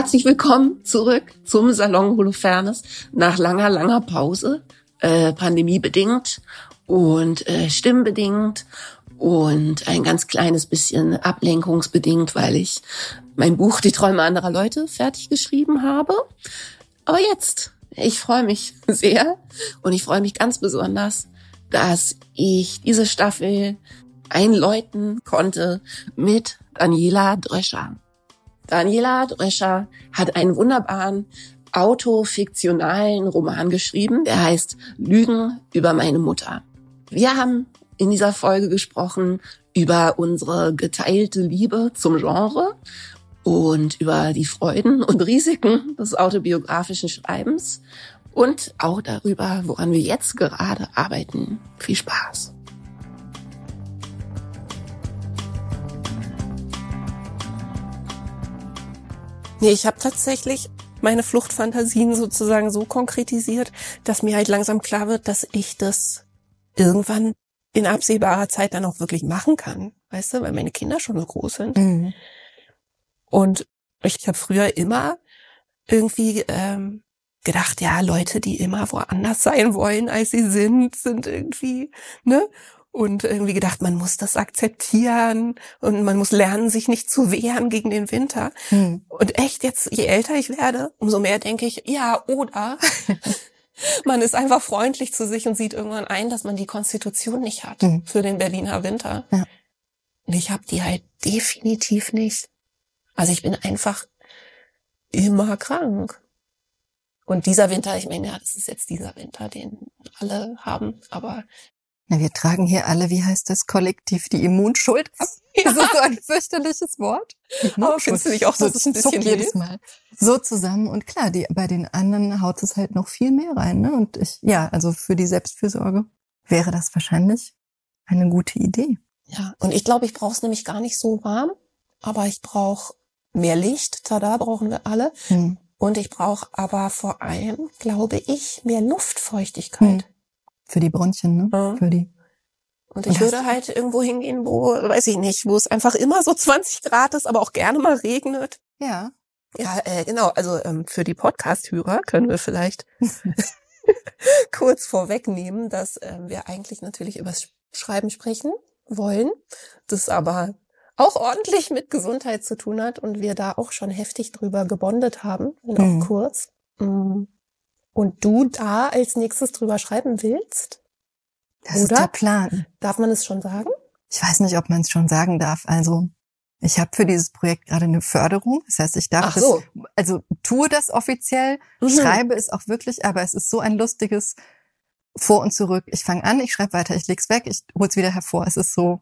Herzlich willkommen zurück zum Salon Holofernes nach langer, langer Pause, äh, pandemiebedingt und äh, stimmbedingt und ein ganz kleines bisschen ablenkungsbedingt, weil ich mein Buch Die Träume anderer Leute fertig geschrieben habe. Aber jetzt, ich freue mich sehr und ich freue mich ganz besonders, dass ich diese Staffel einläuten konnte mit Daniela Drescher. Daniela Drescher hat einen wunderbaren autofiktionalen Roman geschrieben, der heißt Lügen über meine Mutter. Wir haben in dieser Folge gesprochen über unsere geteilte Liebe zum Genre und über die Freuden und Risiken des autobiografischen Schreibens und auch darüber, woran wir jetzt gerade arbeiten. Viel Spaß. Nee, ich habe tatsächlich meine Fluchtfantasien sozusagen so konkretisiert, dass mir halt langsam klar wird, dass ich das irgendwann in absehbarer Zeit dann auch wirklich machen kann. Weißt du, weil meine Kinder schon so groß sind. Mhm. Und ich habe früher immer irgendwie ähm, gedacht, ja, Leute, die immer woanders sein wollen, als sie sind, sind irgendwie, ne? Und irgendwie gedacht, man muss das akzeptieren und man muss lernen, sich nicht zu wehren gegen den Winter. Hm. Und echt jetzt, je älter ich werde, umso mehr denke ich, ja, oder man ist einfach freundlich zu sich und sieht irgendwann ein, dass man die Konstitution nicht hat hm. für den Berliner Winter. Ja. Und ich habe die halt definitiv nicht. Also ich bin einfach immer krank. Und dieser Winter, ich meine, ja, das ist jetzt dieser Winter, den alle haben, aber na, wir tragen hier alle, wie heißt das, kollektiv die Immunschuld ab. Das ist so ein fürchterliches Wort. Aber findest du nicht auch, dass es ein bisschen jedes Mal so zusammen und klar, die, bei den anderen haut es halt noch viel mehr rein. Ne? Und ich, ja, also für die Selbstfürsorge wäre das wahrscheinlich eine gute Idee. Ja, und ich glaube, ich brauche es nämlich gar nicht so warm, aber ich brauche mehr Licht. Tada, brauchen wir alle. Hm. Und ich brauche aber vor allem, glaube ich, mehr Luftfeuchtigkeit. Hm. Für die Bronchien, ne? Ja. Für die. Und ich und würde halt irgendwo hingehen, wo, weiß ich nicht, wo es einfach immer so 20 Grad ist, aber auch gerne mal regnet. Ja. Ja, äh, genau. Also ähm, für die Podcast-Hörer können wir vielleicht kurz vorwegnehmen, dass ähm, wir eigentlich natürlich übers Schreiben sprechen wollen, das aber auch ordentlich mit Gesundheit zu tun hat und wir da auch schon heftig drüber gebondet haben, wenn auch mhm. kurz. Mhm und du da als nächstes drüber schreiben willst? Das Oder? ist der Plan. Darf man es schon sagen? Ich weiß nicht, ob man es schon sagen darf. Also ich habe für dieses Projekt gerade eine Förderung. Das heißt, ich darf Ach so. das, also tue das offiziell, mhm. schreibe es auch wirklich, aber es ist so ein lustiges Vor und Zurück. Ich fange an, ich schreibe weiter, ich leg's weg, ich hol's wieder hervor. Es ist so,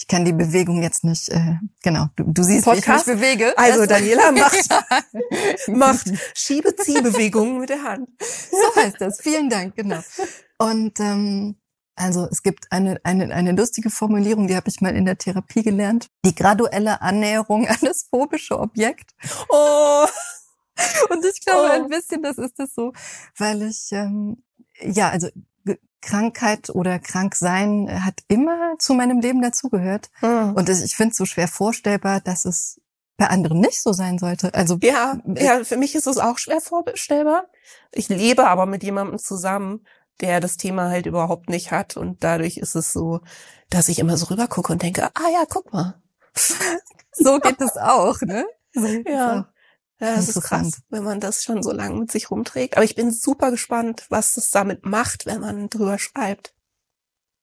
ich kann die Bewegung jetzt nicht, äh, genau, du, du siehst, Podcast? wie ich mich bewege. Also Daniela macht, macht Schiebe-Zieh-Bewegungen mit der Hand. So heißt das. Vielen Dank, genau. Und ähm, also es gibt eine, eine, eine lustige Formulierung, die habe ich mal in der Therapie gelernt. Die graduelle Annäherung an das phobische Objekt. Oh. Und ich glaube oh. ein bisschen, das ist das so, weil ich ähm, ja, also Krankheit oder Kranksein äh, hat immer zu meinem Leben dazugehört. Mhm. Und ich finde es so schwer vorstellbar, dass es bei anderen nicht so sein sollte. Also ja, ja, für mich ist es auch schwer vorstellbar. Ich lebe aber mit jemandem zusammen, der das Thema halt überhaupt nicht hat und dadurch ist es so, dass ich immer so rüber gucke und denke, ah ja, guck mal. so geht es auch, ne? So ja. Ja, das ist krass, wenn man das schon so lange mit sich rumträgt. Aber ich bin super gespannt, was das damit macht, wenn man drüber schreibt.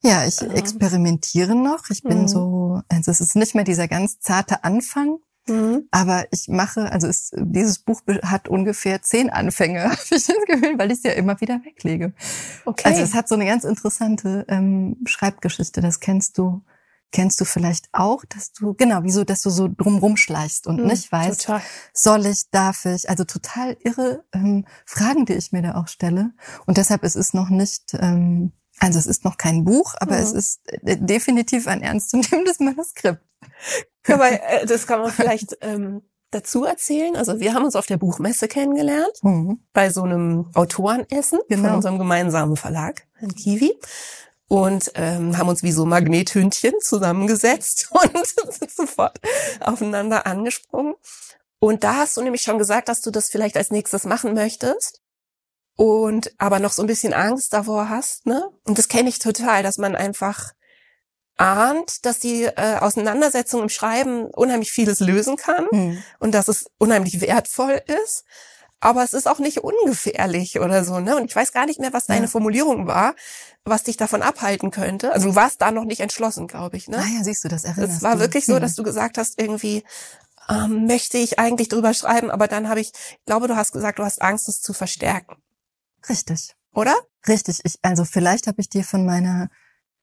Ja, ich also. experimentiere noch. Ich bin mhm. so, also es ist nicht mehr dieser ganz zarte Anfang, mhm. aber ich mache, also es, dieses Buch hat ungefähr zehn Anfänge, habe ich das Gefühl, weil ich es ja immer wieder weglege. Okay. Also es hat so eine ganz interessante ähm, Schreibgeschichte, das kennst du kennst du vielleicht auch, dass du, genau, wieso, dass du so drumrum schleichst und mhm, nicht weißt, total. soll ich, darf ich, also total irre ähm, Fragen, die ich mir da auch stelle. Und deshalb ist es noch nicht, ähm, also es ist noch kein Buch, aber mhm. es ist äh, definitiv ein ernstzunehmendes Manuskript. Aber äh, das kann man vielleicht ähm, dazu erzählen. Also wir haben uns auf der Buchmesse kennengelernt, mhm. bei so einem Autorenessen genau. von unserem gemeinsamen Verlag, in Kiwi und ähm, haben uns wie so Magnethündchen zusammengesetzt und sind sofort aufeinander angesprungen. Und da hast du nämlich schon gesagt, dass du das vielleicht als nächstes machen möchtest und aber noch so ein bisschen Angst davor hast, ne? Und das kenne ich total, dass man einfach ahnt, dass die äh, Auseinandersetzung im Schreiben unheimlich vieles lösen kann mhm. und dass es unheimlich wertvoll ist. Aber es ist auch nicht ungefährlich oder so, ne? Und ich weiß gar nicht mehr, was deine ja. Formulierung war, was dich davon abhalten könnte. Also du warst da noch nicht entschlossen, glaube ich, ne? Ah ja, siehst du, das erinnerst Es war du. wirklich so, dass du gesagt hast, irgendwie ähm, möchte ich eigentlich drüber schreiben, aber dann habe ich, ich glaube, du hast gesagt, du hast Angst, es zu verstärken. Richtig. Oder? Richtig. Ich, also vielleicht habe ich dir von meiner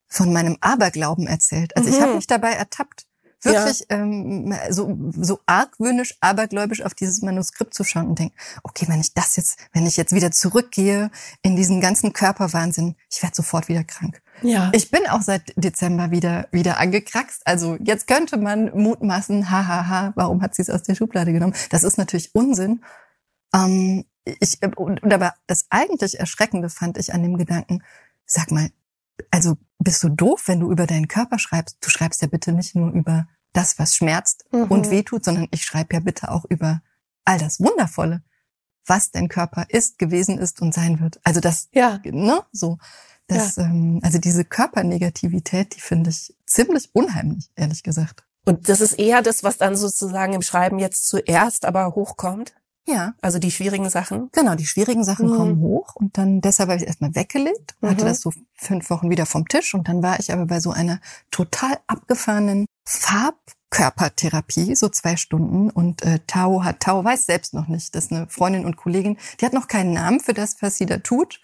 von meinem Aberglauben erzählt. Also mhm. ich habe mich dabei ertappt, wirklich ja. ähm, so, so argwöhnisch, abergläubisch auf dieses Manuskript zu schauen und denken, okay, wenn ich das jetzt, wenn ich jetzt wieder zurückgehe in diesen ganzen Körperwahnsinn, ich werde sofort wieder krank. Ja. Ich bin auch seit Dezember wieder wieder angekraxt. Also jetzt könnte man mutmaßen, hahaha, warum hat sie es aus der Schublade genommen? Das ist natürlich Unsinn. Ähm, ich, und, und aber das eigentlich Erschreckende fand ich an dem Gedanken, sag mal, also bist du doof, wenn du über deinen Körper schreibst? Du schreibst ja bitte nicht nur über das, was schmerzt mhm. und wehtut, sondern ich schreibe ja bitte auch über all das Wundervolle, was dein Körper ist, gewesen ist und sein wird. Also das, ja. ne, so. Das, ja. ähm, also diese Körpernegativität, die finde ich ziemlich unheimlich, ehrlich gesagt. Und das ist eher das, was dann sozusagen im Schreiben jetzt zuerst aber hochkommt? Ja. Also die schwierigen Sachen? Genau, die schwierigen Sachen mhm. kommen hoch und dann deshalb habe ich erstmal weggelegt, mhm. hatte das so fünf Wochen wieder vom Tisch und dann war ich aber bei so einer total abgefahrenen Farbkörpertherapie, so zwei Stunden und äh, Tao hat, Tao weiß selbst noch nicht, das ist eine Freundin und Kollegin, die hat noch keinen Namen für das, was sie da tut.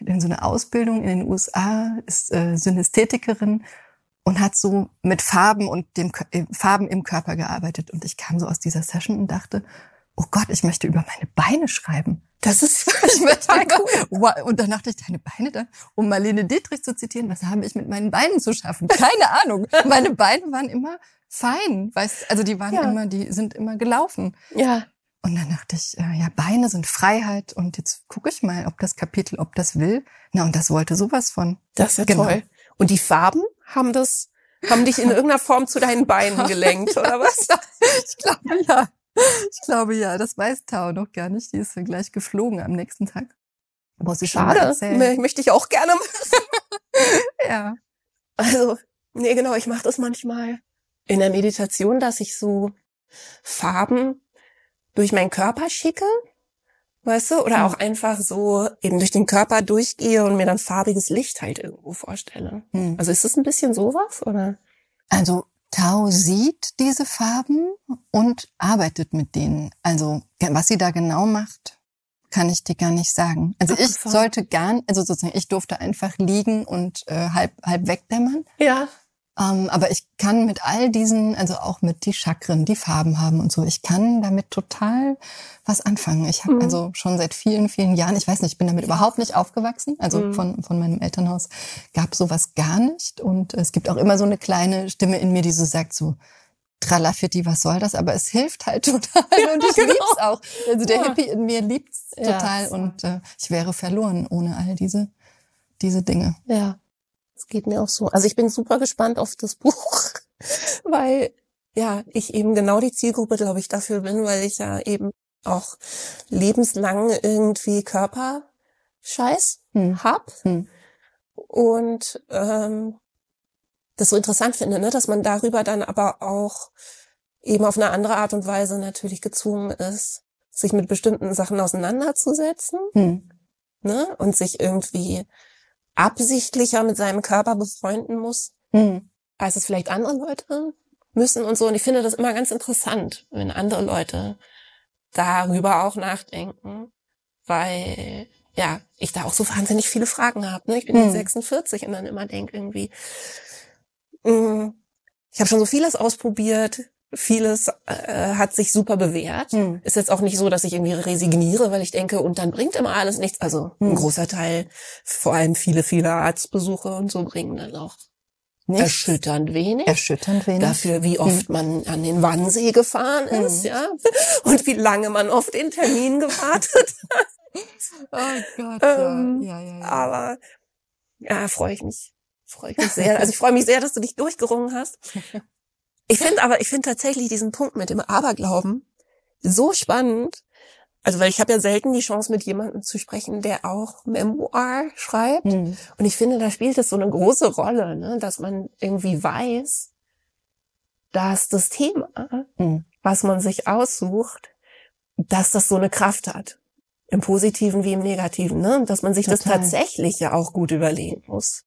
Die hat so eine Ausbildung in den USA, ist äh, Synästhetikerin und hat so mit Farben und dem äh, Farben im Körper gearbeitet und ich kam so aus dieser Session und dachte, oh Gott, ich möchte über meine Beine schreiben. Das ist ich möchte cool. Und dann dachte ich, deine Beine da, um Marlene Dietrich zu zitieren, was habe ich mit meinen Beinen zu schaffen? Keine Ahnung. Meine Beine waren immer fein, weißt, also die waren ja. immer, die sind immer gelaufen. Ja. Und dann dachte ich, äh, ja, Beine sind Freiheit und jetzt gucke ich mal, ob das Kapitel, ob das will. Na, und das wollte sowas von. Das ist ja genau. toll. Und die Farben haben das, haben dich in irgendeiner Form zu deinen Beinen gelenkt, oder was? ich glaube, ja. Ich glaube ja, das weiß Tao noch gar nicht. Die ist gleich geflogen am nächsten Tag. Muss ich Schade, möchte ich auch gerne ja. Also, nee, genau, ich mache das manchmal in der Meditation, dass ich so Farben durch meinen Körper schicke, weißt du, oder hm. auch einfach so eben durch den Körper durchgehe und mir dann farbiges Licht halt irgendwo vorstelle. Hm. Also ist das ein bisschen sowas, oder? Also Tao sieht diese Farben und arbeitet mit denen. Also was sie da genau macht, kann ich dir gar nicht sagen. Also ich sollte gar, also sozusagen, ich durfte einfach liegen und äh, halb halb wegdämmern. Ja. Ähm, aber ich kann mit all diesen, also auch mit die Chakren, die Farben haben und so, ich kann damit total was anfangen. Ich habe mhm. also schon seit vielen, vielen Jahren, ich weiß nicht, ich bin damit überhaupt nicht aufgewachsen. Also mhm. von, von meinem Elternhaus gab sowas gar nicht. Und es gibt auch immer so eine kleine Stimme in mir, die so sagt, so, Tralafitti, was soll das? Aber es hilft halt total und ich genau. lieb's auch. Also der ja. Hippie in mir liebt's total ja, und äh, ich wäre verloren ohne all diese diese Dinge. Ja. Es geht mir auch so. Also ich bin super gespannt auf das Buch, weil ja, ich eben genau die Zielgruppe, glaube ich, dafür bin, weil ich ja eben auch lebenslang irgendwie Körperscheiß hm. hab. Hm. Und ähm, das so interessant finde, ne, dass man darüber dann aber auch eben auf eine andere Art und Weise natürlich gezwungen ist, sich mit bestimmten Sachen auseinanderzusetzen hm. ne, und sich irgendwie absichtlicher mit seinem Körper befreunden muss, mhm. als es vielleicht andere Leute müssen und so. Und ich finde das immer ganz interessant, wenn andere Leute darüber auch nachdenken, weil ja, ich da auch so wahnsinnig viele Fragen habe. Ne? Ich bin mhm. 46 und dann immer denke irgendwie, mh, mm, ich habe schon so vieles ausprobiert, vieles äh, hat sich super bewährt. Hm. Ist jetzt auch nicht so, dass ich irgendwie resigniere, weil ich denke, und dann bringt immer alles nichts. Also hm. ein großer Teil, vor allem viele, viele Arztbesuche und so bringen dann auch Nichts. erschütternd wenig. Erschütternd wenig. Dafür, wie oft hm. man an den Wannsee gefahren hm. ist, ja. Und wie lange man auf den Termin gewartet hat. oh Gott, ähm, ja. Ja, ja, ja. Aber ja, freue ich mich. Freue ich mich sehr. Also ich freue mich sehr, dass du dich durchgerungen hast. Ich finde aber, ich finde tatsächlich diesen Punkt mit dem Aberglauben so spannend. Also weil ich habe ja selten die Chance, mit jemandem zu sprechen, der auch Memoir schreibt. Mhm. Und ich finde, da spielt es so eine große Rolle, ne? dass man irgendwie weiß, dass das Thema, mhm. was man sich aussucht, dass das so eine Kraft hat. Im Positiven wie im Negativen, ne? Dass man sich Total. das tatsächlich ja auch gut überlegen muss.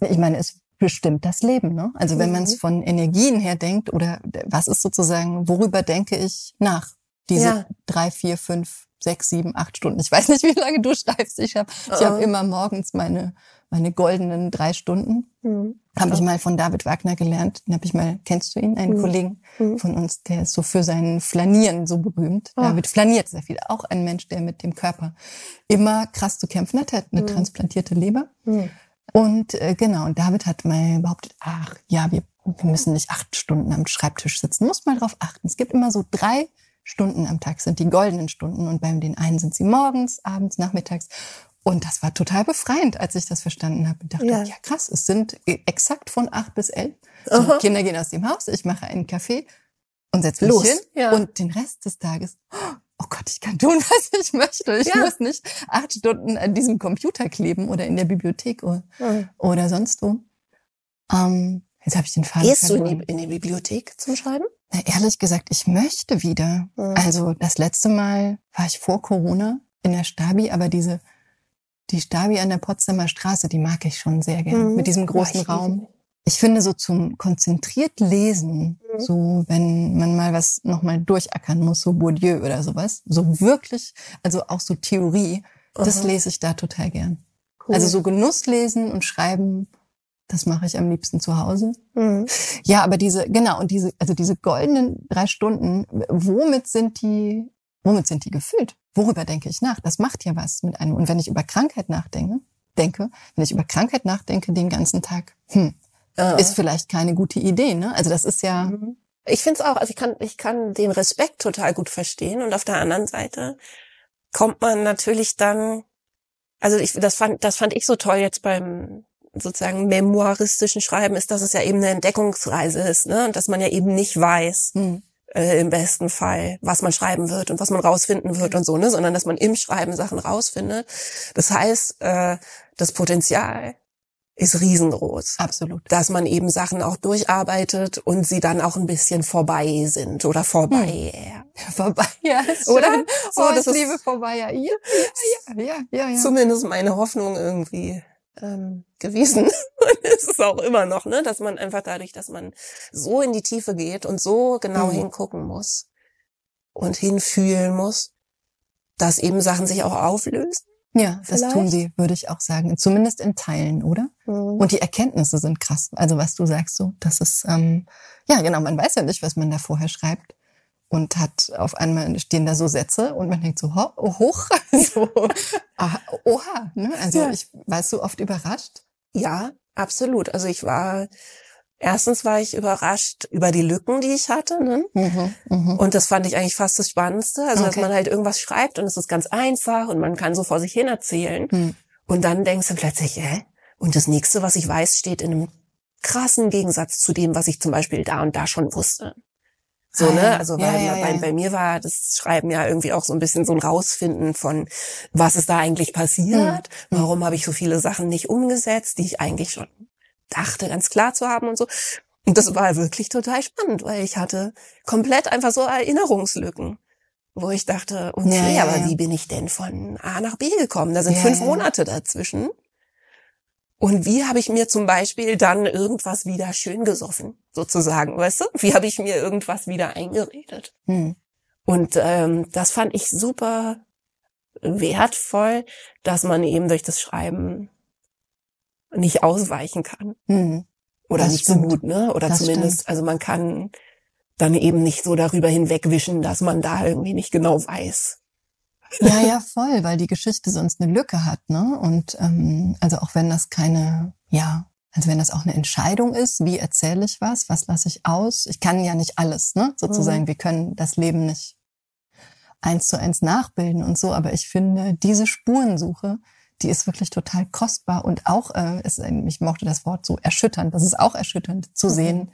Ich meine, es bestimmt das Leben, ne? Also wenn mhm. man es von Energien her denkt oder was ist sozusagen, worüber denke ich nach? Diese ja. drei, vier, fünf, sechs, sieben, acht Stunden. Ich weiß nicht, wie lange du schreibst. Ich habe ich hab oh. immer morgens meine meine goldenen drei Stunden. Mhm. Habe ich mal von David Wagner gelernt. Den habe ich mal, kennst du ihn, einen mhm. Kollegen mhm. von uns, der ist so für sein Flanieren so berühmt. Oh. David flaniert sehr viel. Auch ein Mensch, der mit dem Körper immer krass zu kämpfen hat. Er hat eine mhm. transplantierte Leber. Und äh, genau, und David hat mal behauptet, ach ja, wir, wir müssen nicht acht Stunden am Schreibtisch sitzen. Muss mal drauf achten. Es gibt immer so drei Stunden am Tag sind die goldenen Stunden und beim den einen sind sie morgens, abends, nachmittags. Und das war total befreiend, als ich das verstanden habe. Ich dachte, ja, ja krass, es sind exakt von acht bis elf. So, Kinder gehen aus dem Haus, ich mache einen Kaffee und setze mich Los. hin. Ja. Und den Rest des Tages, oh Gott, ich kann tun, was ich möchte. Ich ja. muss nicht acht Stunden an diesem Computer kleben oder in der Bibliothek oder, mhm. oder sonst wo. Ähm, jetzt habe ich den Faden Gehst du in die, Bibliothek zum Schreiben? Na, ehrlich gesagt, ich möchte wieder. Mhm. Also das letzte Mal war ich vor Corona in der Stabi, aber diese die Stabi an der Potsdamer Straße, die mag ich schon sehr gern. Mhm. Mit diesem großen Raum. Ich finde so zum konzentriert lesen, mhm. so wenn man mal was nochmal durchackern muss, so Bourdieu oder sowas, so wirklich, also auch so Theorie, Aha. das lese ich da total gern. Cool. Also so Genuss lesen und schreiben, das mache ich am liebsten zu Hause. Mhm. Ja, aber diese, genau, und diese, also diese goldenen drei Stunden, womit sind die, womit sind die gefüllt? worüber denke ich nach? Das macht ja was mit einem. Und wenn ich über Krankheit nachdenke, denke, wenn ich über Krankheit nachdenke den ganzen Tag, hm, uh. ist vielleicht keine gute Idee. Ne? Also das ist ja. Mhm. Ich finde es auch. Also ich kann, ich kann den Respekt total gut verstehen. Und auf der anderen Seite kommt man natürlich dann. Also ich, das fand, das fand ich so toll jetzt beim sozusagen memoiristischen Schreiben, ist, dass es ja eben eine Entdeckungsreise ist, ne? Und dass man ja eben nicht weiß. Mhm äh, im besten Fall, was man schreiben wird und was man rausfinden wird und so, ne, sondern dass man im Schreiben Sachen rausfindet. Das heißt, äh, das Potenzial ist riesengroß. Absolut. Dass man eben Sachen auch durcharbeitet und sie dann auch ein bisschen vorbei sind oder vorbei. Hm. Vorbei, ja. Oder? So, oh, das ich liebe vorbei, ja. Ja, ja, ja, ja, ja. Zumindest meine Hoffnung irgendwie ähm, gewesen und ist es auch immer noch, ne, dass man einfach dadurch, dass man so in die Tiefe geht und so genau mhm. hingucken muss und hinfühlen muss, dass eben Sachen sich auch auflösen. Ja, Vielleicht? das tun sie, würde ich auch sagen. Zumindest in Teilen, oder? Mhm. Und die Erkenntnisse sind krass. Also was du sagst, so, das ist ähm, ja genau. Man weiß ja nicht, was man da vorher schreibt und hat auf einmal stehen da so Sätze und man denkt so ho, hoch, so ah, oha, ne? Also ja. ich war so oft überrascht. Ja, absolut. Also ich war erstens war ich überrascht über die Lücken, die ich hatte, ne? Mhm, mh. Und das fand ich eigentlich fast das Spannendste, also okay. dass man halt irgendwas schreibt und es ist ganz einfach und man kann so vor sich hin erzählen mhm. und dann denkst du plötzlich, hä? Und das nächste, was ich weiß, steht in einem krassen Gegensatz zu dem, was ich zum Beispiel da und da schon wusste. So, ne? Ah, also weil ja, ja, bei, bei, mir war das Schreiben ja irgendwie auch so ein bisschen so ein Rausfinden von, was ist da eigentlich passiert? Mhm. Warum habe ich so viele Sachen nicht umgesetzt, die ich eigentlich schon dachte, ganz klar zu haben und so. Und das war wirklich total spannend, weil ich hatte komplett einfach so Erinnerungslücken, wo ich dachte, okay, aber wie bin ich denn von A nach B gekommen? Da sind fünf Monate dazwischen. Und wie habe ich mir zum Beispiel dann irgendwas wieder schön gesoffen, sozusagen, weißt du? Wie habe ich mir irgendwas wieder eingeredet? Hm. Und ähm, das fand ich super wertvoll, dass man eben durch das Schreiben nicht ausweichen kann. Hm. Oder das nicht stimmt. so gut, ne? Oder das zumindest, stimmt. also man kann dann eben nicht so darüber hinwegwischen, dass man da irgendwie nicht genau weiß, ja, ja, voll, weil die Geschichte sonst eine Lücke hat, ne? Und ähm, also auch wenn das keine, ja, also wenn das auch eine Entscheidung ist, wie erzähle ich was, was lasse ich aus? Ich kann ja nicht alles, ne? Sozusagen, mhm. wir können das Leben nicht eins zu eins nachbilden und so, aber ich finde, diese Spurensuche, die ist wirklich total kostbar und auch, äh, ist, ich mochte das Wort so erschütternd, das ist auch erschütternd zu mhm. sehen,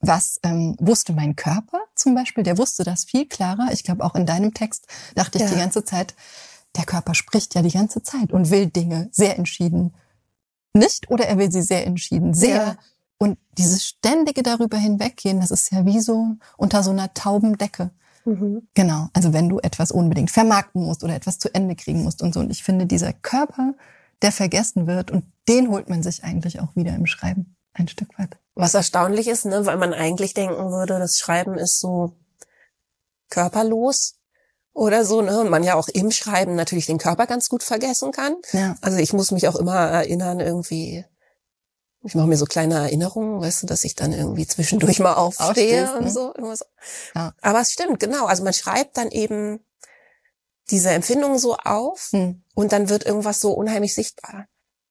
was ähm, wusste mein Körper zum Beispiel, der wusste das viel klarer. Ich glaube, auch in deinem Text dachte ich ja. die ganze Zeit, der Körper spricht ja die ganze Zeit und will Dinge sehr entschieden. Nicht oder er will sie sehr entschieden, sehr. Ja. Und dieses ständige darüber hinweggehen, das ist ja wie so unter so einer tauben Decke. Mhm. Genau. Also wenn du etwas unbedingt vermarkten musst oder etwas zu Ende kriegen musst und so. Und ich finde, dieser Körper, der vergessen wird und den holt man sich eigentlich auch wieder im Schreiben ein Stück weit. Was erstaunlich ist, ne, weil man eigentlich denken würde, das Schreiben ist so körperlos oder so, ne? Und man ja auch im Schreiben natürlich den Körper ganz gut vergessen kann. Ja. Also ich muss mich auch immer erinnern, irgendwie, ich mache mir so kleine Erinnerungen, weißt du, dass ich dann irgendwie zwischendurch mal aufstehe Aufstehst, und ne? so. Irgendwas. Ja. Aber es stimmt, genau. Also man schreibt dann eben diese Empfindungen so auf hm. und dann wird irgendwas so unheimlich sichtbar.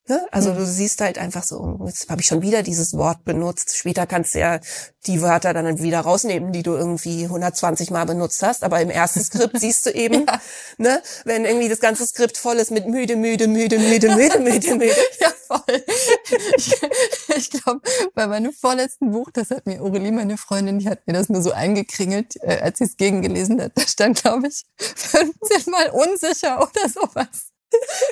Ne? Also mhm. du siehst halt einfach so, jetzt habe ich schon wieder dieses Wort benutzt. Später kannst du ja die Wörter dann wieder rausnehmen, die du irgendwie 120 Mal benutzt hast. Aber im ersten Skript siehst du eben, ja. ne, wenn irgendwie das ganze Skript voll ist mit müde, müde, müde, müde, müde, müde, müde. ja, voll. Ich, ich glaube, bei meinem vorletzten Buch, das hat mir Aurelie, meine Freundin, die hat mir das nur so eingekringelt, äh, als sie es gegengelesen hat. Da stand, glaube ich, 15 Mal unsicher oder sowas.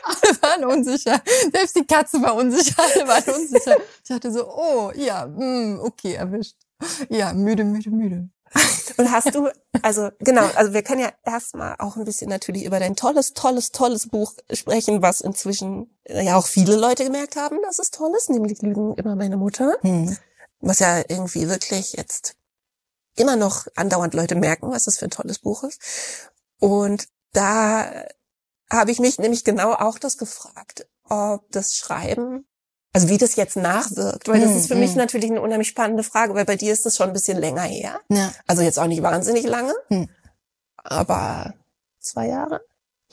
Alle waren unsicher. Selbst die Katze war unsicher. Alle waren unsicher. Ich dachte so, oh, ja, mm, okay, erwischt. Ja, müde, müde, müde. Und hast du, also genau, also wir können ja erstmal auch ein bisschen natürlich über dein tolles, tolles, tolles Buch sprechen, was inzwischen ja auch viele Leute gemerkt haben, dass es toll ist, nämlich Lügen immer meine Mutter. Hm. Was ja irgendwie wirklich jetzt immer noch andauernd Leute merken, was das für ein tolles Buch ist. Und da habe ich mich nämlich genau auch das gefragt, ob das Schreiben, also wie das jetzt nachwirkt, weil das ist für mich mhm. natürlich eine unheimlich spannende Frage, weil bei dir ist das schon ein bisschen länger her. Ja. Also jetzt auch nicht wahnsinnig lange, hm. aber zwei Jahre.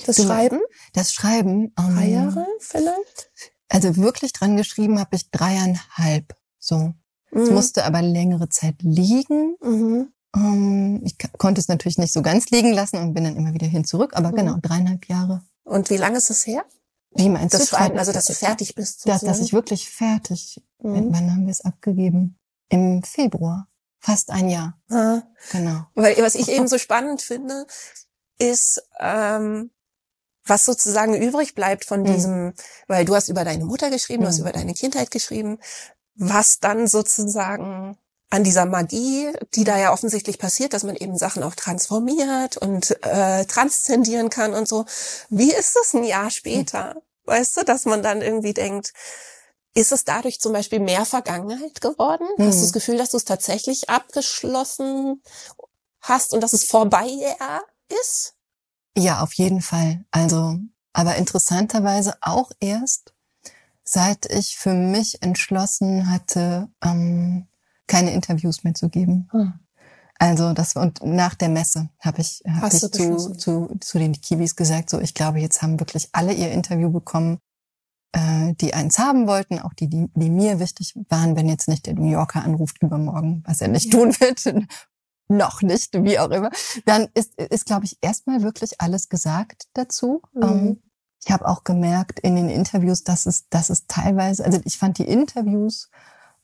Das du, Schreiben? Das Schreiben. Um, Drei Jahre vielleicht? Also wirklich dran geschrieben habe ich dreieinhalb. So. Mhm. Es musste aber längere Zeit liegen. Mhm. Um, ich konnte es natürlich nicht so ganz liegen lassen und bin dann immer wieder hin zurück, aber mhm. genau, dreieinhalb Jahre. Und wie lange ist es her? Wie meinst das du? Schreiben, also dass du fertig bist. Dass, dass ich wirklich fertig mhm. Wann haben wir es abgegeben? Im Februar. Fast ein Jahr. Ah. Genau. Weil was ich eben so spannend finde, ist, ähm, was sozusagen übrig bleibt von mhm. diesem, weil du hast über deine Mutter geschrieben, du hast mhm. über deine Kindheit geschrieben, was dann sozusagen an dieser Magie, die da ja offensichtlich passiert, dass man eben Sachen auch transformiert und äh, transzendieren kann und so. Wie ist es ein Jahr später? Weißt du, dass man dann irgendwie denkt, ist es dadurch zum Beispiel mehr Vergangenheit geworden? Mhm. Hast du das. Gefühl, dass du es tatsächlich abgeschlossen hast und dass es vorbei ist? Ja, auf jeden Fall. Also, aber interessanterweise auch erst, seit ich für mich entschlossen hatte, ähm, keine Interviews mehr zu geben. Hm. Also das und nach der Messe habe ich, hab ich zu, zu, zu den Kiwis gesagt, so ich glaube, jetzt haben wirklich alle ihr Interview bekommen, äh, die eins haben wollten, auch die, die, die mir wichtig waren, wenn jetzt nicht der New Yorker anruft übermorgen, was er nicht ja. tun wird, noch nicht, wie auch immer, dann ist, ist glaube ich, erstmal wirklich alles gesagt dazu. Mhm. Ähm, ich habe auch gemerkt in den Interviews, dass es, dass es teilweise, also ich fand die Interviews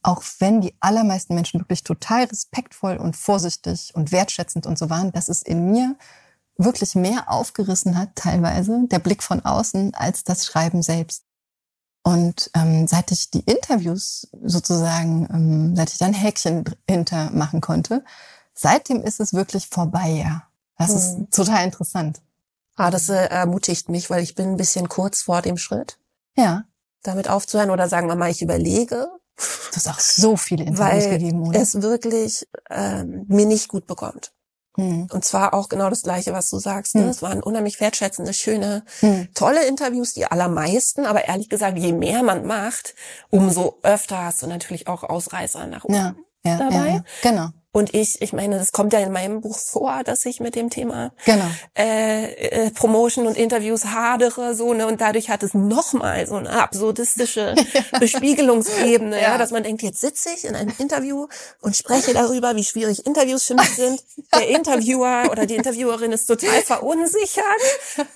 auch wenn die allermeisten Menschen wirklich total respektvoll und vorsichtig und wertschätzend und so waren, dass es in mir wirklich mehr aufgerissen hat, teilweise, der Blick von außen, als das Schreiben selbst. Und ähm, seit ich die Interviews sozusagen, ähm, seit ich dann Häkchen hinter machen konnte, seitdem ist es wirklich vorbei, ja. Das mhm. ist total interessant. Ah, das äh, ermutigt mich, weil ich bin ein bisschen kurz vor dem Schritt. Ja. Damit aufzuhören oder sagen wir mal, ich überlege, Du hast auch so viele Interviews weil gegeben, oder? es wirklich ähm, mir nicht gut bekommt. Hm. Und zwar auch genau das Gleiche, was du sagst. Ne? Hm. Es waren unheimlich wertschätzende, schöne, hm. tolle Interviews, die allermeisten. Aber ehrlich gesagt, je mehr man macht, umso öfter hast du natürlich auch Ausreißer nach oben ja, ja, dabei. Ja, ja. Genau. Und ich, ich meine, das kommt ja in meinem Buch vor, dass ich mit dem Thema genau. äh, äh, Promotion und Interviews hadere, so ne, und dadurch hat es nochmal so eine absurdistische Bespiegelungsebene, ja. ja, dass man denkt, jetzt sitze ich in einem Interview und spreche darüber, wie schwierig Interviews für mich sind. Der Interviewer oder die Interviewerin ist total verunsichert,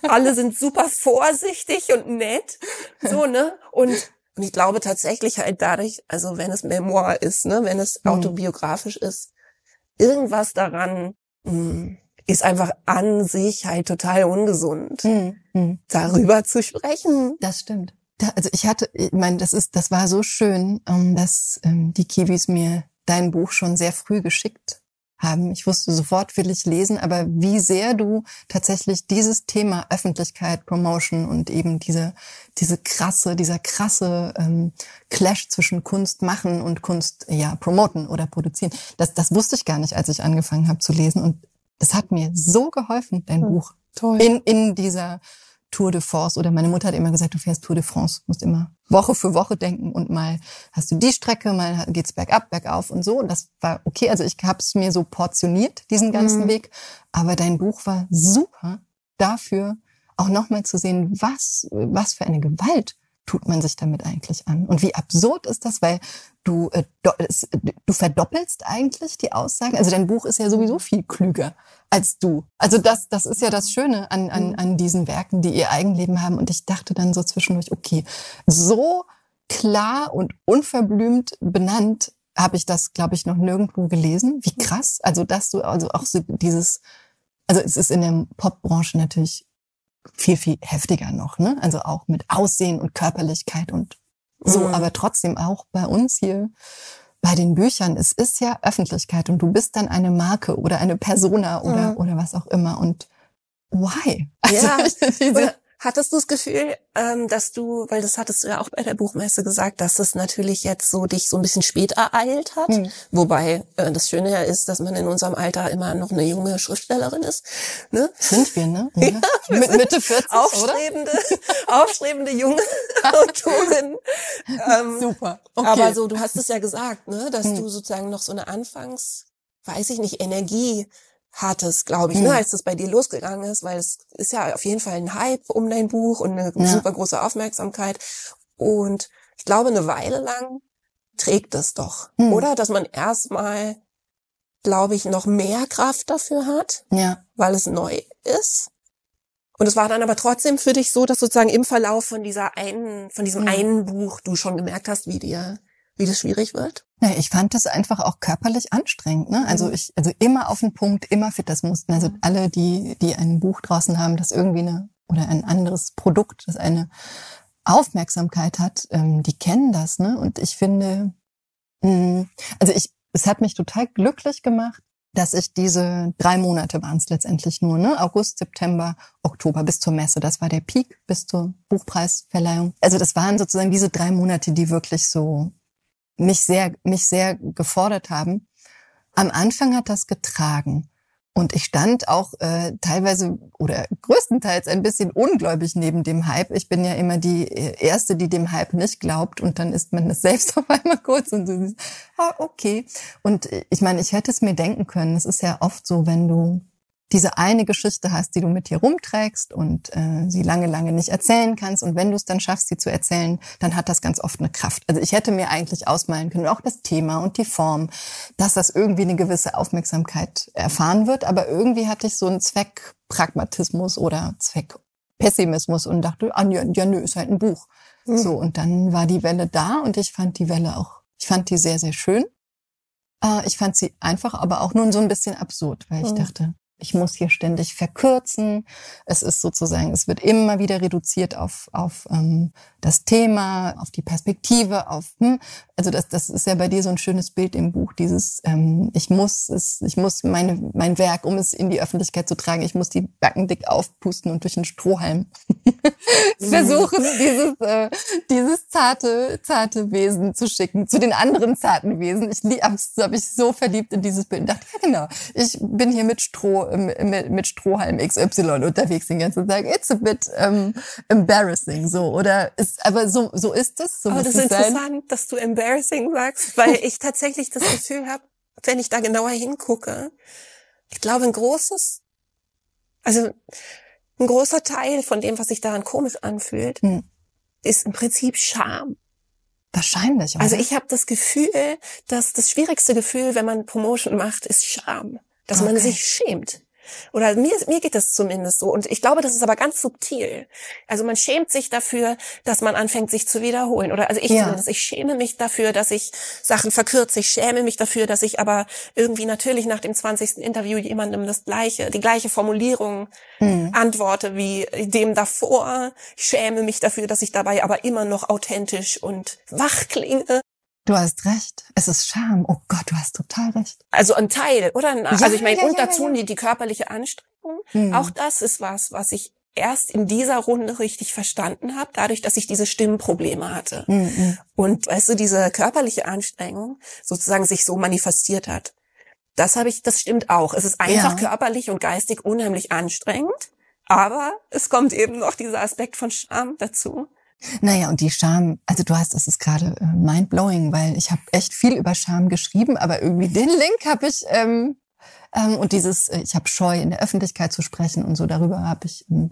alle sind super vorsichtig und nett, so ne, und und ich glaube tatsächlich halt dadurch, also wenn es Memoir ist, ne, wenn es mhm. autobiografisch ist, irgendwas daran mh, hm, ist einfach an sich halt total ungesund, mhm. darüber zu sprechen. Das stimmt. Da, also ich hatte, ich meine, das ist, das war so schön, ähm, dass ähm, die Kiwis mir dein Buch schon sehr früh geschickt haben. Ich wusste sofort, will ich lesen, aber wie sehr du tatsächlich dieses Thema Öffentlichkeit, Promotion und eben diese, diese krasse, dieser krasse ähm, Clash zwischen Kunst machen und Kunst ja promoten oder produzieren, das, das wusste ich gar nicht, als ich angefangen habe zu lesen. Und das hat mir so geholfen, dein hm, Buch. Toll. In, in dieser Tour de France oder meine Mutter hat immer gesagt, du fährst Tour de France, musst immer Woche für Woche denken und mal hast du die Strecke, mal geht's bergab, bergauf und so. Und das war okay. Also ich habe es mir so portioniert, diesen ganzen mhm. Weg. Aber dein Buch war super dafür, auch nochmal zu sehen, was, was für eine Gewalt tut man sich damit eigentlich an? Und wie absurd ist das, weil du, äh, du verdoppelst eigentlich die Aussagen. Also dein Buch ist ja sowieso viel klüger als du. Also das, das ist ja das Schöne an, an, mhm. an diesen Werken, die ihr Eigenleben haben. Und ich dachte dann so zwischendurch, okay, so klar und unverblümt benannt habe ich das, glaube ich, noch nirgendwo gelesen. Wie krass. Also, dass du also auch so dieses, also es ist in der Popbranche natürlich viel, viel heftiger noch, ne? Also auch mit Aussehen und Körperlichkeit und so, mhm. aber trotzdem auch bei uns hier bei den Büchern, es ist ja Öffentlichkeit und du bist dann eine Marke oder eine Persona oder, mhm. oder was auch immer und why? Also ja. diese, Hattest du das Gefühl, ähm, dass du, weil das hattest du ja auch bei der Buchmesse gesagt, dass es natürlich jetzt so dich so ein bisschen spät ereilt hat? Hm. Wobei äh, das Schöne ja ist, dass man in unserem Alter immer noch eine junge Schriftstellerin ist. Ne? Sind wir, ne? Ja, wir Mit Mitte 40, aufstrebende, oder? aufstrebende junge Autorin. Ähm, Super. Okay. Aber so, du hast es ja gesagt, ne, dass hm. du sozusagen noch so eine Anfangs, weiß ich nicht, Energie hattest, glaube ich, mhm. ne, hm. als das bei dir losgegangen ist, weil es ist ja auf jeden Fall ein Hype um dein Buch und eine ja. super große Aufmerksamkeit. Und ich glaube, eine Weile lang trägt es doch, mhm. oder? Dass man erstmal, glaube ich, noch mehr Kraft dafür hat, ja. weil es neu ist. Und es war dann aber trotzdem für dich so, dass sozusagen im Verlauf von dieser einen, von diesem mhm. einen Buch du schon gemerkt hast, wie dir wie das schwierig wird? Ja, ich fand das einfach auch körperlich anstrengend. Ne? Also mhm. ich, also immer auf den Punkt, immer fit das mussten. Also mhm. alle, die, die ein Buch draußen haben, das irgendwie eine oder ein anderes Produkt, das eine Aufmerksamkeit hat, ähm, die kennen das. Ne? Und ich finde, mh, mm, also ich, es hat mich total glücklich gemacht, dass ich diese drei Monate waren es letztendlich nur, ne? August, September, Oktober bis zur Messe. Das war der Peak bis zur Buchpreisverleihung. Also das waren sozusagen diese drei Monate, die wirklich so mich sehr, mich sehr gefordert haben. Am Anfang hat das getragen. Und ich stand auch äh, teilweise oder größtenteils ein bisschen ungläubig neben dem Hype. Ich bin ja immer die äh, Erste, die dem Hype nicht glaubt und dann ist man das selbst auf einmal kurz und so, ah, okay. Und äh, ich meine, ich hätte es mir denken können. Es ist ja oft so, wenn du diese eine Geschichte hast, die du mit dir rumträgst und äh, sie lange, lange nicht erzählen kannst. Und wenn du es dann schaffst, sie zu erzählen, dann hat das ganz oft eine Kraft. Also ich hätte mir eigentlich ausmalen können, auch das Thema und die Form, dass das irgendwie eine gewisse Aufmerksamkeit erfahren wird. Aber irgendwie hatte ich so einen Zweckpragmatismus oder Zweckpessimismus und dachte, ah, ja, ja nö, ist halt ein Buch. Mhm. So, und dann war die Welle da und ich fand die Welle auch, ich fand die sehr, sehr schön. Äh, ich fand sie einfach, aber auch nur so ein bisschen absurd, weil ich mhm. dachte, ich muss hier ständig verkürzen. Es ist sozusagen, es wird immer wieder reduziert auf, auf ähm, das Thema, auf die Perspektive, auf hm, also das, das ist ja bei dir so ein schönes Bild im Buch, dieses ähm, ich muss es, ich muss meine mein Werk, um es in die Öffentlichkeit zu tragen, ich muss die Backen dick aufpusten und durch einen Strohhalm versuchen, dieses äh, dieses zarte zarte Wesen zu schicken zu den anderen zarten Wesen. Ich habe hab ich so verliebt in dieses Bild und dachte ja genau, ich bin hier mit Stroh mit, mit Strohhalm XY unterwegs den ganzen Tag. It's a bit um, embarrassing, so. Oder ist, aber so, so ist es. So aber das ist interessant, sein. dass du embarrassing sagst, weil ich tatsächlich das Gefühl habe, wenn ich da genauer hingucke, ich glaube, ein großes, also ein großer Teil von dem, was sich daran komisch anfühlt, hm. ist im Prinzip Scham. Wahrscheinlich. Oder? Also ich habe das Gefühl, dass das schwierigste Gefühl, wenn man Promotion macht, ist Scham dass okay. man sich schämt. Oder mir, mir geht das zumindest so. Und ich glaube, das ist aber ganz subtil. Also man schämt sich dafür, dass man anfängt, sich zu wiederholen. Oder also ich ja. zumindest, ich schäme mich dafür, dass ich Sachen verkürze. Ich schäme mich dafür, dass ich aber irgendwie natürlich nach dem 20. Interview jemandem das gleiche, die gleiche Formulierung mhm. antworte wie dem davor. Ich schäme mich dafür, dass ich dabei aber immer noch authentisch und wach klinge. Du hast recht. Es ist Scham. Oh Gott, du hast total recht. Also ein Teil, oder? Ja, also ich meine, ja, und dazu ja, die, die körperliche Anstrengung. Mhm. Auch das ist was, was ich erst in dieser Runde richtig verstanden habe, dadurch, dass ich diese Stimmprobleme hatte. Mhm. Und weißt du, diese körperliche Anstrengung sozusagen sich so manifestiert hat. Das habe ich, das stimmt auch. Es ist einfach körperlich und geistig unheimlich anstrengend. Aber es kommt eben noch dieser Aspekt von Scham dazu. Naja, und die Scham, also du hast, das ist gerade äh, mind-blowing, weil ich habe echt viel über Scham geschrieben, aber irgendwie den Link habe ich ähm, ähm, und dieses, äh, ich habe Scheu, in der Öffentlichkeit zu sprechen und so, darüber habe ich ähm,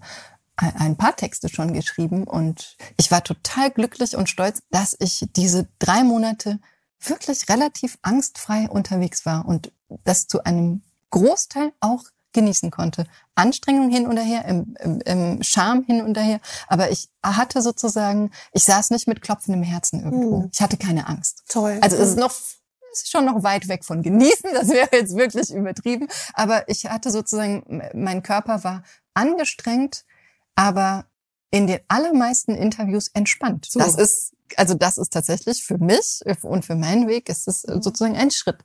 ein paar Texte schon geschrieben und ich war total glücklich und stolz, dass ich diese drei Monate wirklich relativ angstfrei unterwegs war und das zu einem Großteil auch genießen konnte. Anstrengung hin und her, im, im, im Charme hin und her. Aber ich hatte sozusagen, ich saß nicht mit klopfendem Herzen irgendwo. Mhm. Ich hatte keine Angst. Toll. Also es ist noch ist schon noch weit weg von genießen, das wäre jetzt wirklich übertrieben. Aber ich hatte sozusagen, mein Körper war angestrengt, aber in den allermeisten Interviews entspannt. So. Das ist also das ist tatsächlich für mich und für meinen Weg ist es mhm. sozusagen ein Schritt.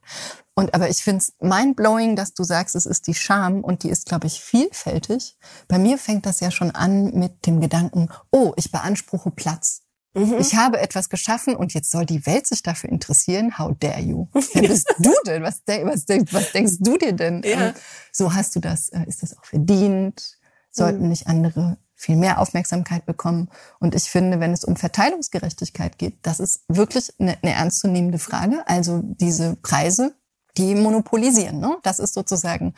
Und aber ich finde es mindblowing, dass du sagst, es ist die Scham und die ist, glaube ich, vielfältig. Bei mir fängt das ja schon an mit dem Gedanken, oh, ich beanspruche Platz. Mhm. Ich habe etwas geschaffen und jetzt soll die Welt sich dafür interessieren. How dare you? Wer bist du denn? Was, was, was denkst du dir denn? Ja. Ähm, so hast du das, äh, ist das auch verdient? Sollten mhm. nicht andere viel mehr Aufmerksamkeit bekommen. Und ich finde, wenn es um Verteilungsgerechtigkeit geht, das ist wirklich eine, eine ernstzunehmende Frage. Also diese Preise, die monopolisieren. Ne? Das ist sozusagen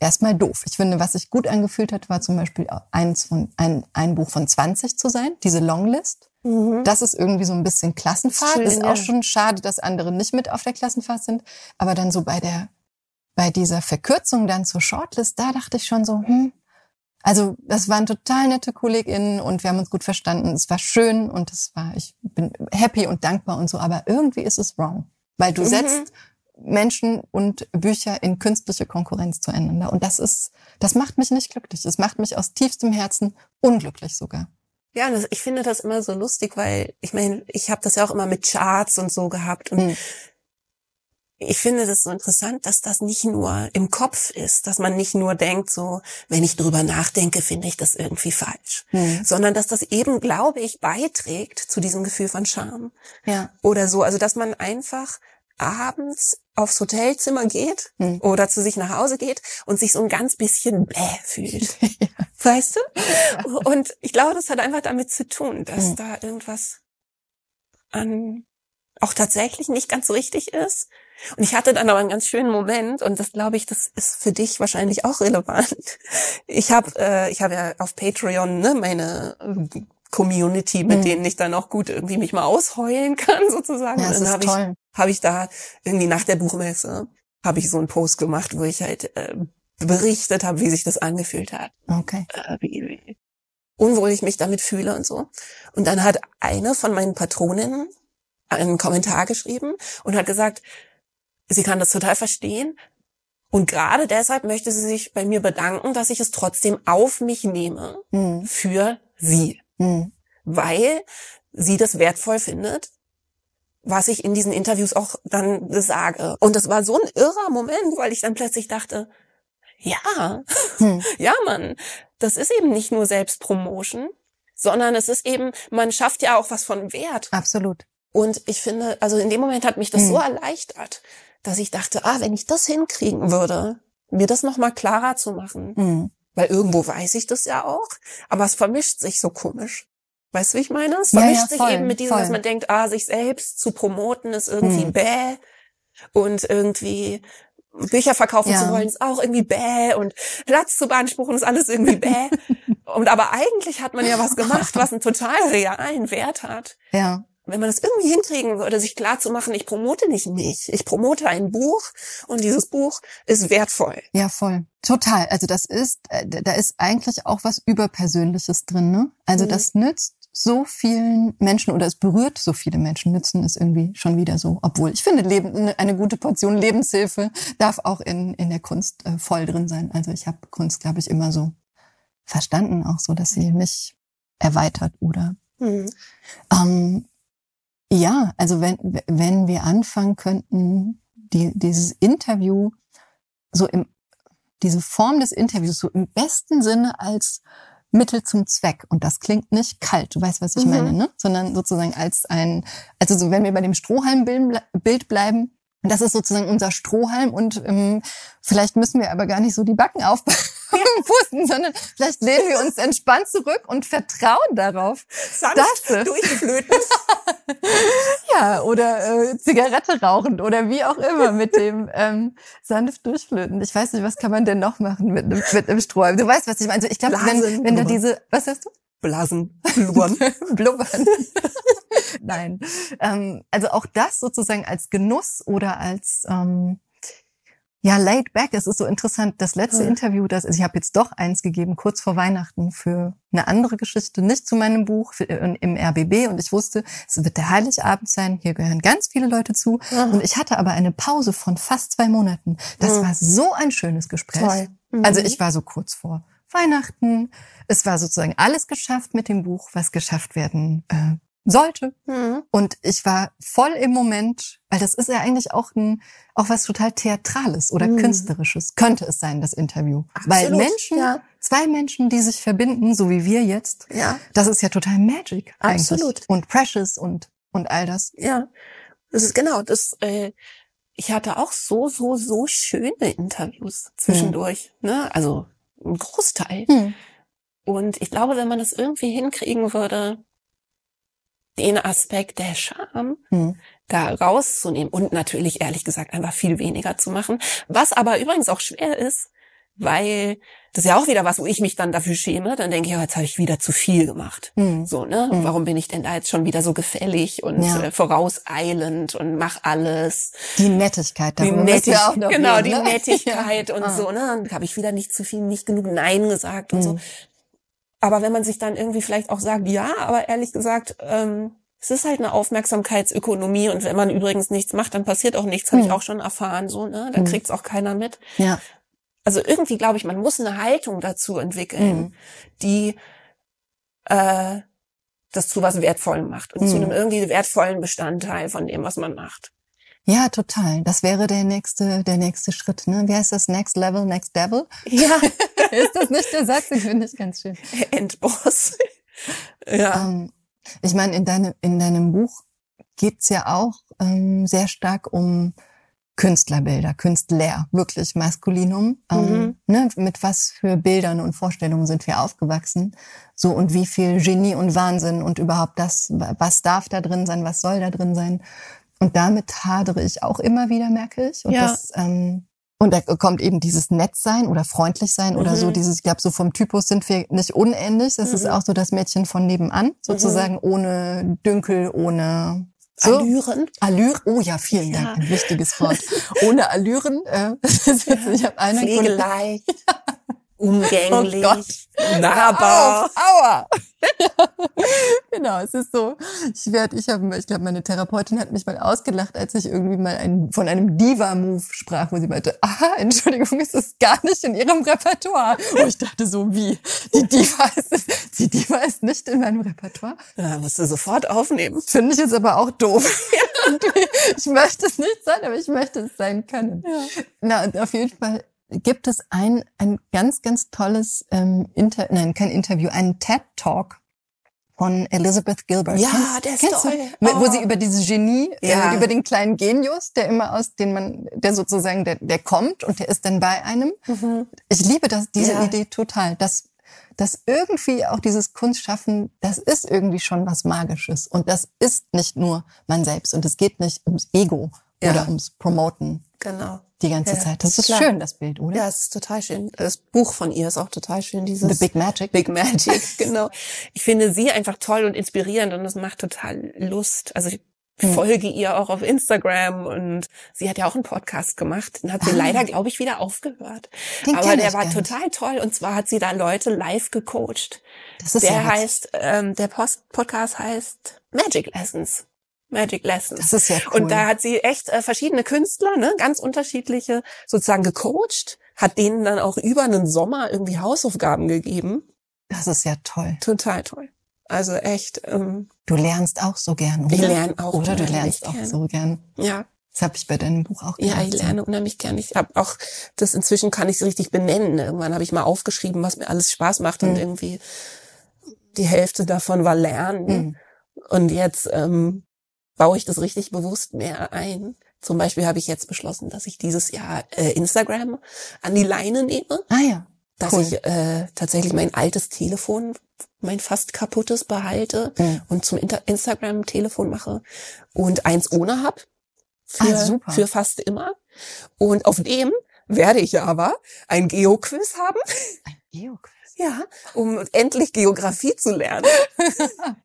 erstmal doof. Ich finde, was sich gut angefühlt hat, war zum Beispiel eins von, ein, ein Buch von 20 zu sein, diese Longlist. Mhm. Das ist irgendwie so ein bisschen Klassenfahrt. Schön, ist auch ja. schon schade, dass andere nicht mit auf der Klassenfahrt sind. Aber dann so bei der, bei dieser Verkürzung dann zur Shortlist, da dachte ich schon so, hm, also das waren total nette KollegInnen und wir haben uns gut verstanden. Es war schön und es war, ich bin happy und dankbar und so, aber irgendwie ist es wrong. Weil du mhm. setzt Menschen und Bücher in künstliche Konkurrenz zueinander. Und das ist, das macht mich nicht glücklich. Das macht mich aus tiefstem Herzen unglücklich sogar. Ja, das, ich finde das immer so lustig, weil ich meine, ich habe das ja auch immer mit Charts und so gehabt und hm ich finde das so interessant, dass das nicht nur im Kopf ist, dass man nicht nur denkt, so, wenn ich drüber nachdenke, finde ich das irgendwie falsch, mhm. sondern dass das eben, glaube ich, beiträgt zu diesem Gefühl von Scham. Ja. Oder so, also dass man einfach abends aufs Hotelzimmer geht mhm. oder zu sich nach Hause geht und sich so ein ganz bisschen bäh fühlt. ja. Weißt du? Und ich glaube, das hat einfach damit zu tun, dass mhm. da irgendwas an auch tatsächlich nicht ganz so richtig ist. Und ich hatte dann aber einen ganz schönen Moment und das glaube ich, das ist für dich wahrscheinlich auch relevant. Ich habe äh, ich habe ja auf Patreon ne, meine äh, Community, mit mhm. denen ich dann auch gut irgendwie mich mal ausheulen kann sozusagen. Ja, das und dann habe ich habe ich da irgendwie nach der Buchmesse habe ich so einen Post gemacht, wo ich halt äh, berichtet habe, wie sich das angefühlt hat. Okay. Äh, wie, wie unwohl ich mich damit fühle und so. Und dann hat eine von meinen Patroninnen einen Kommentar geschrieben und hat gesagt, sie kann das total verstehen. Und gerade deshalb möchte sie sich bei mir bedanken, dass ich es trotzdem auf mich nehme mhm. für sie. Mhm. Weil sie das wertvoll findet, was ich in diesen Interviews auch dann sage. Und das war so ein irrer Moment, weil ich dann plötzlich dachte, ja, hm. ja, Mann, das ist eben nicht nur Selbstpromotion, sondern es ist eben, man schafft ja auch was von Wert. Absolut. Und ich finde, also in dem Moment hat mich das hm. so erleichtert, dass ich dachte, ah, wenn ich das hinkriegen würde, mir das nochmal klarer zu machen. Hm. Weil irgendwo weiß ich das ja auch, aber es vermischt sich so komisch. Weißt du, wie ich meine? Es vermischt ja, ja, voll, sich eben mit diesem, voll. dass man denkt, ah, sich selbst zu promoten ist irgendwie hm. bäh und irgendwie Bücher verkaufen ja. zu wollen ist auch irgendwie bäh und Platz zu beanspruchen ist alles irgendwie bäh. und aber eigentlich hat man ja was gemacht, was einen total realen Wert hat. Ja. Wenn man das irgendwie hinkriegen würde, sich klar zu machen, ich promote nicht mich, ich promote ein Buch und dieses Buch ist wertvoll. Ja, voll. Total. Also das ist, äh, da ist eigentlich auch was Überpersönliches drin, ne? Also mhm. das nützt so vielen Menschen oder es berührt so viele Menschen, nützen es irgendwie schon wieder so. Obwohl ich finde, Leben, eine gute Portion Lebenshilfe darf auch in, in der Kunst äh, voll drin sein. Also ich habe Kunst, glaube ich, immer so verstanden, auch so, dass sie mich erweitert oder mhm. ähm, ja, also wenn, wenn wir anfangen könnten, die, dieses Interview so im, diese Form des Interviews so im besten Sinne als Mittel zum Zweck. Und das klingt nicht kalt, du weißt, was ich mhm. meine, ne? Sondern sozusagen als ein, also so, wenn wir bei dem Strohhalmbild bleiben, das ist sozusagen unser Strohhalm und ähm, vielleicht müssen wir aber gar nicht so die Backen aufpusten, sondern vielleicht lehnen wir uns entspannt zurück und vertrauen darauf. Sanft dass durchflöten. ja, oder äh, Zigarette rauchen oder wie auch immer mit dem ähm, sanft durchflöten. Ich weiß nicht, was kann man denn noch machen mit einem, mit einem Strohhalm? Du weißt, was ich meine. Also ich glaube, wenn, wenn da diese, was hast du? Blasen, blubbern. blubbern. Nein. Ähm, also auch das sozusagen als Genuss oder als ähm, ja laid back. Es ist so interessant. Das letzte hm. Interview, das also ich habe jetzt doch eins gegeben kurz vor Weihnachten für eine andere Geschichte, nicht zu meinem Buch für, äh, im RBB. Und ich wusste, es wird der Heiligabend sein. Hier gehören ganz viele Leute zu. Mhm. Und ich hatte aber eine Pause von fast zwei Monaten. Das mhm. war so ein schönes Gespräch. Mhm. Also ich war so kurz vor Weihnachten. Es war sozusagen alles geschafft mit dem Buch, was geschafft werden äh, sollte. Mhm. Und ich war voll im Moment, weil das ist ja eigentlich auch ein, auch was total Theatrales oder mhm. Künstlerisches, könnte es sein, das Interview. Absolut, weil Menschen, ja. zwei Menschen, die sich verbinden, so wie wir jetzt, ja. das ist ja total Magic eigentlich. Absolut. Und precious und, und all das. Ja. Das ist genau, das, äh, ich hatte auch so, so, so schöne Interviews zwischendurch, mhm. ne? Also, ein Großteil. Hm. Und ich glaube, wenn man das irgendwie hinkriegen würde, den Aspekt der Scham hm. da rauszunehmen und natürlich ehrlich gesagt einfach viel weniger zu machen, was aber übrigens auch schwer ist, weil das ist ja auch wieder was, wo ich mich dann dafür schäme. Dann denke ich, oh, jetzt habe ich wieder zu viel gemacht. Mhm. So, ne? Mhm. Warum bin ich denn da jetzt schon wieder so gefällig und ja. äh, vorauseilend und mach alles? Die Nettigkeit, die Nettigkeit, auch noch genau, reden, die ne? Nettigkeit ja. und ah. so, ne? Dann habe ich wieder nicht zu viel, nicht genug Nein gesagt und mhm. so. Aber wenn man sich dann irgendwie vielleicht auch sagt, ja, aber ehrlich gesagt, ähm, es ist halt eine Aufmerksamkeitsökonomie und wenn man übrigens nichts macht, dann passiert auch nichts, habe ich hm. auch schon erfahren, so, ne? Da hm. kriegt's auch keiner mit. Ja. Also irgendwie glaube ich, man muss eine Haltung dazu entwickeln, mhm. die äh, das zu was Wertvollem macht und mhm. zu einem irgendwie wertvollen Bestandteil von dem, was man macht. Ja, total. Das wäre der nächste, der nächste Schritt. Ne? Wie heißt das? Next Level, Next Devil? Ja. Ist das nicht der Satz? Den finde ich ganz schön. Endboss. ja. Ähm, ich meine, in, deine, in deinem Buch geht's ja auch ähm, sehr stark um Künstlerbilder, Künstler, wirklich Maskulinum. Ähm, mhm. Ähm, ne, mit was für Bildern und Vorstellungen sind wir aufgewachsen? So und wie viel Genie und Wahnsinn und überhaupt das, was darf da drin sein, was soll da drin sein? Und damit hadere ich auch immer wieder, merke ich. Und ja. das, ähm, und da kommt eben dieses Nettsein oder freundlich sein mhm. oder so mhm. dieses, ich glaube, so vom Typus sind wir nicht unähnlich. Das mhm. ist auch so das Mädchen von nebenan, sozusagen mhm. ohne Dünkel, ohne so. Allüren. Allüren. Oh ja, vielen ja. Dank. Ein wichtiges Wort. Ohne Allüren. Äh, ich habe eine Pflegeleicht. umgänglich, oh nahbar. Aua! genau, es ist so. Ich werde, ich habe, ich glaube, meine Therapeutin hat mich mal ausgelacht, als ich irgendwie mal ein, von einem Diva-Move sprach, wo sie meinte, aha, Entschuldigung, ist das gar nicht in ihrem Repertoire. Und ich dachte so, wie? Die Diva ist, die Diva ist nicht in meinem Repertoire. Ja, musst du sofort aufnehmen. Finde ich jetzt aber auch doof. ich möchte es nicht sein, aber ich möchte es sein können. Ja. Na, und auf jeden Fall gibt es ein, ein ganz, ganz tolles ähm, Inter nein, kein Interview, einen TED-Talk von Elizabeth Gilbert. Ja, kennst, der ist kennst toll. Du, oh. Wo sie über dieses Genie, äh, ja. äh, über den kleinen Genius, der immer aus, den man, der sozusagen, der, der kommt und der ist dann bei einem. Mhm. Ich liebe das, diese ja. Idee total, dass, dass irgendwie auch dieses Kunstschaffen, das ist irgendwie schon was Magisches und das ist nicht nur man selbst und es geht nicht ums Ego ja. oder ums Promoten. Genau die ganze Ja, Zeit. Das ist klar. schön, das Bild, oder? Ja, es ist total schön. Das Buch von ihr ist auch total schön. Dieses The Big Magic. Big Magic, genau. Ich finde sie einfach toll und inspirierend und es macht total Lust. Also ich Hm. folge ihr auch auf Instagram und sie hat ja auch einen Podcast gemacht. Den hat sie Ah. leider, glaube ich, wieder aufgehört. Den Aber der war total toll und zwar hat sie da Leute live gecoacht. Das ist Der ja heißt, ähm, der Post Podcast heißt Magic Lessons. Magic Lessons. Das ist ja cool. Und da hat sie echt äh, verschiedene Künstler, ne, ganz unterschiedliche, sozusagen gecoacht, hat denen dann auch über einen Sommer irgendwie Hausaufgaben gegeben. das ist ja toll. Total toll. Also echt, ähm, Du lernst auch so gern, oder? Ich lerne auch Oder du lernst auch gern. so gern. ja, Das habe ich bei deinem Buch auch ja, gemacht. ich lerne unheimlich gern. Ich habe auch das inzwischen kann ich es richtig benennen. Irgendwann habe ich mal aufgeschrieben, was mir alles Spaß macht und Mhm. irgendwie die Hälfte davon war Lernen. Mhm. Und jetzt ähm, baue ich das richtig bewusst mehr ein. Zum Beispiel habe ich jetzt beschlossen, dass ich dieses Jahr äh, Instagram an die Leine nehme, Ah ja. dass Cool. ich äh, tatsächlich mein altes Telefon, mein fast kaputtes behalte Mhm. und zum Instagram-Telefon mache und eins ohne hab für, Ah, super. für fast immer. Und auf dem werde ich aber ein Geoquiz haben, Geoquiz. ja, um endlich Geografie zu lernen.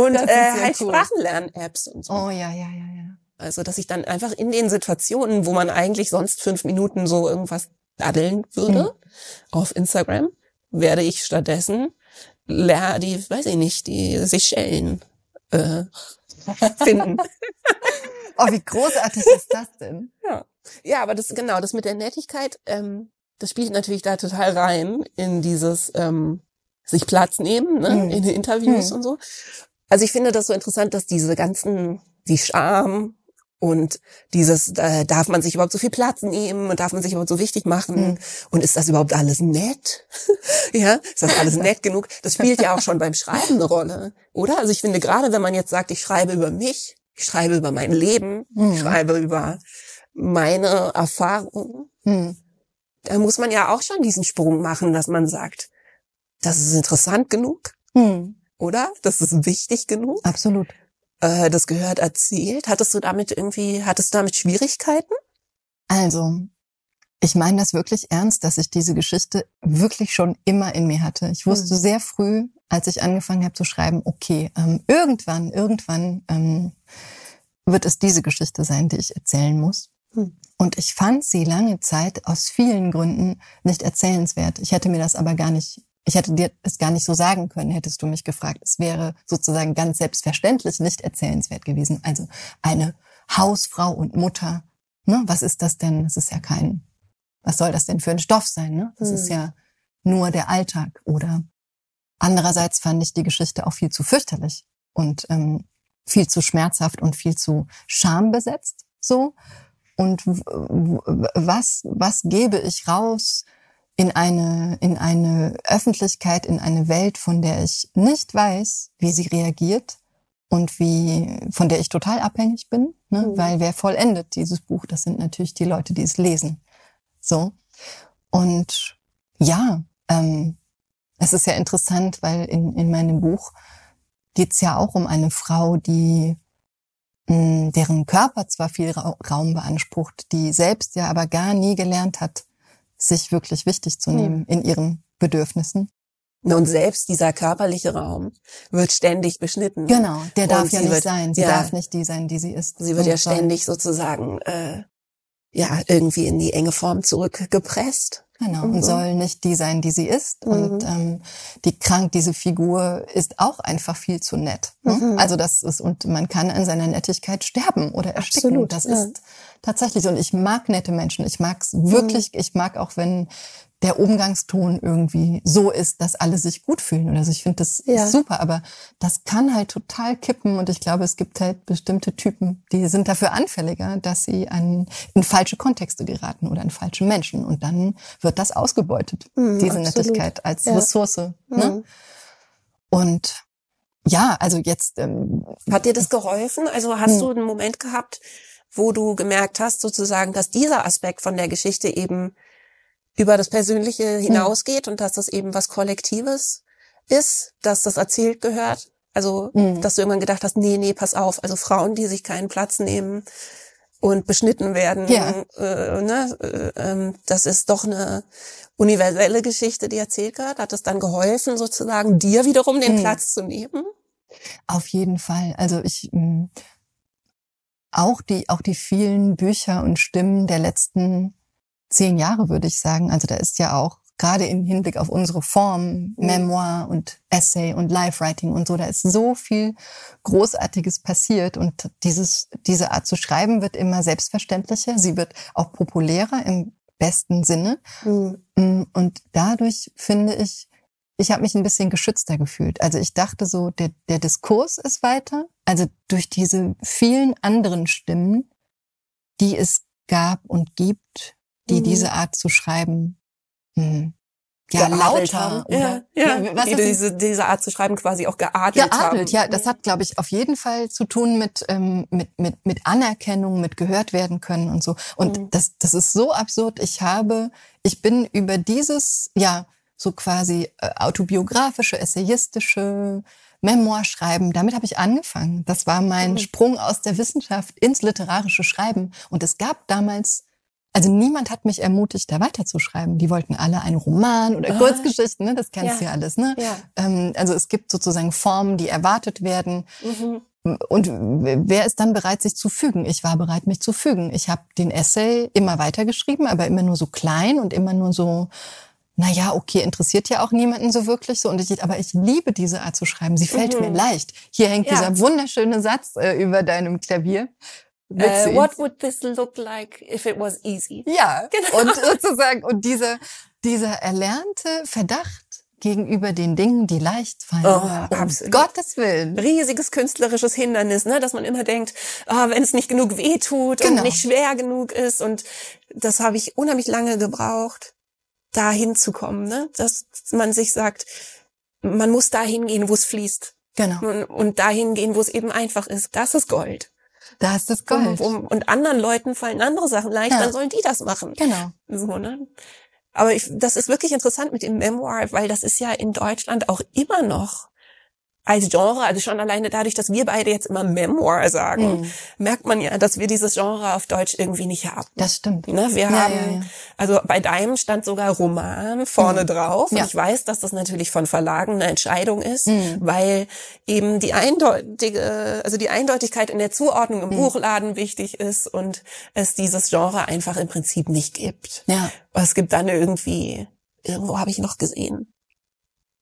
und äh, halt cool. Sprachenlern-Apps und so. Oh ja, ja, ja, ja. Also, dass ich dann einfach in den Situationen, wo man eigentlich sonst fünf Minuten so irgendwas daddeln würde, Mhm. auf Instagram, werde ich stattdessen die, weiß ich nicht, die Seychellen äh, finden. Oh, wie großartig ist das denn? ja. ja, aber das genau, das mit der Nettigkeit, ähm, das spielt natürlich da total rein in dieses ähm, sich Platz nehmen, ne, Mhm. in den Interviews Mhm. und so. Also ich finde das so interessant, dass diese ganzen, die Scham und dieses, äh, darf man sich überhaupt so viel Platz nehmen und darf man sich überhaupt so wichtig machen Mhm. und ist das überhaupt alles nett? ja, ist das alles nett genug? Das spielt ja auch schon beim Schreiben eine Rolle, oder? Also ich finde gerade, wenn man jetzt sagt, ich schreibe über mich, ich schreibe über mein Leben, Mhm. ich schreibe über meine Erfahrungen, Hm. da muss man ja auch schon diesen Sprung machen, dass man sagt, das ist interessant genug, Hm. oder? Das ist wichtig genug. Absolut. Äh, das gehört erzählt. Hattest du damit irgendwie, hattest du damit Schwierigkeiten? Also, ich meine das wirklich ernst, dass ich diese Geschichte wirklich schon immer in mir hatte. Ich wusste Hm. sehr früh, als ich angefangen habe zu schreiben, okay, ähm, irgendwann, irgendwann ähm, wird es diese Geschichte sein, die ich erzählen muss. Hm. Und ich fand sie lange Zeit aus vielen Gründen nicht erzählenswert. Ich hätte mir das aber gar nicht, ich hätte dir es gar nicht so sagen können, hättest du mich gefragt. Es wäre sozusagen ganz selbstverständlich nicht erzählenswert gewesen. Also eine Hausfrau und Mutter, ne, was ist das denn? Das ist ja kein, was soll das denn für ein Stoff sein? Ne? Das Hm. ist ja nur der Alltag. Oder andererseits fand ich die Geschichte auch viel zu fürchterlich und ähm, viel zu schmerzhaft und viel zu schambesetzt. So und was was gebe ich raus in eine in eine Öffentlichkeit, in eine Welt, von der ich nicht weiß, wie sie reagiert und wie von der ich total abhängig bin, ne? Mhm. weil wer vollendet dieses Buch, das sind natürlich die Leute, die es lesen. So und ja, ähm, es ist ja interessant, weil in in meinem Buch geht's ja auch um eine Frau, die mh, deren Körper zwar viel Ra Raum beansprucht, die selbst ja aber gar nie gelernt hat, sich wirklich wichtig zu nehmen in ihren Bedürfnissen. Und selbst dieser körperliche Raum wird ständig beschnitten. Genau, der darf Und ja nicht wird- sein. Sie ja. darf nicht die sein, die sie ist. Sie wird So ja soll- ständig sozusagen, äh, ja, irgendwie in die enge Form zurückgepresst. Genau, Mhm. und soll nicht die sein, die sie ist. Mhm. Und ähm, die krank, diese Figur ist auch einfach viel zu nett. Ne? Mhm. Also das ist, und man kann an seiner Nettigkeit sterben oder ersticken. Absolut, das ja. ist tatsächlich. Und ich mag nette Menschen. Ich mag's wirklich. Ich mag auch, wenn der Umgangston irgendwie so ist, dass alle sich gut fühlen oder so. Ich finde das Ja. super, aber das kann halt total kippen und ich glaube, es gibt halt bestimmte Typen, die sind dafür anfälliger, dass sie an, in falsche Kontexte geraten oder an falsche Menschen und dann wird das ausgebeutet, Mhm, diese absolut. Nettigkeit als Ja. Ressource. Ne? Mhm. Und ja, also jetzt ähm, Hat dir das geholfen? Also hast Hm. du einen Moment gehabt, wo du gemerkt hast, sozusagen, dass dieser Aspekt von der Geschichte eben über das Persönliche Hm. hinausgeht und dass das eben was Kollektives ist, dass das erzählt gehört? Also, Mhm. dass du irgendwann gedacht hast, nee, nee, pass auf, also Frauen, die sich keinen Platz nehmen, und beschnitten werden. Ja. Äh, ne? äh, ähm, das ist doch eine universelle Geschichte, die erzählt wird. Hat es dann geholfen, sozusagen dir wiederum den Hm. Platz zu nehmen? Auf jeden Fall. Also ich mh, auch die auch die vielen Bücher und Stimmen der letzten zehn Jahre würde ich sagen. Also da ist ja auch gerade im Hinblick auf unsere Form, Memoir und Essay und Live Writing und so, da ist so viel Großartiges passiert und dieses diese Art zu schreiben wird immer selbstverständlicher. Sie wird auch populärer im besten Sinne. Mm, Und dadurch finde ich, ich habe mich ein bisschen geschützter gefühlt. Also ich dachte so, der, der Diskurs ist weiter. Also durch diese vielen anderen Stimmen, die es gab und gibt, die Mhm. diese Art zu schreiben, hm, ja, geadelt lauter haben. oder ja, ja. was die diese, diese Art zu schreiben quasi auch geadelt, haben. Geadelt, ja, das hat, glaube ich, auf jeden Fall zu tun mit, ähm, mit, mit, mit Anerkennung, mit gehört werden können und so. Und Mhm. das, das ist so absurd. Ich habe, ich bin über dieses, ja, so quasi äh, autobiografische, essayistische Memoir schreiben, damit habe ich angefangen. Das war mein Mhm. Sprung aus der Wissenschaft ins literarische Schreiben. Und es gab damals also niemand hat mich ermutigt, da weiterzuschreiben. Die wollten alle einen Roman oder Ah. Kurzgeschichten, ne? das kennst Ja. du ja alles. Ne? Ja. Ähm, also es gibt sozusagen Formen, die erwartet werden. Mhm. Und wer ist dann bereit, sich zu fügen? Ich war bereit, mich zu fügen. Ich habe den Essay immer weitergeschrieben, aber immer nur so klein und immer nur so, naja, okay, interessiert ja auch niemanden so wirklich so. Und ich, aber ich liebe diese Art zu schreiben. Sie fällt Mhm. mir leicht. Hier hängt Ja. dieser wunderschöne Satz äh, über deinem Klavier. Uh, what would this look like if it was easy? ja, Genau. und sozusagen, und dieser, dieser erlernte Verdacht gegenüber den Dingen, die leicht fallen. Oh, um absolut. Gottes Willen. riesiges künstlerisches Hindernis, ne, dass man immer denkt, ah, wenn es nicht genug weh tut Genau. und nicht schwer genug ist und das habe ich unheimlich lange gebraucht, da hinzukommen, ne, dass man sich sagt, man muss dahin gehen, wo es fließt Genau. und, und dahin gehen, wo es eben einfach ist. Das ist Gold. Da ist das Um, Gold. um, und anderen Leuten fallen andere Sachen leicht, Ja. dann sollen die das machen. Genau. So, ne? Aber ich, das ist wirklich interessant mit dem Memoir, weil das ist ja in Deutschland auch immer noch als Genre, also schon alleine dadurch, dass wir beide jetzt immer Memoir sagen, Mhm. merkt man ja, dass wir dieses Genre auf Deutsch irgendwie nicht haben. Das stimmt. Ne, wir Ja, haben, ja, ja. also bei deinem stand sogar Roman vorne Mhm. drauf. Und ich weiß, dass das natürlich von Verlagen eine Entscheidung ist, Mhm. weil eben die eindeutige, also die Eindeutigkeit in der Zuordnung im Mhm. Buchladen wichtig ist und es dieses Genre einfach im Prinzip nicht gibt. Ja. Es gibt dann irgendwie, irgendwo habe ich noch gesehen,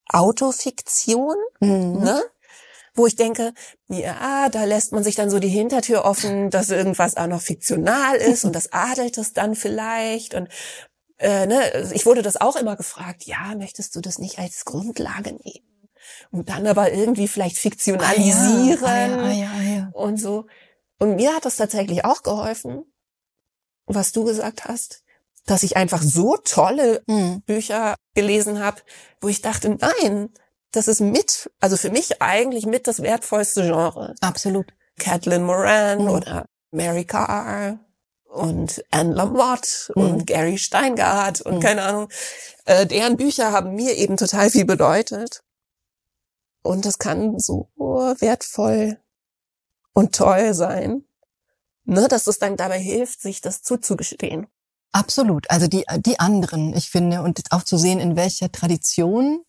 Autofiktion, Mhm. ne? Wo ich denke, ja, da lässt man sich dann so die Hintertür offen, dass irgendwas auch noch fiktional ist und das adelt es dann vielleicht und äh, ne, ich wurde das auch immer gefragt, ja, möchtest du das nicht als Grundlage nehmen? Und dann aber irgendwie vielleicht fiktionalisieren Ah, ja, ah, ja, ah, ja. und so. Und mir hat das tatsächlich auch geholfen, was du gesagt hast, dass ich einfach so tolle Mhm. Bücher gelesen habe, wo ich dachte, nein, das ist mit, also für mich eigentlich mit das wertvollste Genre. Absolut. Catelyn Moran Mhm. oder Mary Carr und Anne Lamott Mhm. und Gary Steingart und Mhm. keine Ahnung. Äh, deren Bücher haben mir eben total viel bedeutet. Und das kann so wertvoll und toll sein, ne, dass es dann dabei hilft, sich das zuzugestehen. Absolut. Also die, die anderen, ich finde, und auch zu sehen, in welcher Tradition,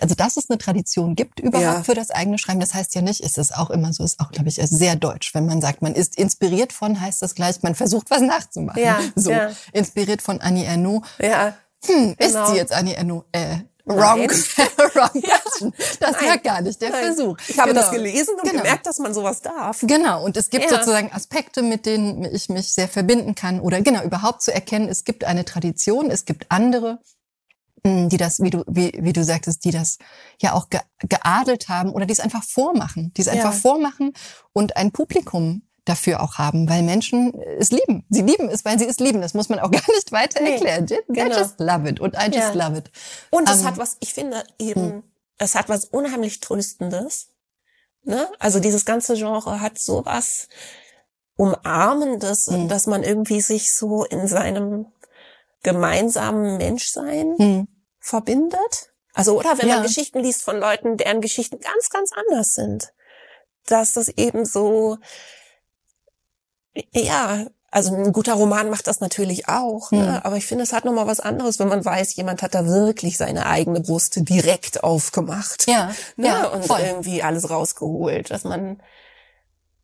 also dass es eine Tradition gibt überhaupt Ja. für das eigene Schreiben, das heißt ja nicht, ist es auch immer so, ist auch, glaube ich, sehr deutsch. Wenn man sagt, man ist inspiriert von, heißt das gleich, man versucht was nachzumachen. Ja, so. ja. Inspiriert von Annie Ernaux. Ja, Hm, Genau. ist sie jetzt Annie Ernaux? Äh. Wrong. wrong question. Das war Nein. gar nicht der Nein. Versuch. Ich habe Genau. das gelesen und Genau. gemerkt, dass man sowas darf. Genau, und es gibt Ja. sozusagen Aspekte, mit denen ich mich sehr verbinden kann oder genau überhaupt zu erkennen, es gibt eine Tradition, es gibt andere, mh, die das, wie du, wie, wie du sagtest, die das ja auch ge geadelt haben oder die es einfach vormachen, die es einfach Ja. vormachen und ein Publikum dafür auch haben, weil Menschen es lieben. Sie lieben es, weil sie es lieben. Das muss man auch gar nicht weiter Nee, erklären. They genau. just love it und I just Ja. love it. Und es Ähm, hat was, ich finde eben, es hat was unheimlich Tröstendes. Ne? Also dieses ganze Genre hat sowas Umarmendes, Mhm. dass man irgendwie sich so in seinem gemeinsamen Menschsein Hm. verbindet. Also, oder wenn Ja. man Geschichten liest von Leuten, deren Geschichten ganz, ganz anders sind. Dass das eben so, ja, Also ein guter Roman macht das natürlich auch, ne? Mhm. aber ich finde, es hat nochmal was anderes, wenn man weiß, jemand hat da wirklich seine eigene Brust direkt aufgemacht. Ja. Ne? ja und voll. irgendwie alles rausgeholt. Dass man,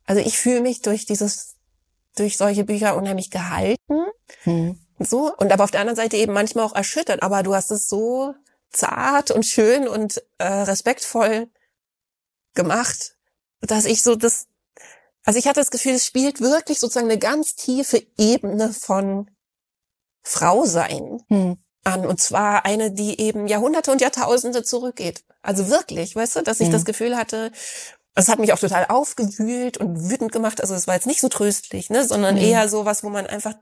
also ich fühle mich durch dieses, durch solche Bücher unheimlich gehalten. Mhm. So. Und aber auf der anderen Seite eben manchmal auch erschüttert. Aber du hast es so zart und schön und äh, respektvoll gemacht, dass ich so das also ich hatte das Gefühl, es spielt wirklich sozusagen eine ganz tiefe Ebene von Frau sein hm. an. Und zwar eine, die eben Jahrhunderte und Jahrtausende zurückgeht. Also wirklich, weißt du, dass ich hm. das Gefühl hatte, es hat mich auch total aufgewühlt und wütend gemacht. Also es war jetzt nicht so tröstlich, ne, sondern hm. eher so was, wo man einfach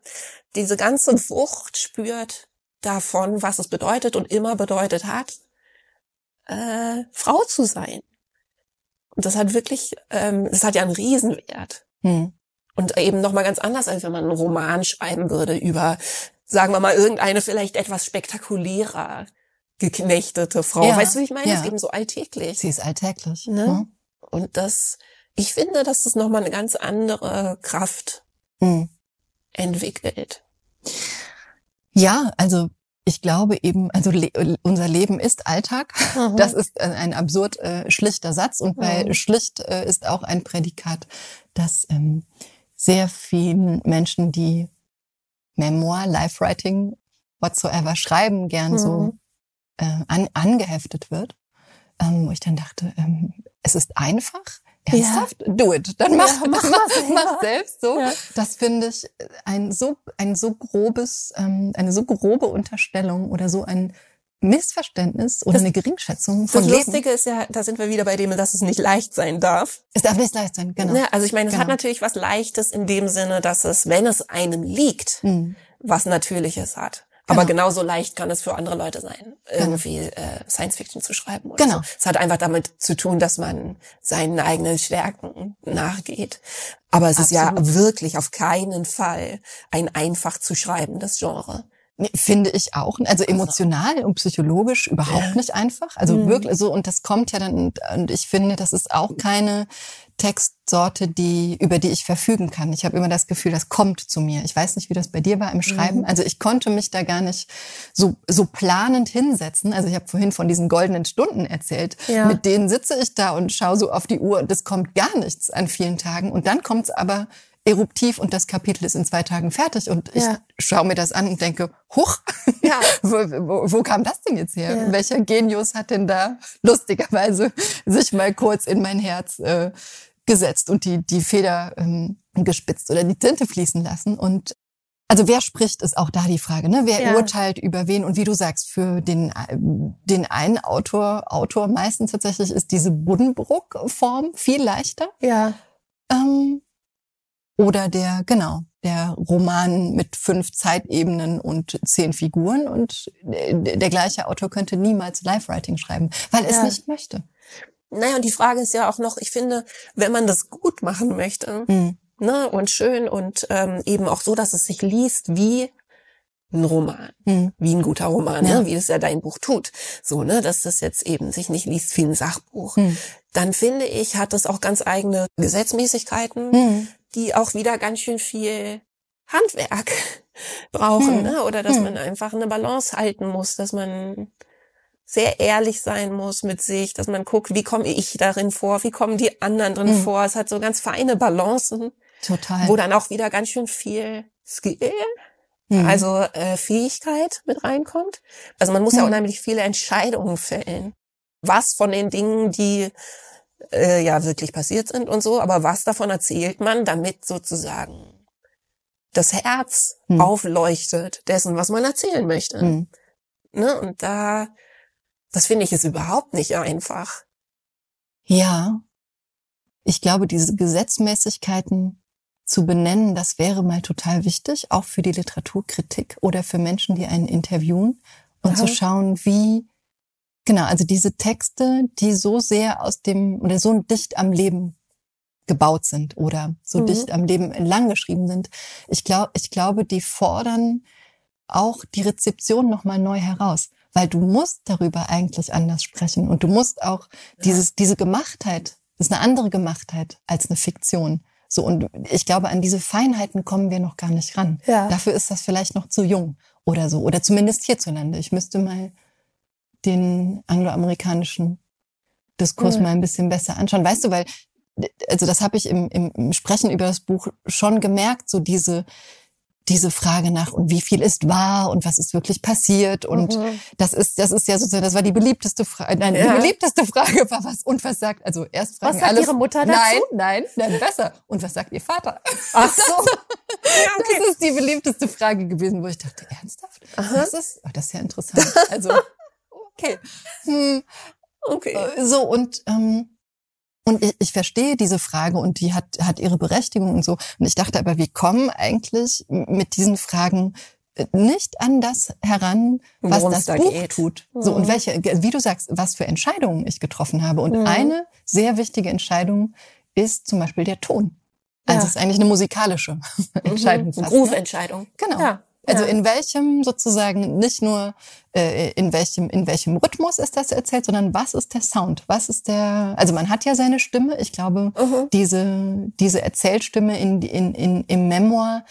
diese ganze Wucht spürt davon, was es bedeutet und immer bedeutet hat, äh, Frau zu sein. Und das hat wirklich, ähm, das hat ja einen Riesenwert. Hm. Und eben nochmal ganz anders, als wenn man einen Roman schreiben würde über, sagen wir mal, irgendeine vielleicht etwas spektakulärer geknechtete Frau. Ja, weißt du, wie ich meine? Ja. Das ist eben so alltäglich. Sie ist alltäglich. Ne? Hm. Und das, ich finde, dass das nochmal eine ganz andere Kraft hm. entwickelt. Ja, also ich glaube eben, also le unser Leben ist Alltag. Mhm. Das ist ein absurd äh, schlichter Satz und bei mhm. schlicht äh, ist auch ein Prädikat, dass ähm, sehr vielen Menschen, die Memoir, Life Writing, whatsoever schreiben, gern mhm. so äh, an, angeheftet wird. Ähm, wo ich dann dachte, ähm, es ist einfach, Ernsthaft? Ja. Do it. Dann mach, ja, mach, mach, mach selbst so. Ja. Das finde ich ein so, ein so grobes, ähm, eine so grobe Unterstellung oder so ein Missverständnis oder das, eine Geringschätzung von Das Leben. Lustige ist ja, da sind wir wieder bei dem, dass es nicht leicht sein darf. Es darf nicht leicht sein, genau. Ja, also ich meine, es genau. hat natürlich was Leichtes in dem Sinne, dass es, wenn es einem liegt, mhm. was Natürliches hat. Aber genau. genauso leicht kann es für andere Leute sein, irgendwie genau. äh, Science Fiction zu schreiben. Genau. So. Es hat einfach damit zu tun, dass man seinen eigenen Stärken nachgeht. Aber es Absolut. ist ja wirklich auf keinen Fall ein einfach zu schreibendes Genre. Finde ich auch. Also, also emotional und psychologisch überhaupt nicht einfach. Also mhm. wirklich so, und das kommt ja dann, und ich finde, das ist auch keine Textsorte, die, über die ich verfügen kann. Ich habe immer das Gefühl, das kommt zu mir. Ich weiß nicht, wie das bei dir war im Schreiben. Mhm. Also ich konnte mich da gar nicht so, so planend hinsetzen. Also ich habe vorhin von diesen goldenen Stunden erzählt. Ja. Mit denen sitze ich da und schaue so auf die Uhr und es kommt gar nichts an vielen Tagen. Und dann kommt es aber eruptiv und das Kapitel ist in zwei Tagen fertig und ich ja. schaue mir das an und denke, huch, ja. wo, wo, wo, kam das denn jetzt her? Ja. Welcher Genius hat denn da lustigerweise sich mal kurz in mein Herz äh, gesetzt und die, die Feder ähm, gespitzt oder die Tinte fließen lassen. Und also wer spricht, ist auch da die Frage. Ne? Wer ja. urteilt über wen? Und wie du sagst, für den, den einen Autor, Autor meistens tatsächlich ist diese Buddenbrook-Form viel leichter. Ja. Ähm, oder der, genau, der Roman mit fünf Zeitebenen und zehn Figuren. Und der gleiche Autor könnte niemals Live-Writing schreiben, weil er ja. es nicht möchte. Naja, und die Frage ist ja auch noch, ich finde, wenn man das gut machen möchte, mhm. ne, und schön und ähm, eben auch so, dass es sich liest wie ein Roman, mhm. wie ein guter Roman, ja. ne, wie es ja dein Buch tut, so, ne, dass das jetzt eben sich nicht liest wie ein Sachbuch, mhm. dann finde ich, hat das auch ganz eigene Gesetzmäßigkeiten, hm. Die auch wieder ganz schön viel Handwerk brauchen, hm. ne, oder dass hm. man einfach eine Balance halten muss, dass man sehr ehrlich sein muss mit sich, dass man guckt, wie komme ich darin vor, wie kommen die anderen drin mhm. vor. Es hat so ganz feine Balancen. Total. Wo dann auch wieder ganz schön viel Skill, mhm. also äh, Fähigkeit mit reinkommt. Also man muss ja unheimlich viele Entscheidungen fällen. Was von den Dingen, die äh, ja wirklich passiert sind und so, aber was davon erzählt man, damit sozusagen das Herz mhm. aufleuchtet dessen, was man erzählen möchte. Mhm. Ne? Und da das finde ich ist überhaupt nicht einfach. Ja. Ich glaube, diese Gesetzmäßigkeiten zu benennen, das wäre mal total wichtig, auch für die Literaturkritik oder für Menschen, die einen interviewen und Aha. zu schauen, wie, genau, also diese Texte, die so sehr aus dem oder so dicht am Leben gebaut sind oder so mhm. dicht am Leben entlang geschrieben sind. Ich glaube, ich glaube, die fordern auch die Rezeption nochmal neu heraus weil du musst darüber eigentlich anders sprechen und du musst auch dieses, diese Gemachtheit, ist eine andere Gemachtheit als eine Fiktion. So, und ich glaube, an diese Feinheiten kommen wir noch gar nicht ran. Ja. Dafür ist das vielleicht noch zu jung oder so. Oder zumindest hierzulande. Ich müsste mal den angloamerikanischen Diskurs Mhm. mal ein bisschen besser anschauen. Weißt du, weil, also das habe ich im, im, Sprechen über das Buch schon gemerkt, so diese, diese Frage nach, und wie viel ist wahr und was ist wirklich passiert und Mhm. das ist, das ist ja sozusagen, das war die beliebteste Frage, nein, Ja. die beliebteste Frage war was und was sagt, also erst fragen sagt alle, Ihre Mutter dazu? Nein, nein, nein, besser. Und was sagt Ihr Vater? Ach so. ja, okay. Das ist die beliebteste Frage gewesen, wo ich dachte, ernsthaft? Aha. Das ist, oh, das ist ja interessant. Also, okay. Hm, Okay. äh, so, und, ähm, und ich, ich verstehe diese Frage und die hat, hat ihre Berechtigung und so. Und ich dachte aber, wir kommen eigentlich mit diesen Fragen äh, nicht an das heran, was Worum's das da Buch geht. tut. So, Mhm. und welche, wie du sagst, was für Entscheidungen ich getroffen habe. Und Mhm. eine sehr wichtige Entscheidung ist zum Beispiel der Ton. Also Ja. es ist eigentlich eine musikalische Entscheidung. Mhm. fast, ne? Rufentscheidung. Genau. Ja. Also ja. in welchem sozusagen nicht nur äh, in welchem in welchem Rhythmus ist das erzählt, sondern was ist der Sound? Was ist der? Also man hat ja seine Stimme. Ich glaube, Mhm. diese diese Erzählstimme in, in, in im Memoir,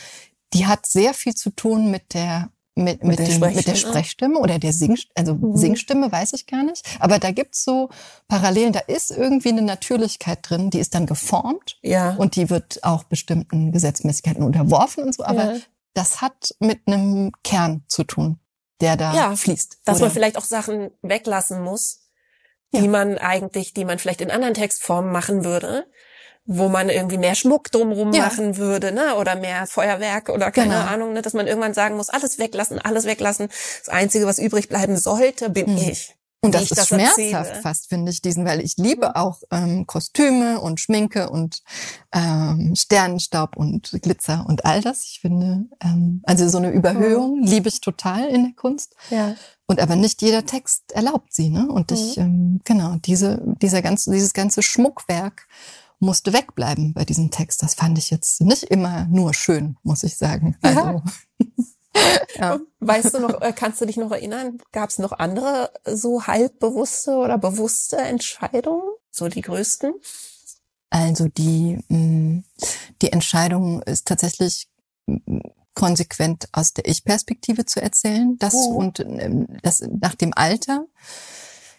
die hat sehr viel zu tun mit der mit, mit, der dem, mit der Sprechstimme. Sprechstimme oder der Sing, also Mhm. Singstimme, weiß ich gar nicht. Aber da gibt's so Parallelen, da ist irgendwie eine Natürlichkeit drin, die ist dann geformt Ja. und die wird auch bestimmten Gesetzmäßigkeiten unterworfen und so. Aber Ja. Das hat mit einem Kern zu tun, der da Ja, fließt. dass oder? man vielleicht auch Sachen weglassen muss, Ja. die man eigentlich, die man vielleicht in anderen Textformen machen würde, wo man irgendwie mehr Schmuck drumrum Ja. machen würde, ne, oder mehr Feuerwerk oder keine Genau. Ahnung, ne, dass man irgendwann sagen muss, alles weglassen, alles weglassen. Das Einzige, was übrig bleiben sollte, bin Mhm. ich. Und das ich ist das schmerzhaft erzähle. fast, finde ich, diesen, weil ich liebe auch ähm, Kostüme und Schminke und ähm, Sternenstaub und Glitzer und all das. Ich finde, ähm, also so eine Überhöhung liebe ich total in der Kunst. Ja. Und aber nicht jeder Text erlaubt sie, ne? Und ich, ähm, genau, diese, dieser ganze, dieses ganze Schmuckwerk musste wegbleiben bei diesem Text. Das fand ich jetzt nicht immer nur schön, muss ich sagen. Also, ja. Weißt du noch, äh, kannst du dich noch erinnern, gab es noch andere so halbbewusste oder bewusste Entscheidungen? So die größten? Also die, mh, die Entscheidung ist tatsächlich mh, konsequent aus der Ich-Perspektive zu erzählen. Das Oh. und ähm, das nach dem Alter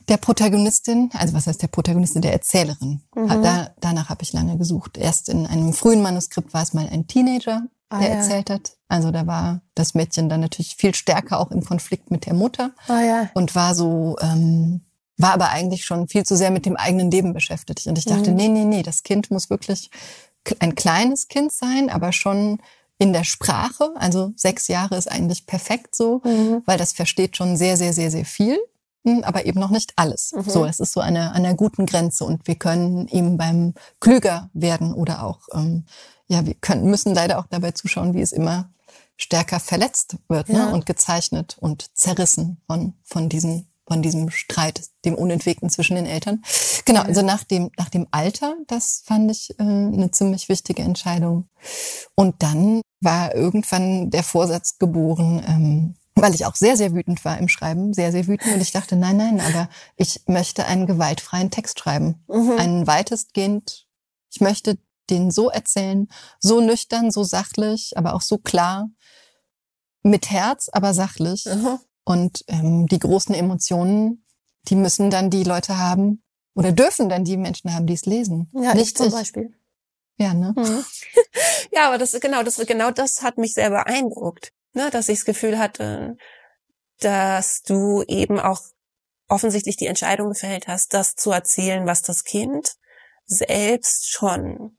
der Protagonistin, also was heißt der Protagonistin, der Erzählerin. Mhm. Da, danach habe ich lange gesucht. Erst in einem frühen Manuskript war es mal ein Teenager, Ah, der ja. erzählt hat. Also da war das Mädchen dann natürlich viel stärker auch im Konflikt mit der Mutter Ah ja. und war so, ähm, war aber eigentlich schon viel zu sehr mit dem eigenen Leben beschäftigt. Und ich dachte, Mhm. nee, nee, nee, das Kind muss wirklich ein kleines Kind sein, aber schon in der Sprache. Also sechs Jahre ist eigentlich perfekt so, Mhm. weil das versteht schon sehr, sehr, sehr, sehr viel. hm, Aber eben noch nicht alles. Mhm. So, es ist so eine, an einer guten Grenze und wir können ihm beim klüger werden oder auch, ähm, ja, wir können, müssen leider auch dabei zuschauen, wie es immer stärker verletzt wird Ja. ne? und gezeichnet und zerrissen von, von, diesen, von diesem Streit, dem Unentwegten zwischen den Eltern. Genau, also nach dem, nach dem Alter, das fand ich äh, eine ziemlich wichtige Entscheidung. Und dann war irgendwann der Vorsatz geboren, ähm, weil ich auch sehr, sehr wütend war im Schreiben, sehr, sehr wütend. Und ich dachte, nein, nein, aber ich möchte einen gewaltfreien Text schreiben. Mhm. Einen weitestgehend, ich möchte den so erzählen, so nüchtern, so sachlich, aber auch so klar, mit Herz, aber sachlich. Mhm. Und ähm, die großen Emotionen, die müssen dann die Leute haben oder dürfen dann die Menschen haben, die es lesen. Ja, Nicht ich zum ich. Beispiel. Ja, ne? Mhm. ja, aber das genau, das genau das hat mich sehr beeindruckt, ne, dass ich das Gefühl hatte, dass du eben auch offensichtlich die Entscheidung gefällt hast, das zu erzählen, was das Kind selbst schon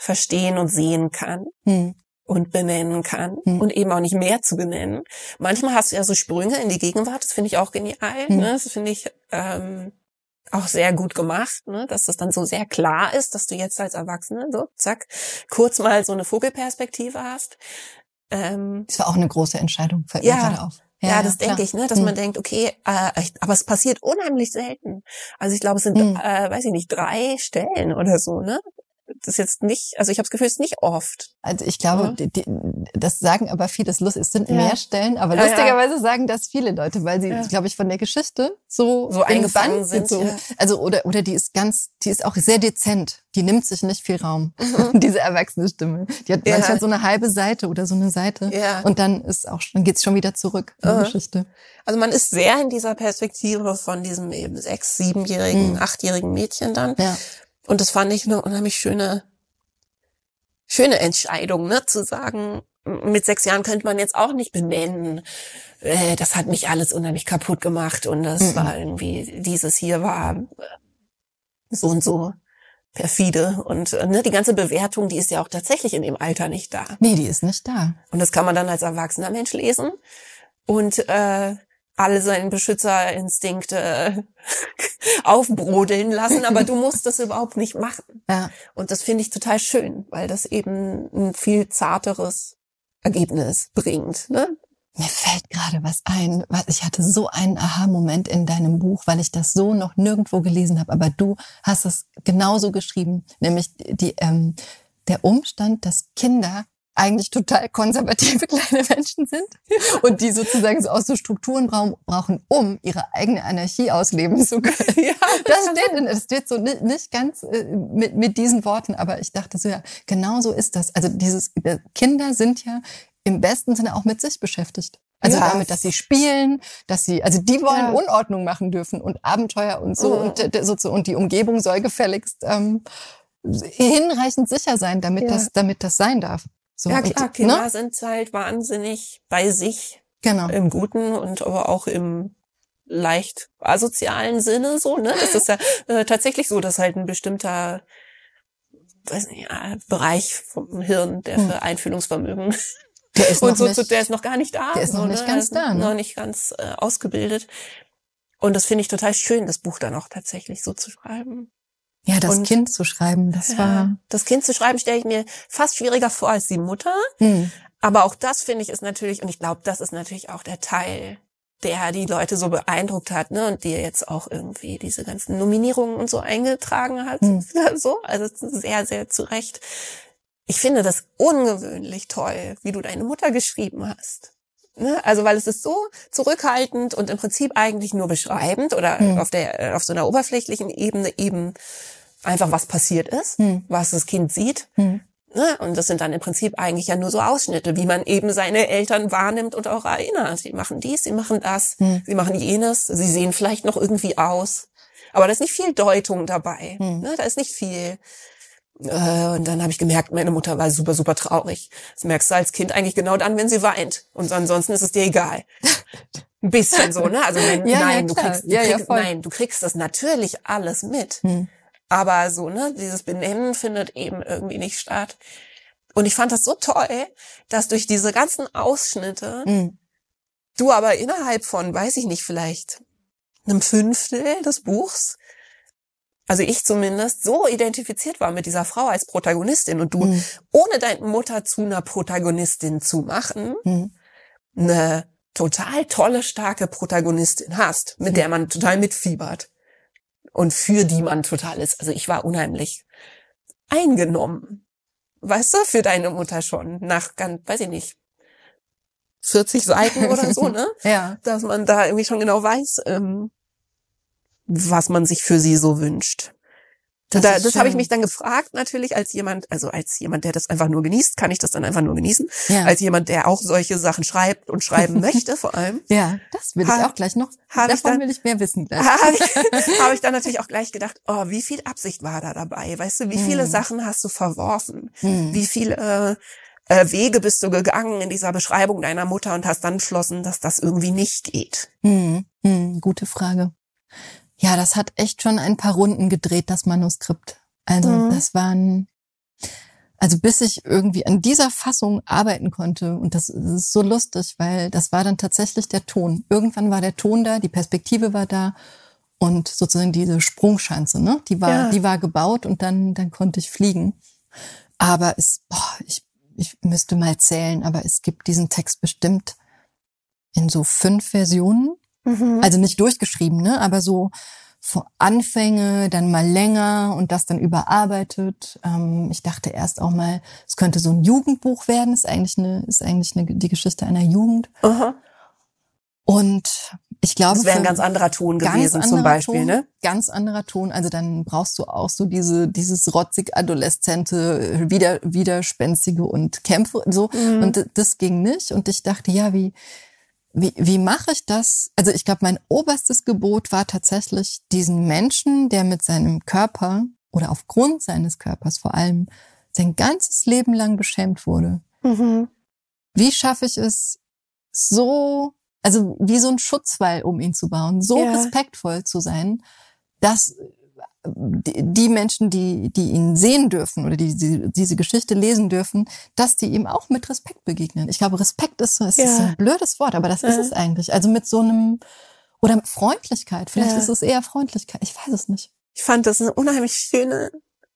verstehen und sehen kann Hm. und benennen kann Hm. und eben auch nicht mehr zu benennen. Manchmal hast du ja so Sprünge in die Gegenwart, das finde ich auch genial. Hm. Ne? Das finde ich ähm, auch sehr gut gemacht, ne? dass das dann so sehr klar ist, dass du jetzt als Erwachsene so, zack, kurz mal so eine Vogelperspektive hast. Ähm, Das war auch eine große Entscheidung, fällt Ja. mir gerade auf. ja, das klar. denke ich, ne, dass Hm. man denkt, okay, äh, aber es passiert unheimlich selten. Also ich glaube, es sind, Hm. äh, weiß ich nicht, drei Stellen oder so, ne, das ist jetzt nicht, also ich habe das Gefühl, es ist nicht oft. Also ich glaube, ja. die, die, das sagen aber viele, es sind ja. mehr Stellen, aber ja, lustigerweise sagen das viele Leute, weil sie, glaube ich, von der Geschichte so, so eingefangen sind. So. Also oder oder die ist ganz, die ist auch sehr dezent. Die nimmt sich nicht viel Raum. Mhm. Diese erwachsene Stimme. Die hat manchmal so eine halbe Seite oder so eine Seite. Ja. Und dann ist auch, dann geht's schon wieder zurück in die Geschichte. Also man ist sehr in dieser Perspektive von diesem eben sechs, siebenjährigen, mhm. achtjährigen Mädchen dann. Und das fand ich eine unheimlich schöne, schöne Entscheidung, ne, zu sagen, mit sechs Jahren könnte man jetzt auch nicht benennen, äh, das hat mich alles unheimlich kaputt gemacht und das mhm. war irgendwie, dieses hier war äh, so und so perfide und äh, ne, die ganze Bewertung, die ist ja auch tatsächlich in dem Alter nicht da. Nee, die ist nicht da. Und das kann man dann als erwachsener Mensch lesen und äh, alle seine Beschützerinstinkte aufbrodeln lassen, aber du musst das überhaupt nicht machen. Ja. Und das finde ich total schön, weil das eben ein viel zarteres Ergebnis bringt. Ne? Mir fällt gerade was ein. Ich hatte so einen Aha-Moment in deinem Buch, weil ich das so noch nirgendwo gelesen habe. Aber du hast es genauso geschrieben, nämlich die, ähm, der Umstand, dass Kinder eigentlich total konservative kleine Menschen sind und die sozusagen so aus so Strukturen brauchen, um ihre eigene Anarchie ausleben zu können. Ja, das steht, das steht so nicht ganz äh, mit, mit diesen Worten, aber ich dachte so, ja, genau so ist das. Also dieses, äh, Kinder sind ja im besten Sinne auch mit sich beschäftigt. Also ja. damit, dass sie spielen, dass sie, also die wollen ja. Unordnung machen dürfen und Abenteuer und so mhm. und so, so und die Umgebung soll gefälligst ähm, hinreichend sicher sein, damit ja. das, damit das sein darf. So, ja klar, und, Kinder ne? sind halt wahnsinnig bei sich. Genau. Im Guten und aber auch im leicht asozialen Sinne so, ne? Das ist ja äh, tatsächlich so, dass halt ein bestimmter weiß nicht, ja, Bereich vom Hirn, der hm. für Einfühlungsvermögen der ist und so, nicht, der ist noch gar nicht da. Der ist noch so, nicht ne? ganz da, ne? noch nicht ganz äh, ausgebildet. Und das finde ich total schön, das Buch dann auch tatsächlich so zu schreiben. Ja, das und, Kind zu schreiben, das ja, war. Das Kind zu schreiben stelle ich mir fast schwieriger vor als die Mutter. Hm. Aber auch das finde ich ist natürlich, und ich glaube, das ist natürlich auch der Teil, der die Leute so beeindruckt hat, ne, und die jetzt auch irgendwie diese ganzen Nominierungen und so eingetragen hat. Hm. So, also sehr, sehr zu Recht. Ich finde das ungewöhnlich toll, wie du deine Mutter geschrieben hast. Ne? Also weil es ist so zurückhaltend und im Prinzip eigentlich nur beschreibend oder hm. auf der auf so einer oberflächlichen Ebene eben einfach was passiert ist, hm. was das Kind sieht. Hm. Ne? Und das sind dann im Prinzip eigentlich ja nur so Ausschnitte, wie man eben seine Eltern wahrnimmt und auch erinnert. Sie machen dies, sie machen das, hm. sie machen jenes, sie sehen vielleicht noch irgendwie aus. Aber da ist nicht viel Deutung dabei. Hm. Ne? Da ist nicht viel äh, und dann habe ich gemerkt, meine Mutter war super, super traurig. Das merkst du als Kind eigentlich genau dann, wenn sie weint. Und ansonsten ist es dir egal. Ein bisschen so, ne? Also nein, ja, nein, ja, du kriegst, du ja, kriegst nein, du kriegst das natürlich alles mit. Hm. Aber so, ne, dieses Benennen findet eben irgendwie nicht statt. Und ich fand das so toll, dass durch diese ganzen Ausschnitte hm. du aber innerhalb von, weiß ich nicht, vielleicht einem Fünftel des Buchs also ich zumindest, so identifiziert war mit dieser Frau als Protagonistin und du, mhm. ohne deine Mutter zu einer Protagonistin zu machen, mhm. eine total tolle, starke Protagonistin hast, mit mhm. der man total mitfiebert und für die man total ist. Also ich war unheimlich eingenommen. Weißt du, für deine Mutter schon, nach ganz, weiß ich nicht, 40 Seiten oder so, ne? ja. Dass man da irgendwie schon genau weiß, ähm, was man sich für sie so wünscht. Das, da, das habe ich mich dann gefragt natürlich als jemand, also als jemand, der das einfach nur genießt, kann ich das dann einfach nur genießen. Ja. Als jemand, der auch solche Sachen schreibt und schreiben möchte vor allem. Ja, das will ich auch gleich noch. Davon ich dann, will ich mehr wissen. Habe ich, hab ich dann natürlich auch gleich gedacht, oh, wie viel Absicht war da dabei? Weißt du, wie viele hm. Sachen hast du verworfen? Hm. Wie viele äh, äh, Wege bist du gegangen in dieser Beschreibung deiner Mutter und hast dann beschlossen, dass das irgendwie nicht geht? Hm. hm. Gute Frage. Ja, das hat echt schon ein paar Runden gedreht, das Manuskript. Also mhm. das waren, also bis ich irgendwie an dieser Fassung arbeiten konnte, und das ist so lustig, weil das war dann tatsächlich der Ton. Irgendwann war der Ton da, die Perspektive war da und sozusagen diese Sprungschanze, ne? Die war, ja. die war gebaut und dann, dann konnte ich fliegen. Aber es, boah, ich, ich müsste mal zählen, aber es gibt diesen Text bestimmt in so fünf Versionen. Mhm. Also nicht durchgeschrieben, ne? aber so Anfänge, dann mal länger und das dann überarbeitet. Ähm, ich dachte erst auch mal, es könnte so ein Jugendbuch werden. Ist eigentlich eine, ist eigentlich eine, die Geschichte einer Jugend. Aha. Und ich glaube, das wäre ein ganz anderer Ton gewesen zum Beispiel, Ton, ne? Ganz anderer Ton. Also dann brauchst du auch so diese dieses rotzig adoleszente, wieder widerspenstige und Kämpfe so. Mhm. Und das ging nicht. Und ich dachte, ja, wie wie, wie mache ich das? Also ich glaube, mein oberstes Gebot war tatsächlich diesen Menschen, der mit seinem Körper oder aufgrund seines Körpers vor allem sein ganzes Leben lang beschämt wurde. Mhm. Wie schaffe ich es, so, also wie so ein Schutzwall um ihn zu bauen, so ja. respektvoll zu sein, dass die Menschen, die, die ihn sehen dürfen oder die, die diese Geschichte lesen dürfen, dass die ihm auch mit Respekt begegnen. Ich glaube, Respekt ist, ist ja. ein blödes Wort, aber das ja. ist es eigentlich. Also mit so einem, oder mit Freundlichkeit. Vielleicht ja. ist es eher Freundlichkeit. Ich weiß es nicht. Ich fand das eine unheimlich schöne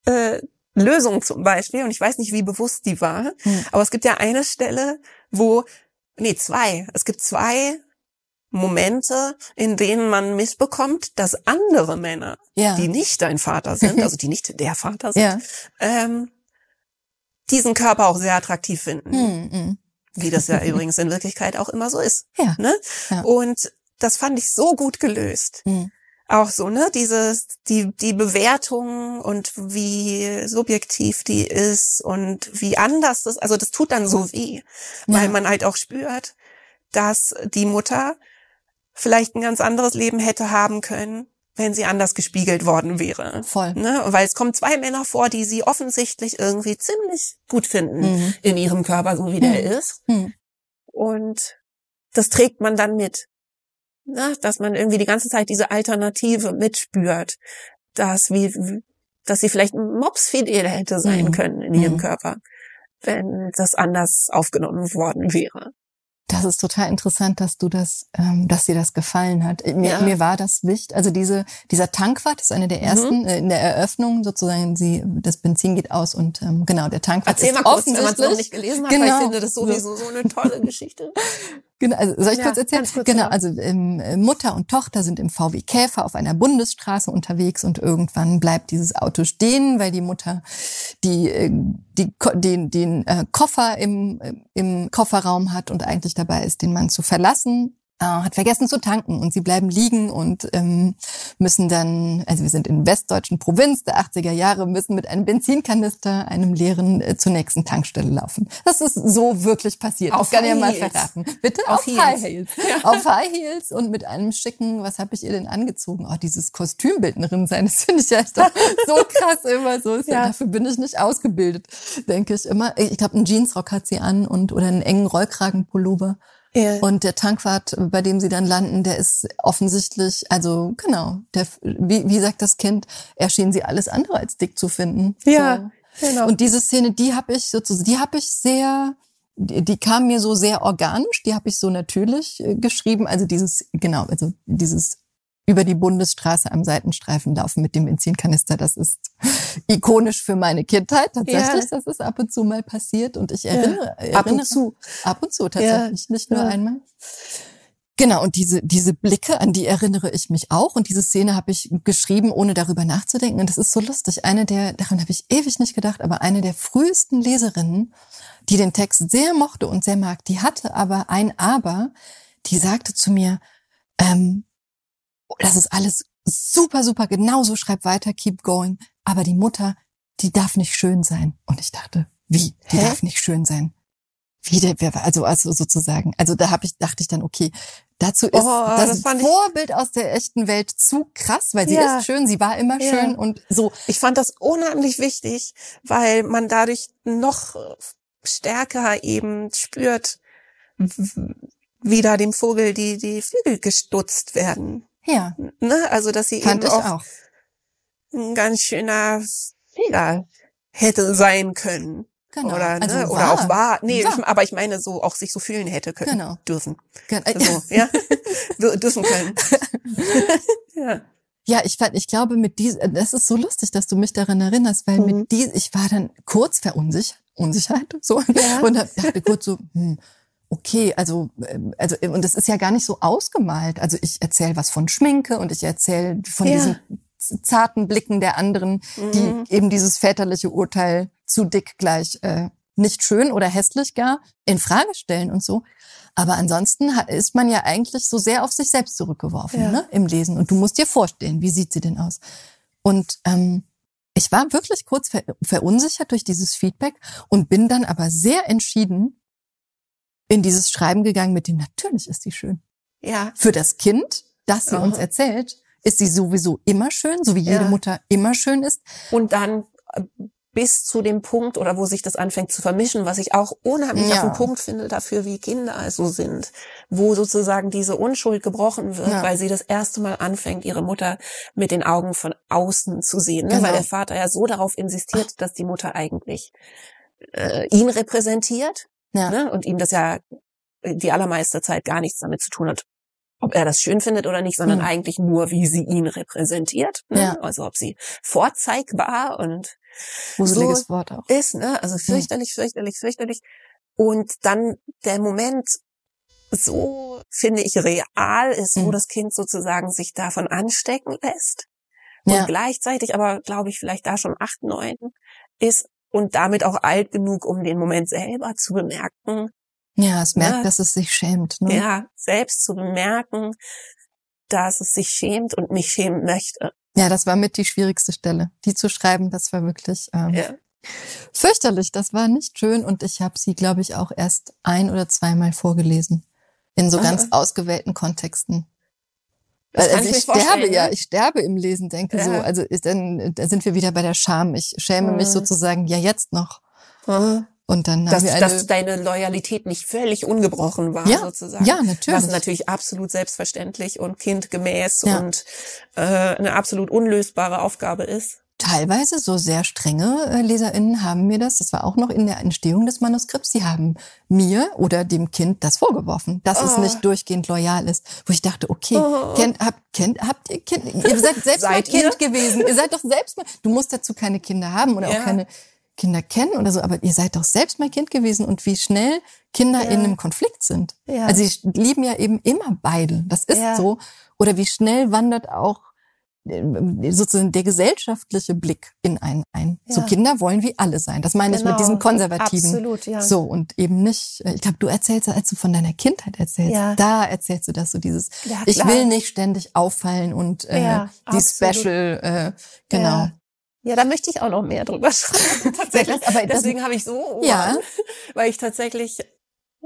äh, Lösung zum Beispiel. Und ich weiß nicht, wie bewusst die war. Hm. Aber es gibt ja eine Stelle, wo, nee, zwei. Es gibt zwei Momente, in denen man mitbekommt, dass andere Männer, ja. die nicht dein Vater sind, also die nicht der Vater sind, ja. ähm, diesen Körper auch sehr attraktiv finden. Mhm. Wie das ja übrigens in Wirklichkeit auch immer so ist. Ja. Ne? ja. Und das fand ich so gut gelöst. Mhm. Auch so, ne, dieses, die, die Bewertung und wie subjektiv die ist und wie anders das, also das tut dann so weh, weil man halt auch spürt, dass die Mutter vielleicht ein ganz anderes Leben hätte haben können, wenn sie anders gespiegelt worden wäre. Voll. Ne? Weil es kommen zwei Männer vor, die sie offensichtlich irgendwie ziemlich gut finden mhm. in ihrem Körper, so wie mhm. der ist. Mhm. Und das trägt man dann mit. Ne? Dass man irgendwie die ganze Zeit diese Alternative mitspürt. Dass wie, dass sie vielleicht mopsfidel hätte sein mhm. können in ihrem mhm. Körper, wenn das anders aufgenommen worden wäre. Das ist total interessant, dass du das, ähm, dass dir das gefallen hat. Mir, ja. mir war das wichtig. Also diese, dieser Tankwart ist eine der mhm. ersten mhm. äh, in der Eröffnung sozusagen. Sie, das Benzin geht aus und ähm, genau der Tankwart Erzähl ist mal kurz, wenn man es noch nicht gelesen hat, genau. weil ich finde das sowieso so eine tolle Geschichte. Genau, also soll ich ja, kurz erzählen? Kurz genau, also ähm, Mutter und Tochter sind im VW Käfer auf einer Bundesstraße unterwegs und irgendwann bleibt dieses Auto stehen, weil die Mutter die äh, die, den, den äh, Koffer im, im Kofferraum hat und eigentlich dabei ist, den Mann zu verlassen äh, hat vergessen zu tanken und sie bleiben liegen und ähm, müssen dann, also wir sind in westdeutschen Provinz der 80er Jahre, müssen mit einem Benzinkanister, einem leeren, äh, zur nächsten Tankstelle laufen. Das ist so wirklich passiert. Auf das kann ja mal verraten. Bitte auf, auf High Heels. Ja. Auf High Heels und mit einem schicken, was habe ich ihr denn angezogen? Oh, dieses Kostümbildnerin sein, das finde ich ja echt so krass immer so. Ja. Dafür bin ich nicht ausgebildet, denke ich immer. Ich glaube, einen Jeansrock hat sie an und oder einen engen Rollkragenpullover. Ja. Und der Tankwart, bei dem sie dann landen, der ist offensichtlich, also genau, der, wie, wie sagt das Kind, erschien sie alles andere als dick zu finden. Ja, so. genau. Und diese Szene, die habe ich sozusagen, die habe ich sehr, die, die kam mir so sehr organisch, die habe ich so natürlich äh, geschrieben. Also dieses, genau, also dieses über die Bundesstraße am Seitenstreifen laufen mit dem Benzinkanister. Das ist ikonisch für meine Kindheit. Tatsächlich, ja. das ist ab und zu mal passiert und ich erinnere, ja. ab und zu, ab und zu tatsächlich, ja. nicht nur einmal. Genau, und diese, diese Blicke, an die erinnere ich mich auch. Und diese Szene habe ich geschrieben, ohne darüber nachzudenken. Und das ist so lustig. Eine der, daran habe ich ewig nicht gedacht, aber eine der frühesten Leserinnen, die den Text sehr mochte und sehr mag, die hatte aber ein Aber, die sagte zu mir, ähm, das ist alles super, super, genauso, schreib weiter, keep going. Aber die Mutter, die darf nicht schön sein. Und ich dachte, wie? Die Hä? darf nicht schön sein. Wie der, also, also sozusagen. Also da habe ich, dachte ich dann, okay, dazu ist oh, das, das Vorbild aus der echten Welt zu krass, weil sie ja. ist schön, sie war immer ja. schön und so. Ich fand das unheimlich wichtig, weil man dadurch noch stärker eben spürt, wie da dem Vogel die, die Flügel gestutzt werden. Ja. Ne? Also, dass sie Fand eben auch, auch, ein ganz schöner Fehler hätte sein können. Genau. Oder, ne? Also oder auch war. Nee, war. Aber ich meine, so auch sich so fühlen hätte können. Genau. Dürfen. Genau. So, ja. dürfen können. ja. Ja, ich fand, ich glaube, mit diesem, das ist so lustig, dass du mich daran erinnerst, weil mhm. mit diesem, ich war dann kurz verunsichert, Unsicherheit, so, ja. und dachte kurz so, hm, okay, also, ähm, also, und es ist ja gar nicht so ausgemalt. Also ich erzähle was von Schminke und ich erzähle von ja. diesen zarten Blicken der anderen, die mhm. eben dieses väterliche Urteil zu dick gleich äh, nicht schön oder hässlich gar in Frage stellen und so. Aber ansonsten ist man ja eigentlich so sehr auf sich selbst zurückgeworfen ja. ne, im Lesen. Und du musst dir vorstellen, wie sieht sie denn aus? Und ähm, ich war wirklich kurz ver verunsichert durch dieses Feedback und bin dann aber sehr entschieden in dieses Schreiben gegangen mit dem, natürlich ist sie schön. Ja. Für das Kind, das sie Aha. uns erzählt, ist sie sowieso immer schön, so wie jede ja. Mutter immer schön ist. Und dann äh, bis zu dem Punkt oder wo sich das anfängt zu vermischen, was ich auch unheimlich ja. auf den Punkt finde dafür, wie Kinder so sind, wo sozusagen diese Unschuld gebrochen wird, ja. weil sie das erste Mal anfängt, ihre Mutter mit den Augen von außen zu sehen, ne? genau. weil der Vater ja so darauf insistiert, dass die Mutter eigentlich äh, ihn repräsentiert ja. ne? und ihm das ja die allermeiste Zeit gar nichts damit zu tun hat, ob er das schön findet oder nicht, sondern mhm. eigentlich nur, wie sie ihn repräsentiert. Ne? Ja. Also ob sie vorzeigbar und Gruseliges so Wort auch. ist, ne? Also fürchterlich, fürchterlich, fürchterlich. Und dann der Moment so, finde ich, real ist, mhm. wo das Kind sozusagen sich davon anstecken lässt. Und ja. gleichzeitig aber, glaube ich, vielleicht da schon acht, neun ist und damit auch alt genug, um den Moment selber zu bemerken. Ja, es merkt, ja, dass es sich schämt. Ne? Ja, selbst zu bemerken, dass es sich schämt und mich schämen möchte. Ja, das war mit die schwierigste Stelle. Die zu schreiben, das war wirklich ähm, ja. fürchterlich. Das war nicht schön und ich habe sie, glaube ich, auch erst ein oder zweimal vorgelesen. In so ganz ausgewählten Kontexten. Das also ich, ich sterbe ja, ne? ich sterbe im Lesen, denke ja. so. Also ist dann, da sind wir wieder bei der Scham. Ich schäme mhm. mich sozusagen ja jetzt noch. Mhm. Und dann dass, haben wir eine, dass deine Loyalität nicht völlig ungebrochen war, ja, sozusagen. Ja, natürlich. Was natürlich absolut selbstverständlich und kindgemäß ja. und äh, eine absolut unlösbare Aufgabe ist. Teilweise so sehr strenge äh, LeserInnen haben mir das, das war auch noch in der Entstehung des Manuskripts, sie haben mir oder dem Kind das vorgeworfen, dass oh. es nicht durchgehend loyal ist. Wo ich dachte, okay, oh. kennt, habt, kennt, habt ihr Kind, ihr seid selbst seid mal Kind ihr? gewesen, ihr seid doch selbst mal, du musst dazu keine Kinder haben oder ja. auch keine Kinder kennen oder so, aber ihr seid doch selbst mal Kind gewesen und wie schnell Kinder ja. in einem Konflikt sind. Ja. Also sie lieben ja eben immer beide. Das ist so. Oder wie schnell wandert auch sozusagen der gesellschaftliche Blick in einen ein. Ja. So Kinder wollen wie alle sein. Das meine genau. ich mit diesem genau. konservativen. Absolut, ja. So und eben nicht. Äh, ich glaube, du erzählst, als du von deiner Kindheit erzählst, ja. da erzählst du das so dieses. Ja, ich will nicht ständig auffallen und äh, die absolut. Special. Äh, genau. Ja, da möchte ich auch noch mehr drüber schreiben. Tatsächlich. Aber deswegen habe ich so, ja. weil ich tatsächlich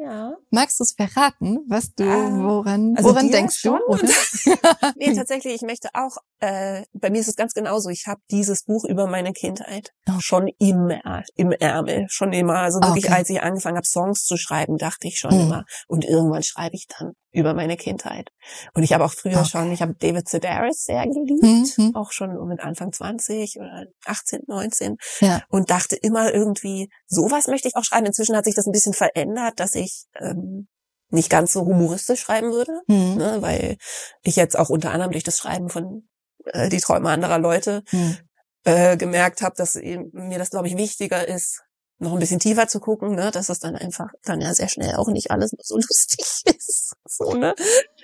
ja. Magst du es verraten, was du, ah, woran, also woran denkst du? nee, tatsächlich, ich möchte auch, äh, bei mir ist es ganz genauso. Ich habe dieses Buch über meine Kindheit oh. schon immer im Ärmel, schon immer. Also wirklich, okay. als ich angefangen habe, Songs zu schreiben, dachte ich schon mhm. immer. Und irgendwann schreibe ich dann über meine Kindheit. Und ich habe auch früher okay. schon, ich habe David Sedaris sehr geliebt, mhm. auch schon mit Anfang 20 oder 18, 19 ja. und dachte immer irgendwie, sowas möchte ich auch schreiben. Inzwischen hat sich das ein bisschen verändert, dass ich ähm, nicht ganz so humoristisch schreiben würde, mhm. ne, weil ich jetzt auch unter anderem durch das Schreiben von äh, die Träume anderer Leute mhm. äh, gemerkt habe, dass mir das, glaube ich, wichtiger ist, noch ein bisschen tiefer zu gucken, ne, dass es dann einfach dann ja sehr schnell auch nicht alles so lustig ist. So, ne?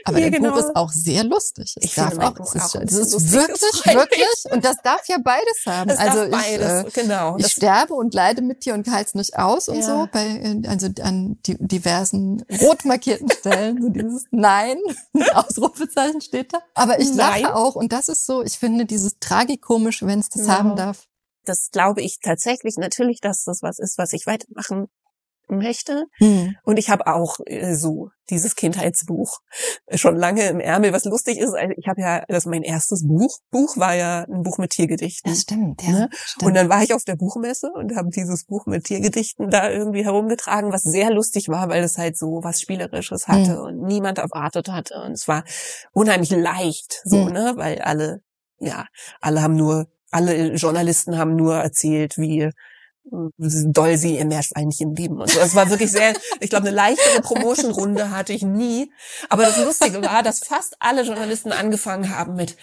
Aber ja, dein genau. Buch ist auch sehr lustig. Es ich darf auch, es ist, es ist wirklich, wirklich, und das darf ja beides haben. Das also darf ich, beides, äh, genau. Ich sterbe und leide mit dir und halte nicht aus und ja. so, bei, also an die, diversen rot markierten Stellen, so dieses Nein, Ausrufezeichen steht da. Aber ich Nein. lache auch und das ist so, ich finde dieses tragikomische, wenn es das ja. haben darf das glaube ich tatsächlich natürlich, dass das was ist, was ich weitermachen möchte. Hm. Und ich habe auch äh, so dieses Kindheitsbuch schon lange im Ärmel. Was lustig ist, also ich habe ja, das mein erstes Buch. Buch war ja ein Buch mit Tiergedichten. Das stimmt, ja. Ne? Stimmt. Und dann war ich auf der Buchmesse und habe dieses Buch mit Tiergedichten da irgendwie herumgetragen, was sehr lustig war, weil es halt so was Spielerisches hatte hm. und niemand erwartet hatte. Und es war unheimlich leicht, so, hm. ne, weil alle, ja, alle haben nur alle Journalisten haben nur erzählt, wie doll sie ihr Meerschweinchen lieben und so. Das war wirklich sehr, ich glaube, eine leichtere Promotion-Runde hatte ich nie. Aber das Lustige war, dass fast alle Journalisten angefangen haben mit,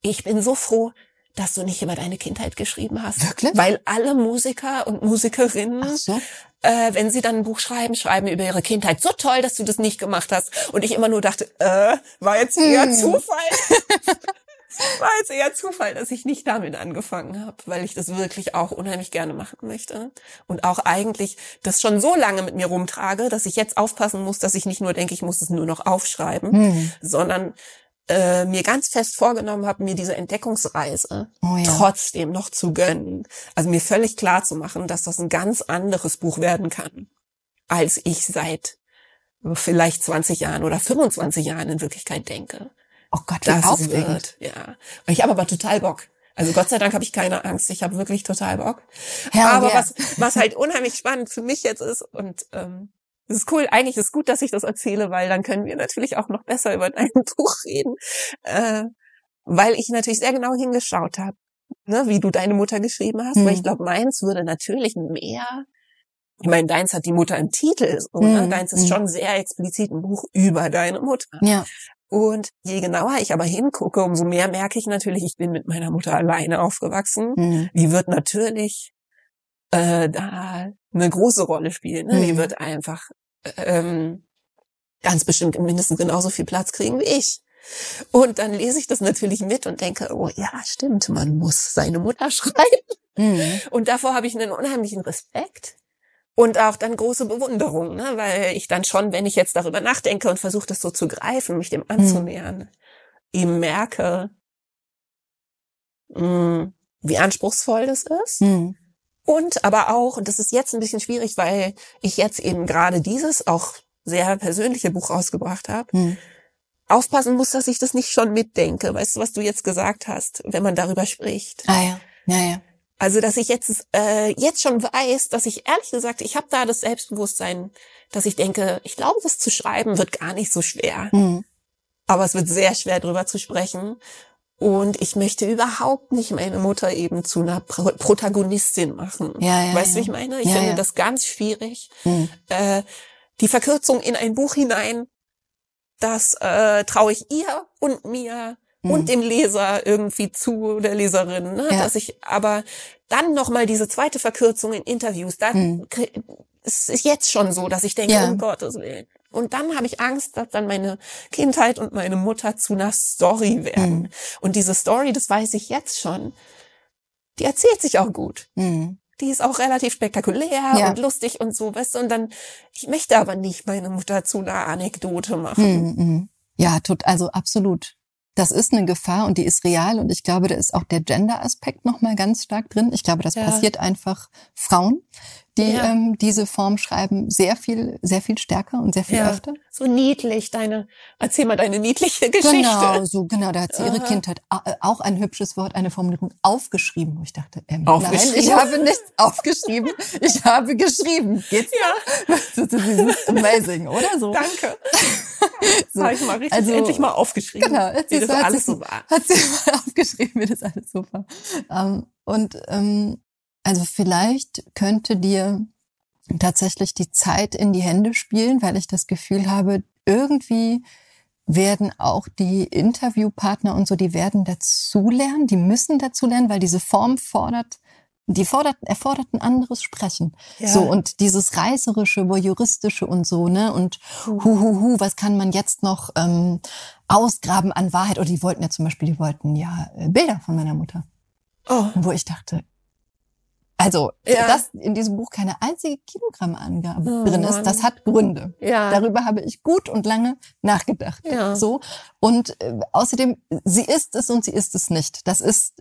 ich bin so froh, dass du nicht über deine Kindheit geschrieben hast. Wirklich? Weil alle Musiker und Musikerinnen, so. äh, wenn sie dann ein Buch schreiben, schreiben über ihre Kindheit. So toll, dass du das nicht gemacht hast. Und ich immer nur dachte, äh, war jetzt eher Hm. Zufall. war jetzt eher Zufall, dass ich nicht damit angefangen habe, weil ich das wirklich auch unheimlich gerne machen möchte. Und auch eigentlich das schon so lange mit mir rumtrage, dass ich jetzt aufpassen muss, dass ich nicht nur denke, ich muss es nur noch aufschreiben, Hm. sondern äh, mir ganz fest vorgenommen habe, mir diese Entdeckungsreise Oh ja. trotzdem noch zu gönnen. Also mir völlig klar zu machen, dass das ein ganz anderes Buch werden kann, als ich seit vielleicht 20 Jahren oder 25 Jahren in Wirklichkeit denke. Oh Gott, wie Das aufregend. wird, ja. Ich habe aber total Bock. Also Gott sei Dank habe ich keine Angst. Ich habe wirklich total Bock. Hell aber yeah. was, was halt unheimlich spannend für mich jetzt ist und ähm, es ist cool, eigentlich ist gut, dass ich das erzähle, weil dann können wir natürlich auch noch besser über dein Buch reden, äh, weil ich natürlich sehr genau hingeschaut habe, ne, wie du deine Mutter geschrieben hast, Hm. weil ich glaube, meins würde natürlich mehr, ich meine, deins hat die Mutter im Titel, so, ne? Hm, deins ist hm. schon sehr explizit ein Buch über deine Mutter. Ja. Und je genauer ich aber hingucke, umso mehr merke ich natürlich, ich bin mit meiner Mutter alleine aufgewachsen. Hm. Die wird natürlich äh, da eine große Rolle spielen. Ne? Die Mhm. wird einfach ähm, ganz bestimmt mindestens genauso viel Platz kriegen wie ich. Und dann lese ich das natürlich mit und denke, oh ja, stimmt, man muss seine Mutter schreiben. Hm. Und davor habe ich einen unheimlichen Respekt. Und auch dann große Bewunderung, ne? weil ich dann schon, wenn ich jetzt darüber nachdenke und versuche, das so zu greifen, mich dem anzunähern, eben merke, mh, wie anspruchsvoll das ist. Hm. Und aber auch, und das ist jetzt ein bisschen schwierig, weil ich jetzt eben gerade dieses auch sehr persönliche Buch rausgebracht habe, Hm. aufpassen muss, dass ich das nicht schon mitdenke. Weißt du, was du jetzt gesagt hast, wenn man darüber spricht? Ah ja. Ja, ja. Also, dass ich jetzt äh, jetzt schon weiß, dass ich ehrlich gesagt, ich habe da das Selbstbewusstsein, dass ich denke, ich glaube, das zu schreiben wird gar nicht so schwer. Hm. Aber es wird sehr schwer, drüber zu sprechen. Und ich möchte überhaupt nicht meine Mutter eben zu einer Pro Protagonistin machen. Ja, ja, weißt du, ja. wie ich meine? Ich Ja, finde ja. das ganz schwierig. Hm. Äh, die Verkürzung in ein Buch hinein, das äh, traue ich ihr und mir Mhm. und dem Leser irgendwie zu, der Leserin, ne? Ja. dass ich aber dann noch mal diese zweite Verkürzung in Interviews, da Mhm. es ist jetzt schon so, dass ich denke, Ja. um Gottes Willen. Und dann habe ich Angst, dass dann meine Kindheit und meine Mutter zu einer Story werden. Mhm. Und diese Story, das weiß ich jetzt schon, die erzählt sich auch gut Hm. die ist auch relativ spektakulär Ja. und lustig und so, weißt du, und dann, ich möchte aber nicht meine Mutter zu einer Anekdote machen. Hm, hm. Ja, tot, also absolut. Das ist eine Gefahr und die ist real und ich glaube, da ist auch der Gender-Aspekt nochmal ganz stark drin. Ich glaube, das Ja. passiert einfach Frauen, die Ja. ähm, diese Form schreiben, sehr viel, sehr viel stärker und sehr viel Ja. öfter. So niedlich, deine, erzähl mal deine niedliche Geschichte. Genau, so genau. Da hat sie ihre Aha. Kindheit au- äh, auch ein hübsches Wort, eine Formulierung aufgeschrieben, wo ich dachte, ähm, nein, ich habe nichts aufgeschrieben, ich habe geschrieben. Geht's? Ja, Das ist amazing, oder so? danke. So. Habe ich mal richtig, Also, endlich mal aufgeschrieben. Genau, jetzt wie das hat alles sie- so war. Hat sie mal aufgeschrieben, wie das alles so war. Ähm, und ähm, also vielleicht könnte dir tatsächlich die Zeit in die Hände spielen, weil ich das Gefühl habe, irgendwie werden auch die Interviewpartner und so, die werden dazulernen, die müssen dazulernen, weil diese Form fordert, die fordert, erfordert ein anderes Sprechen. Ja. So, und dieses reißerische, voyeuristische und so, ne? Und hu, hu, hu, was kann man jetzt noch ähm, ausgraben an Wahrheit? Oder die wollten ja zum Beispiel, die wollten ja äh, Bilder von meiner Mutter. Oh, Wo ich dachte, also, Ja. dass in diesem Buch keine einzige Kilogrammangabe Oh, drin ist, das hat Gründe. ja. Darüber habe ich gut und lange nachgedacht. Ja. So. Und äh, außerdem, sie ist es und sie ist es nicht. Das ist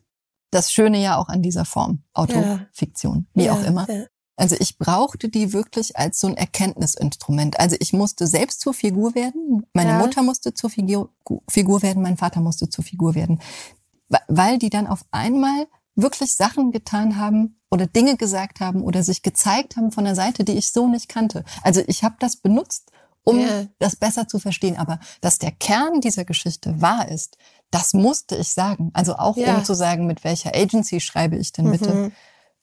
das Schöne ja auch an dieser Form. Autofiktion, wie ja, auch immer. Ja. Also ich brauchte die wirklich als so ein Erkenntnisinstrument. Also ich musste selbst zur Figur werden. Meine Ja. Mutter musste zur Figur, Figur werden. Mein Vater musste zur Figur werden. Weil die dann auf einmal wirklich Sachen getan haben oder Dinge gesagt haben oder sich gezeigt haben von der Seite, die ich so nicht kannte. Also ich habe das benutzt, um Ja. das besser zu verstehen. Aber dass der Kern dieser Geschichte wahr ist, das musste ich sagen. Also auch Ja. um zu sagen, mit welcher Agency schreibe ich denn bitte Mhm.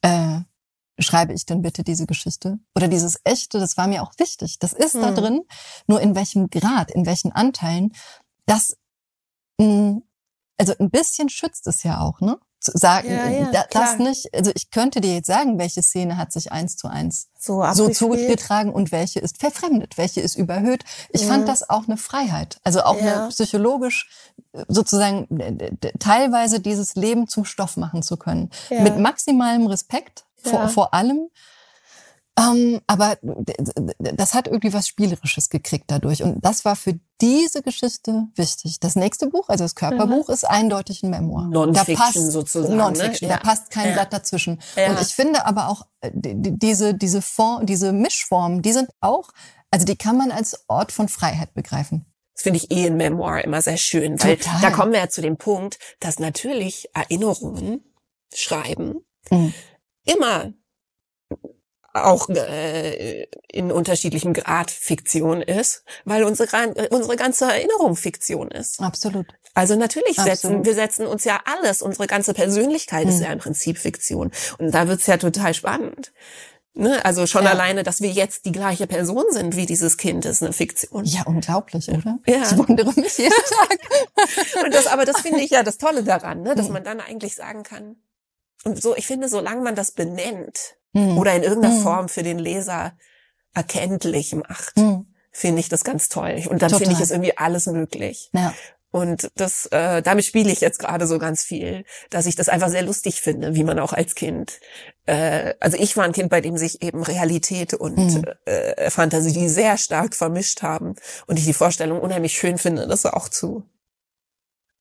äh, schreibe ich denn bitte diese Geschichte? Oder dieses Echte, das war mir auch wichtig. Das ist da Hm. drin, nur in welchem Grad, in welchen Anteilen, das, mh, also ein bisschen schützt es ja auch, ne? Sagen, ja, ja, da, das nicht, also ich könnte dir jetzt sagen, welche Szene hat sich eins zu eins so, so zugetragen und welche ist verfremdet, welche ist überhöht. Ich mhm. fand das auch eine Freiheit, also auch ja. eine psychologisch sozusagen teilweise dieses Leben zum Stoff machen zu können. Mit maximalem Respekt vor, vor allem ähm, aber das hat irgendwie was Spielerisches gekriegt dadurch. Und das war für diese Geschichte wichtig. Das nächste Buch, also das Körperbuch, mhm. ist eindeutig ein Memoir. Non-Fiction sozusagen. Ne? Non-Fiction, ne? ja. da passt kein ja. Blatt dazwischen. Ja. Und ich finde aber auch, äh, diese, diese Form, diese Mischformen, die sind auch, also die kann man als Ort von Freiheit begreifen. Das finde ich eh in Memoir immer sehr schön, weil Total. da kommen wir ja zu dem Punkt, dass natürlich Erinnerungen schreiben mhm. immer auch äh, in unterschiedlichem Grad Fiktion ist, weil unsere, unsere ganze Erinnerung Fiktion ist. Absolut. Also natürlich setzen Absolut. wir setzen uns ja alles, unsere ganze Persönlichkeit hm. ist ja im Prinzip Fiktion. Und da wird's ja total spannend. Ne? Also schon ja. alleine, dass wir jetzt die gleiche Person sind wie dieses Kind, ist eine Fiktion. Ja, unglaublich, oder? Ja. Ich wundere mich jeden Tag. und das, aber das finde ich ja das Tolle daran, ne? dass hm. man dann eigentlich sagen kann, und so, ich finde, solange man das benennt, hm. oder in irgendeiner hm. Form für den Leser erkenntlich macht, hm. finde ich das ganz toll. Und dann finde ich es irgendwie alles möglich. Ja. Und das, äh, damit spiele ich jetzt gerade so ganz viel, dass ich das einfach sehr lustig finde, wie man auch als Kind. Äh, also ich war ein Kind, bei dem sich eben Realität und mhm. äh, Fantasie sehr stark vermischt haben und ich die Vorstellung unheimlich schön finde, das auch zu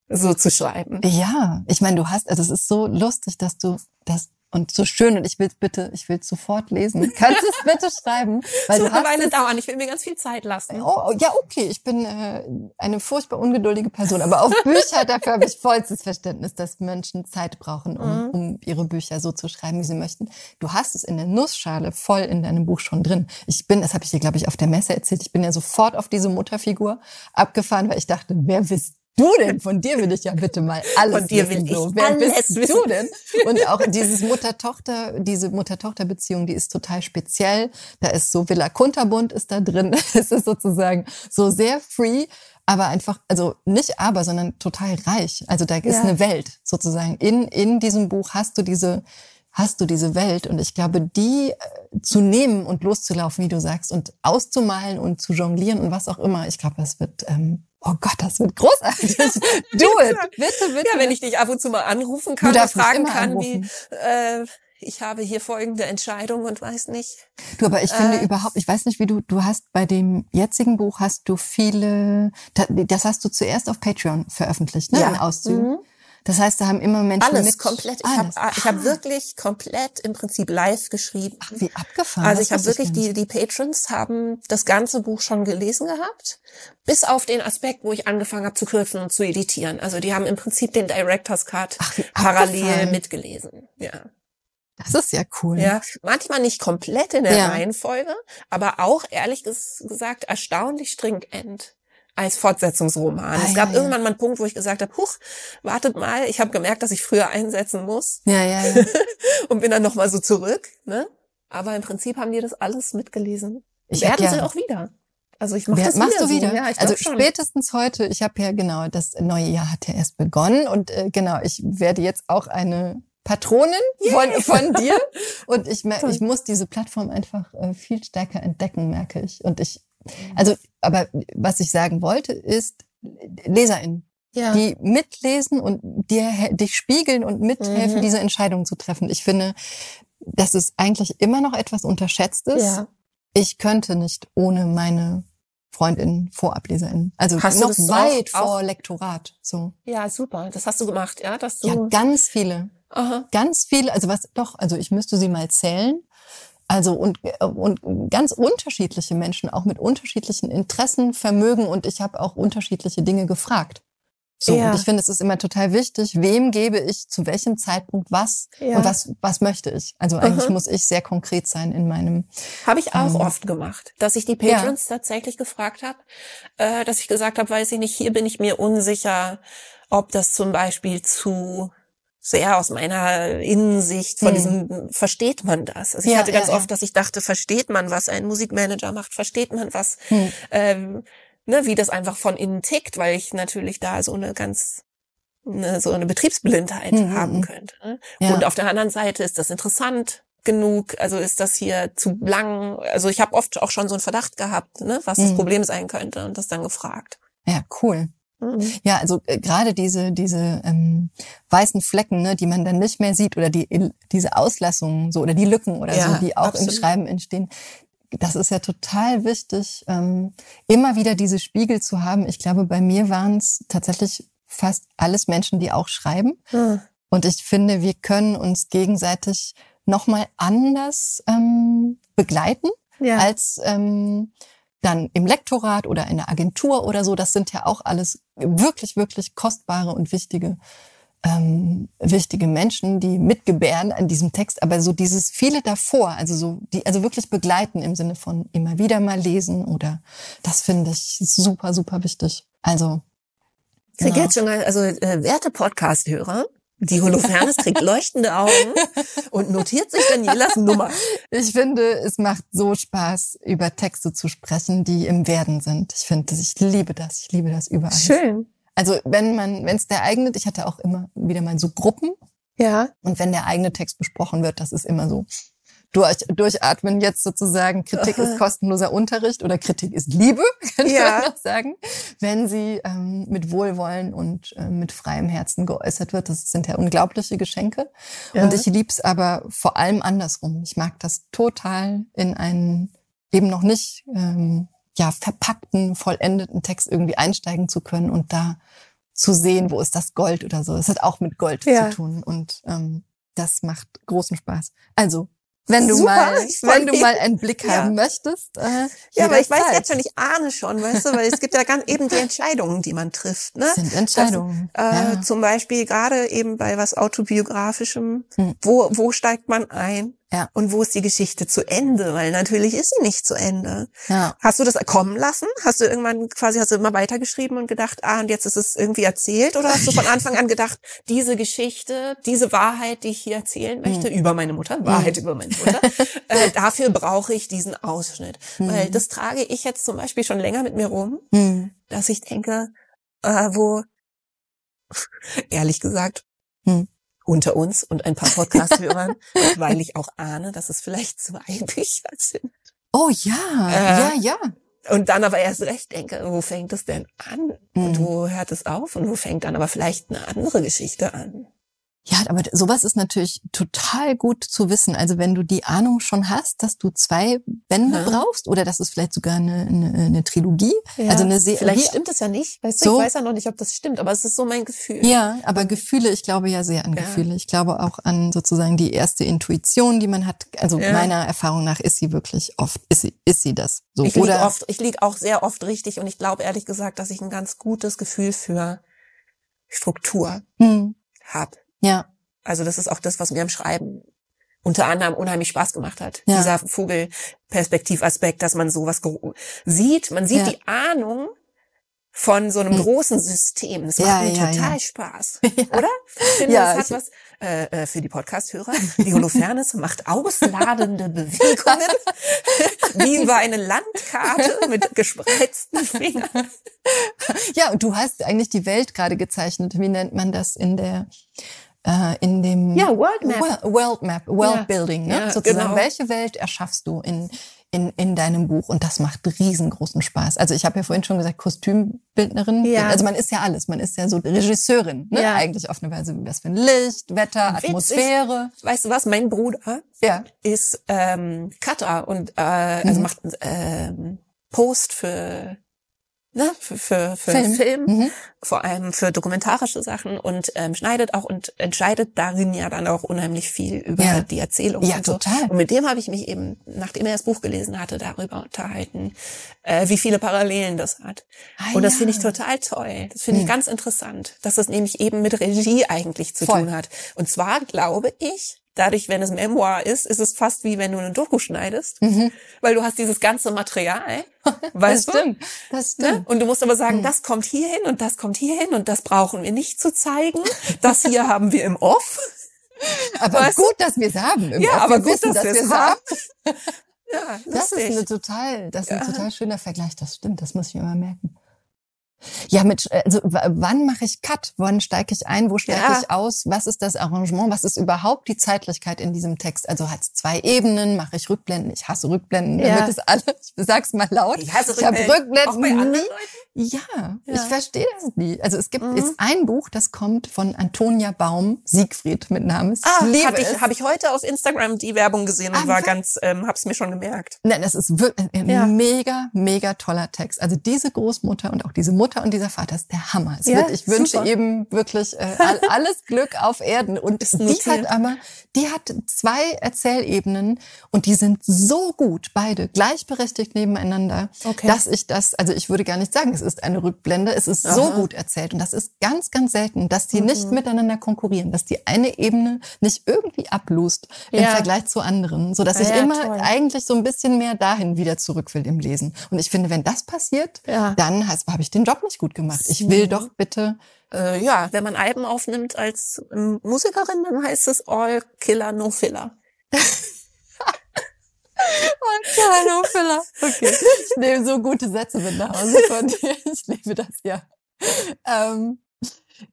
so zu schreiben. Ja, ich meine, du hast, also es ist so lustig, dass du das und so schön und ich will bitte, ich will sofort lesen. Kannst du es bitte schreiben? Weil so du hast eine dauern. Ich will mir ganz viel Zeit lassen. Oh, oh, ja, okay. Ich bin äh, eine furchtbar ungeduldige Person, aber auf Bücher dafür habe ich vollstes Verständnis, dass Menschen Zeit brauchen, um, mhm. um ihre Bücher so zu schreiben, wie sie möchten. Du hast es in der Nussschale voll in deinem Buch schon drin. Ich bin, das habe ich dir glaube ich auf der Messe erzählt. Ich bin ja sofort auf diese Mutterfigur abgefahren, weil ich dachte, wer bist du denn? Von dir will ich ja bitte mal alles Von dir will. Ich so. Wer alles bist wissen. du denn? Und auch dieses Mutter-Tochter, diese Mutter-Tochter-Beziehung, die ist total speziell. Da ist so Villa Kunterbund ist da drin. Es ist sozusagen so sehr free, aber einfach, also nicht aber, sondern total reich. Also da ist ja. eine Welt sozusagen. In, in diesem Buch hast du diese, hast du diese Welt und ich glaube, die äh, zu nehmen und loszulaufen, wie du sagst, und auszumalen und zu jonglieren und was auch immer, ich glaube, das wird ähm, Oh Gott, das wird großartig. Do it. Bitte, bitte. Ja, wenn ich dich ab und zu mal anrufen kann und fragen kann, anrufen. wie, äh, ich habe hier folgende Entscheidung und weiß nicht. Du, aber ich finde äh, überhaupt, ich weiß nicht, wie du, du hast bei dem jetzigen Buch hast du viele, das hast du zuerst auf Patreon veröffentlicht, ne? Ja. In Auszügen. Mhm. Das heißt, da haben immer Menschen alles mit komplett. Ich habe ich hab wirklich komplett im Prinzip live geschrieben. Ach, wie abgefahren. Also ich habe wirklich die die Patrons haben das ganze Buch schon gelesen gehabt, bis auf den Aspekt, wo ich angefangen habe zu kürzen und zu editieren. Also die haben im Prinzip den Directors Cut Ach, parallel mitgelesen. Ja. Das ist ja cool. Ja, manchmal nicht komplett in der ja. Reihenfolge, aber auch ehrlich gesagt erstaunlich stringent als Fortsetzungsroman. Ah, es gab ja, irgendwann mal einen Punkt, wo ich gesagt habe, huch, wartet mal, ich habe gemerkt, dass ich früher einsetzen muss. Ja, ja, ja. und bin dann nochmal so zurück. Ne? Aber im Prinzip haben die das alles mitgelesen. Ich werde ja. sie auch wieder. Also ich mache das machst wieder du wieder? So. Ja, ich also spätestens heute. Ich habe ja genau das neue Jahr hat ja erst begonnen und äh, genau ich werde jetzt auch eine Patronin von, von dir und ich ich muss diese Plattform einfach äh, viel stärker entdecken, merke ich. Und ich also, aber was ich sagen wollte, ist LeserInnen. Ja. die mitlesen und dir, dich spiegeln und mithelfen, mhm. diese Entscheidung zu treffen. Ich finde, das ist eigentlich immer noch etwas Unterschätztes. Ja. Ich könnte nicht ohne meine Freundinnen, VorableserInnen. Also hast noch weit auch, vor auch? Lektorat. So. Ja, super. Das hast du gemacht, ja? Dass du ja, ganz viele. Aha. Ganz viele. Also was doch, also ich müsste sie mal zählen. Also und, und ganz unterschiedliche Menschen, auch mit unterschiedlichen Interessen, Vermögen und ich habe auch unterschiedliche Dinge gefragt. So, ja. und ich finde, es ist immer total wichtig, wem gebe ich zu welchem Zeitpunkt was ja. und was, was möchte ich. Also eigentlich mhm. muss ich sehr konkret sein in meinem. Habe ich auch ähm, oft gemacht, dass ich die Patrons ja. tatsächlich gefragt habe, äh, dass ich gesagt habe, weiß ich nicht, hier bin ich mir unsicher, ob das zum Beispiel zu sehr aus meiner Innensicht von hm. diesem, versteht man das? Also ich ja, hatte ganz ja, oft, dass ich dachte, versteht man, was ein Musikmanager macht? Versteht man was, hm. ähm, ne, wie das einfach von innen tickt, weil ich natürlich da so eine ganz eine, so eine Betriebsblindheit Mhm. haben könnte. Ne? Ja. Und auf der anderen Seite ist das interessant genug, also ist das hier zu lang. Also ich habe oft auch schon so einen Verdacht gehabt, ne, was das Mhm. Problem sein könnte und das dann gefragt. Ja, cool. Ja, also äh, gerade diese diese ähm, weißen Flecken, ne, die man dann nicht mehr sieht oder die diese Auslassungen so oder die Lücken oder Ja, so, die auch absolut. im Schreiben entstehen. Das ist ja total wichtig, ähm, immer wieder diese Spiegel zu haben. Ich glaube, bei mir waren es tatsächlich fast alles Menschen, die auch schreiben. Hm. Und ich finde, wir können uns gegenseitig nochmal anders ähm, begleiten Ja. als ähm, dann im Lektorat oder in der Agentur oder so. Das sind ja auch alles wirklich, wirklich kostbare und wichtige, ähm, wichtige Menschen, die mitgebären an diesem Text. Aber so dieses viele davor, also so die, also wirklich begleiten im Sinne von immer wieder mal lesen oder das finde ich super, super wichtig. Also genau. jetzt schon, mal, also äh, werte Podcast-Hörer, die Holofernes kriegt leuchtende Augen und notiert sich Danielas Nummer. Ich finde, es macht so Spaß, über Texte zu sprechen, die im Werden sind. Ich finde, das- ich liebe das. Ich liebe das über alles. Schön. Also wenn man, wenn es der eigene, ich hatte auch immer wieder mal so Gruppen Ja. und wenn der eigene Text besprochen wird, das ist immer so durch, durchatmen jetzt sozusagen. Kritik ist kostenloser Unterricht oder Kritik ist Liebe, könnte Ja. man noch sagen. Wenn sie ähm, mit Wohlwollen und ähm, mit freiem Herzen geäußert wird, das sind ja unglaubliche Geschenke. Ja. Und ich lieb's aber vor allem andersrum. Ich mag das total in einen eben noch nicht ähm, ja verpackten, vollendeten Text irgendwie einsteigen zu können und da zu sehen, wo ist das Gold oder so. Es hat auch mit Gold Ja. zu tun und ähm, das macht großen Spaß. Also wenn du Super, mal, wenn du mal einen Blick Ja. haben möchtest, äh, Ja, aber ich weiß jederzeit. jetzt schon, ich ahne schon, weißt du, weil es gibt ja ganz eben die Entscheidungen, die man trifft. Ne? Sind Entscheidungen. Das, äh, ja. Zum Beispiel gerade eben bei was autobiografischem, Hm. wo, wo steigt man ein? Ja. Und wo ist die Geschichte zu Ende? Weil natürlich ist sie nicht zu Ende. ja. Hast du das kommen lassen? Hast du irgendwann quasi, hast du immer weitergeschrieben und gedacht, ah, und jetzt ist es irgendwie erzählt? Oder hast du von Anfang an gedacht, diese Geschichte, diese Wahrheit, die ich hier erzählen möchte, über meine Mutter, Wahrheit über meine Mutter, äh, dafür brauche ich diesen Ausschnitt. Weil das trage ich jetzt zum Beispiel schon länger mit mir rum, Hm. dass ich denke, äh, wo, ehrlich gesagt, Hm. Unter uns und ein paar Podcast-Hörern, weil ich auch ahne, dass es vielleicht zwei Bücher sind. Oh ja, Äh, ja, ja. Und dann aber erst recht denke, wo fängt es denn an? Und Mhm. wo hört es auf? Und wo fängt dann aber vielleicht eine andere Geschichte an? Ja, aber sowas ist natürlich total gut zu wissen. Also wenn du die Ahnung schon hast, dass du zwei Bände Ja. brauchst oder das ist vielleicht sogar eine, eine, eine Trilogie, also eine Serie. Vielleicht stimmt es ja nicht. Weißt du, So. ich weiß ja noch nicht, ob das stimmt, aber es ist so mein Gefühl. Ja, aber Gefühle, ich glaube ja sehr an Ja. Gefühle. Ich glaube auch an sozusagen die erste Intuition, die man hat. Also Ja. meiner Erfahrung nach ist sie wirklich oft, ist sie, ist sie das so. Ich liege oft, ich lieg auch sehr oft richtig und ich glaube ehrlich gesagt, dass ich ein ganz gutes Gefühl für Struktur Hm, habe. Ja, Also das ist auch das, was mir im Schreiben unter anderem unheimlich Spaß gemacht hat. Ja. Dieser Vogelperspektivaspekt, dass man sowas sieht. Man sieht Ja. die Ahnung von so einem Hm. großen System. Das macht Ja, mir ja, total ja. Spaß. Oder? Ich finde, Ja, das hat was äh, äh, für die Podcast-Hörer. Die Holofernes macht ausladende Bewegungen, wie über eine Landkarte mit gespreizten Fingern. ja. Und du hast eigentlich die Welt gerade gezeichnet. Wie nennt man das in der äh, in dem Ja, World Map. Wo- World Map, World Ja. Building, ne? Ja, sozusagen. genau. Welche Welt erschaffst du in, in, in deinem Buch? Und das macht riesengroßen Spaß. Also ich habe ja vorhin schon gesagt, Kostümbildnerin. Ja. Also man ist ja alles. Man ist ja so Regisseurin, ne? Ja. Eigentlich auf eine Weise. Was für ein Licht, Wetter, Witzig. Atmosphäre. Weißt du was? Mein Bruder Ja. ist ähm, Cutter und äh, also Mhm. macht ähm, Post für ne, für, für, für Film. Film, Mhm. vor allem für dokumentarische Sachen und ähm, schneidet auch und entscheidet darin ja dann auch unheimlich viel über Ja. die Erzählung Ja, und so. total. Und mit dem habe ich mich eben, nachdem er das Buch gelesen hatte, darüber unterhalten, äh, wie viele Parallelen das hat. Ah, und das ja. finde ich total toll. Das finde ich Hm. ganz interessant, dass es nämlich eben mit Regie eigentlich zu Voll. tun hat. Und zwar glaube ich, dadurch, wenn es Memoir ist, ist es fast wie wenn du eine Doku schneidest, Mhm. weil du hast dieses ganze Material, weißt das du? stimmt. Das Ne? stimmt. Und du musst aber sagen, Hm. das kommt hier hin und das kommt hier hin und das brauchen wir nicht zu zeigen. Das hier haben wir im Off. Aber Weißt du? gut, dass wir es haben. Im Ja, Off. aber Wir gut, wissen, dass wir es wir's haben. Ja, Das ist eine total, das ist ein Ja. total schöner Vergleich. Das stimmt. Das muss ich mir mal merken. Ja, mit also wann mache ich Cut? Wann steige ich ein? Wo steige ja. ich aus? Was ist das Arrangement? Was ist überhaupt die Zeitlichkeit in diesem Text? Also hat es zwei Ebenen? Mache ich Rückblenden? Ich hasse Rückblenden. Ja. Damit ist alles. Ich sag's mal laut. Ich hasse Rückblenden. Ich habe Rückblenden auch bei anderen Leuten? Ja, ja, ich verstehe das nie. Also es gibt mhm. ist ein Buch, das kommt von Antonia Baum, Siegfried mit Namen. Ah, liebe hab ich, habe ich heute auf Instagram die Werbung gesehen und ah, war ganz, ähm, hab's mir schon gemerkt. Nein, das ist wirklich ein ja. mega, mega toller Text. Also diese Großmutter und auch diese Mutter und dieser Vater ist der Hammer. Ja, wird, ich wünsche eben wirklich äh, alles Glück auf Erden. Und die hat aber, die hat zwei Erzählebenen und die sind so gut, beide gleichberechtigt nebeneinander, okay. dass ich das, also ich würde gar nicht sagen, es ist eine Rückblende. Es ist Aha. so gut erzählt. Und das ist ganz, ganz selten, dass die mhm. nicht miteinander konkurrieren, dass die eine Ebene nicht irgendwie ablust ja. im Vergleich zu anderen, so dass ja, ich immer toll. eigentlich so ein bisschen mehr dahin wieder zurück will im Lesen. Und ich finde, wenn das passiert, ja. dann habe ich den Job nicht gut gemacht. Ich will doch bitte äh, ja, wenn man Alben aufnimmt als ähm, Musikerin, dann heißt es All Killer No Filler. Und Carlo Filler. Okay. Ich nehme so gute Sätze mit nach Hause von dir. Ich liebe das ja. Ähm,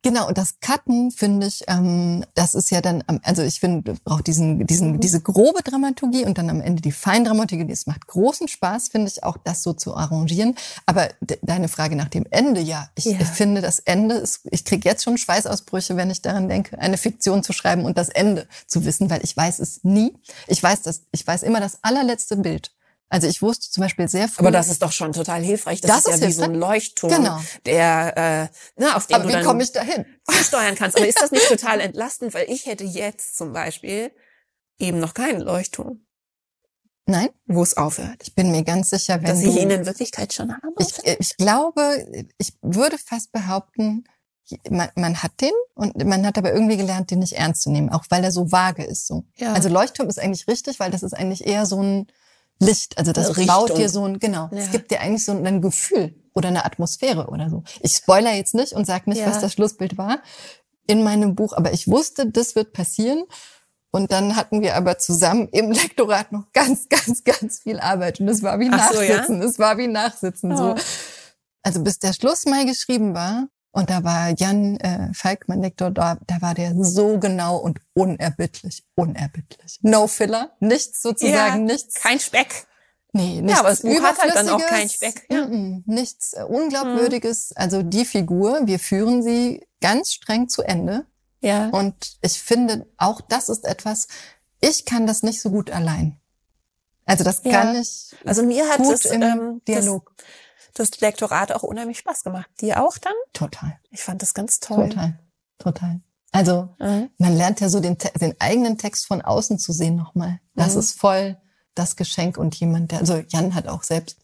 Genau, und das Cutten finde ich, ähm, das ist ja dann, also ich finde, braucht diesen, diesen, diese grobe Dramaturgie und dann am Ende die Feindramaturgie. Es macht großen Spaß, finde ich, auch das so zu arrangieren. Aber de deine Frage nach dem Ende, ja, ich, ja. ich finde, das Ende ist, ich kriege jetzt schon Schweißausbrüche, wenn ich daran denke, eine Fiktion zu schreiben und das Ende zu wissen, weil ich weiß es nie. Ich weiß das, ich weiß immer das allerletzte Bild. Also ich wusste zum Beispiel sehr früh. Aber das ist doch schon total hilfreich. Das, das ist, ist ja wie so ein Leuchtturm, genau. der, äh, ne, auf den Aber du wie komme ich dahin? steuern kannst. Aber ist das nicht total entlastend? Weil ich hätte jetzt zum Beispiel eben noch keinen Leuchtturm. Nein. Wo es aufhört. Ich bin mir ganz sicher, wenn Dass du, ich ihn in Wirklichkeit schon habe. Ich, ich glaube, ich würde fast behaupten, man, man hat den und man hat aber irgendwie gelernt, den nicht ernst zu nehmen, auch weil er so vage ist. So. Ja. Also Leuchtturm ist eigentlich richtig, weil das ist eigentlich eher so ein Licht. Also das Richtung. baut dir so ein, genau, ja. es gibt dir eigentlich so ein Gefühl oder eine Atmosphäre oder so. Ich spoiler jetzt nicht und sag nicht, ja. was das Schlussbild war in meinem Buch, aber ich wusste, das wird passieren. Und dann hatten wir aber zusammen im Lektorat noch ganz, ganz, ganz viel Arbeit. Und es war wie Ach Nachsitzen. Es war wie Nachsitzen. Oh. So. Also bis der Schluss mal geschrieben war, und da war Jan äh, Falk, mein Lektor, da, da war der so genau und unerbittlich, unerbittlich. No Filler, nichts sozusagen, ja, nichts. Kein Speck. Nee, nichts ja, aber es hat halt dann auch kein Speck. Ja. nichts äh, Unglaubwürdiges. Mhm. Also die Figur, wir führen sie ganz streng zu Ende. Ja. Und ich finde, auch das ist etwas, ich kann das nicht so gut allein. Also das ja. kann ich. Also mir hat es im ähm, Dialog. Das, das Lektorat auch unheimlich Spaß gemacht. Dir auch dann? Total. Ich fand das ganz toll. Total. Total. Also mhm. man lernt ja so den, den eigenen Text von außen zu sehen nochmal. Das mhm. ist voll das Geschenk und jemand, der, also Jan hat auch selbst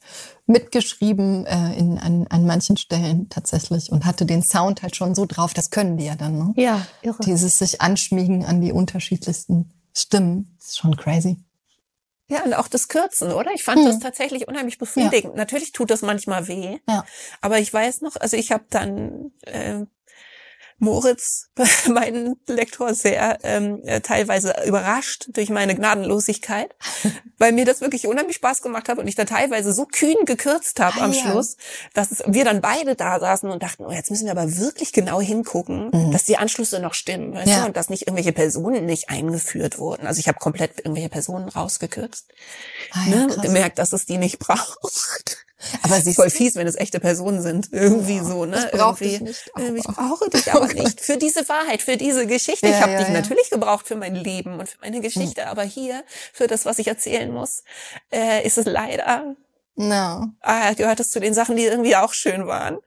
mitgeschrieben äh, in, an, an manchen Stellen tatsächlich und hatte den Sound halt schon so drauf, das können die ja dann, ne? Ja, irre. Dieses sich anschmiegen an die unterschiedlichsten Stimmen, ist schon crazy. Ja, und auch das Kürzen, oder? Ich fand hm. das tatsächlich unheimlich befriedigend. Ja. Natürlich tut das manchmal weh, ja. aber ich weiß noch, also ich habe dann äh, Moritz, meinen Lektor, sehr ähm, äh, teilweise überrascht durch meine Gnadenlosigkeit, weil mir das wirklich unheimlich Spaß gemacht hat und ich da teilweise so kühn gekürzt habe ah, am ja. Schluss, dass es, wir dann beide da saßen und dachten, oh, jetzt müssen wir aber wirklich genau hingucken, mhm. dass die Anschlüsse noch stimmen, weißt ja. du, und dass nicht irgendwelche Personen nicht eingeführt wurden. Also ich habe komplett irgendwelche Personen rausgekürzt ah, ja, ne, und gemerkt, dass es die nicht braucht. Aber sie ist voll fies, wenn es echte Personen sind. Irgendwie ja, so, ne? Das irgendwie, ich nicht. Oh, ich brauche dich aber oh nicht für diese Wahrheit, für diese Geschichte. Ja, ich habe ja, dich natürlich gebraucht für mein Leben und für meine Geschichte, hm. aber hier für das, was ich erzählen muss, äh, ist es leider. No. Ah, gehört es zu den Sachen, die irgendwie auch schön waren.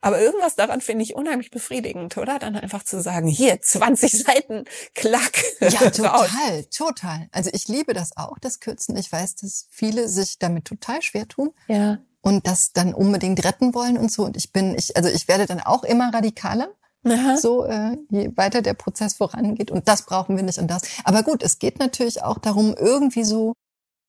Aber irgendwas daran finde ich unheimlich befriedigend, oder? Dann einfach zu sagen, hier 20 Seiten, klack. Ja, total, total. Also ich liebe das auch, das Kürzen. Ich weiß, dass viele sich damit total schwer tun. Ja. Und das dann unbedingt retten wollen und so. Und ich bin, ich, also ich werde dann auch immer radikaler. Aha. So, äh, je weiter der Prozess vorangeht. Und das brauchen wir nicht und das. Aber gut, es geht natürlich auch darum, irgendwie so,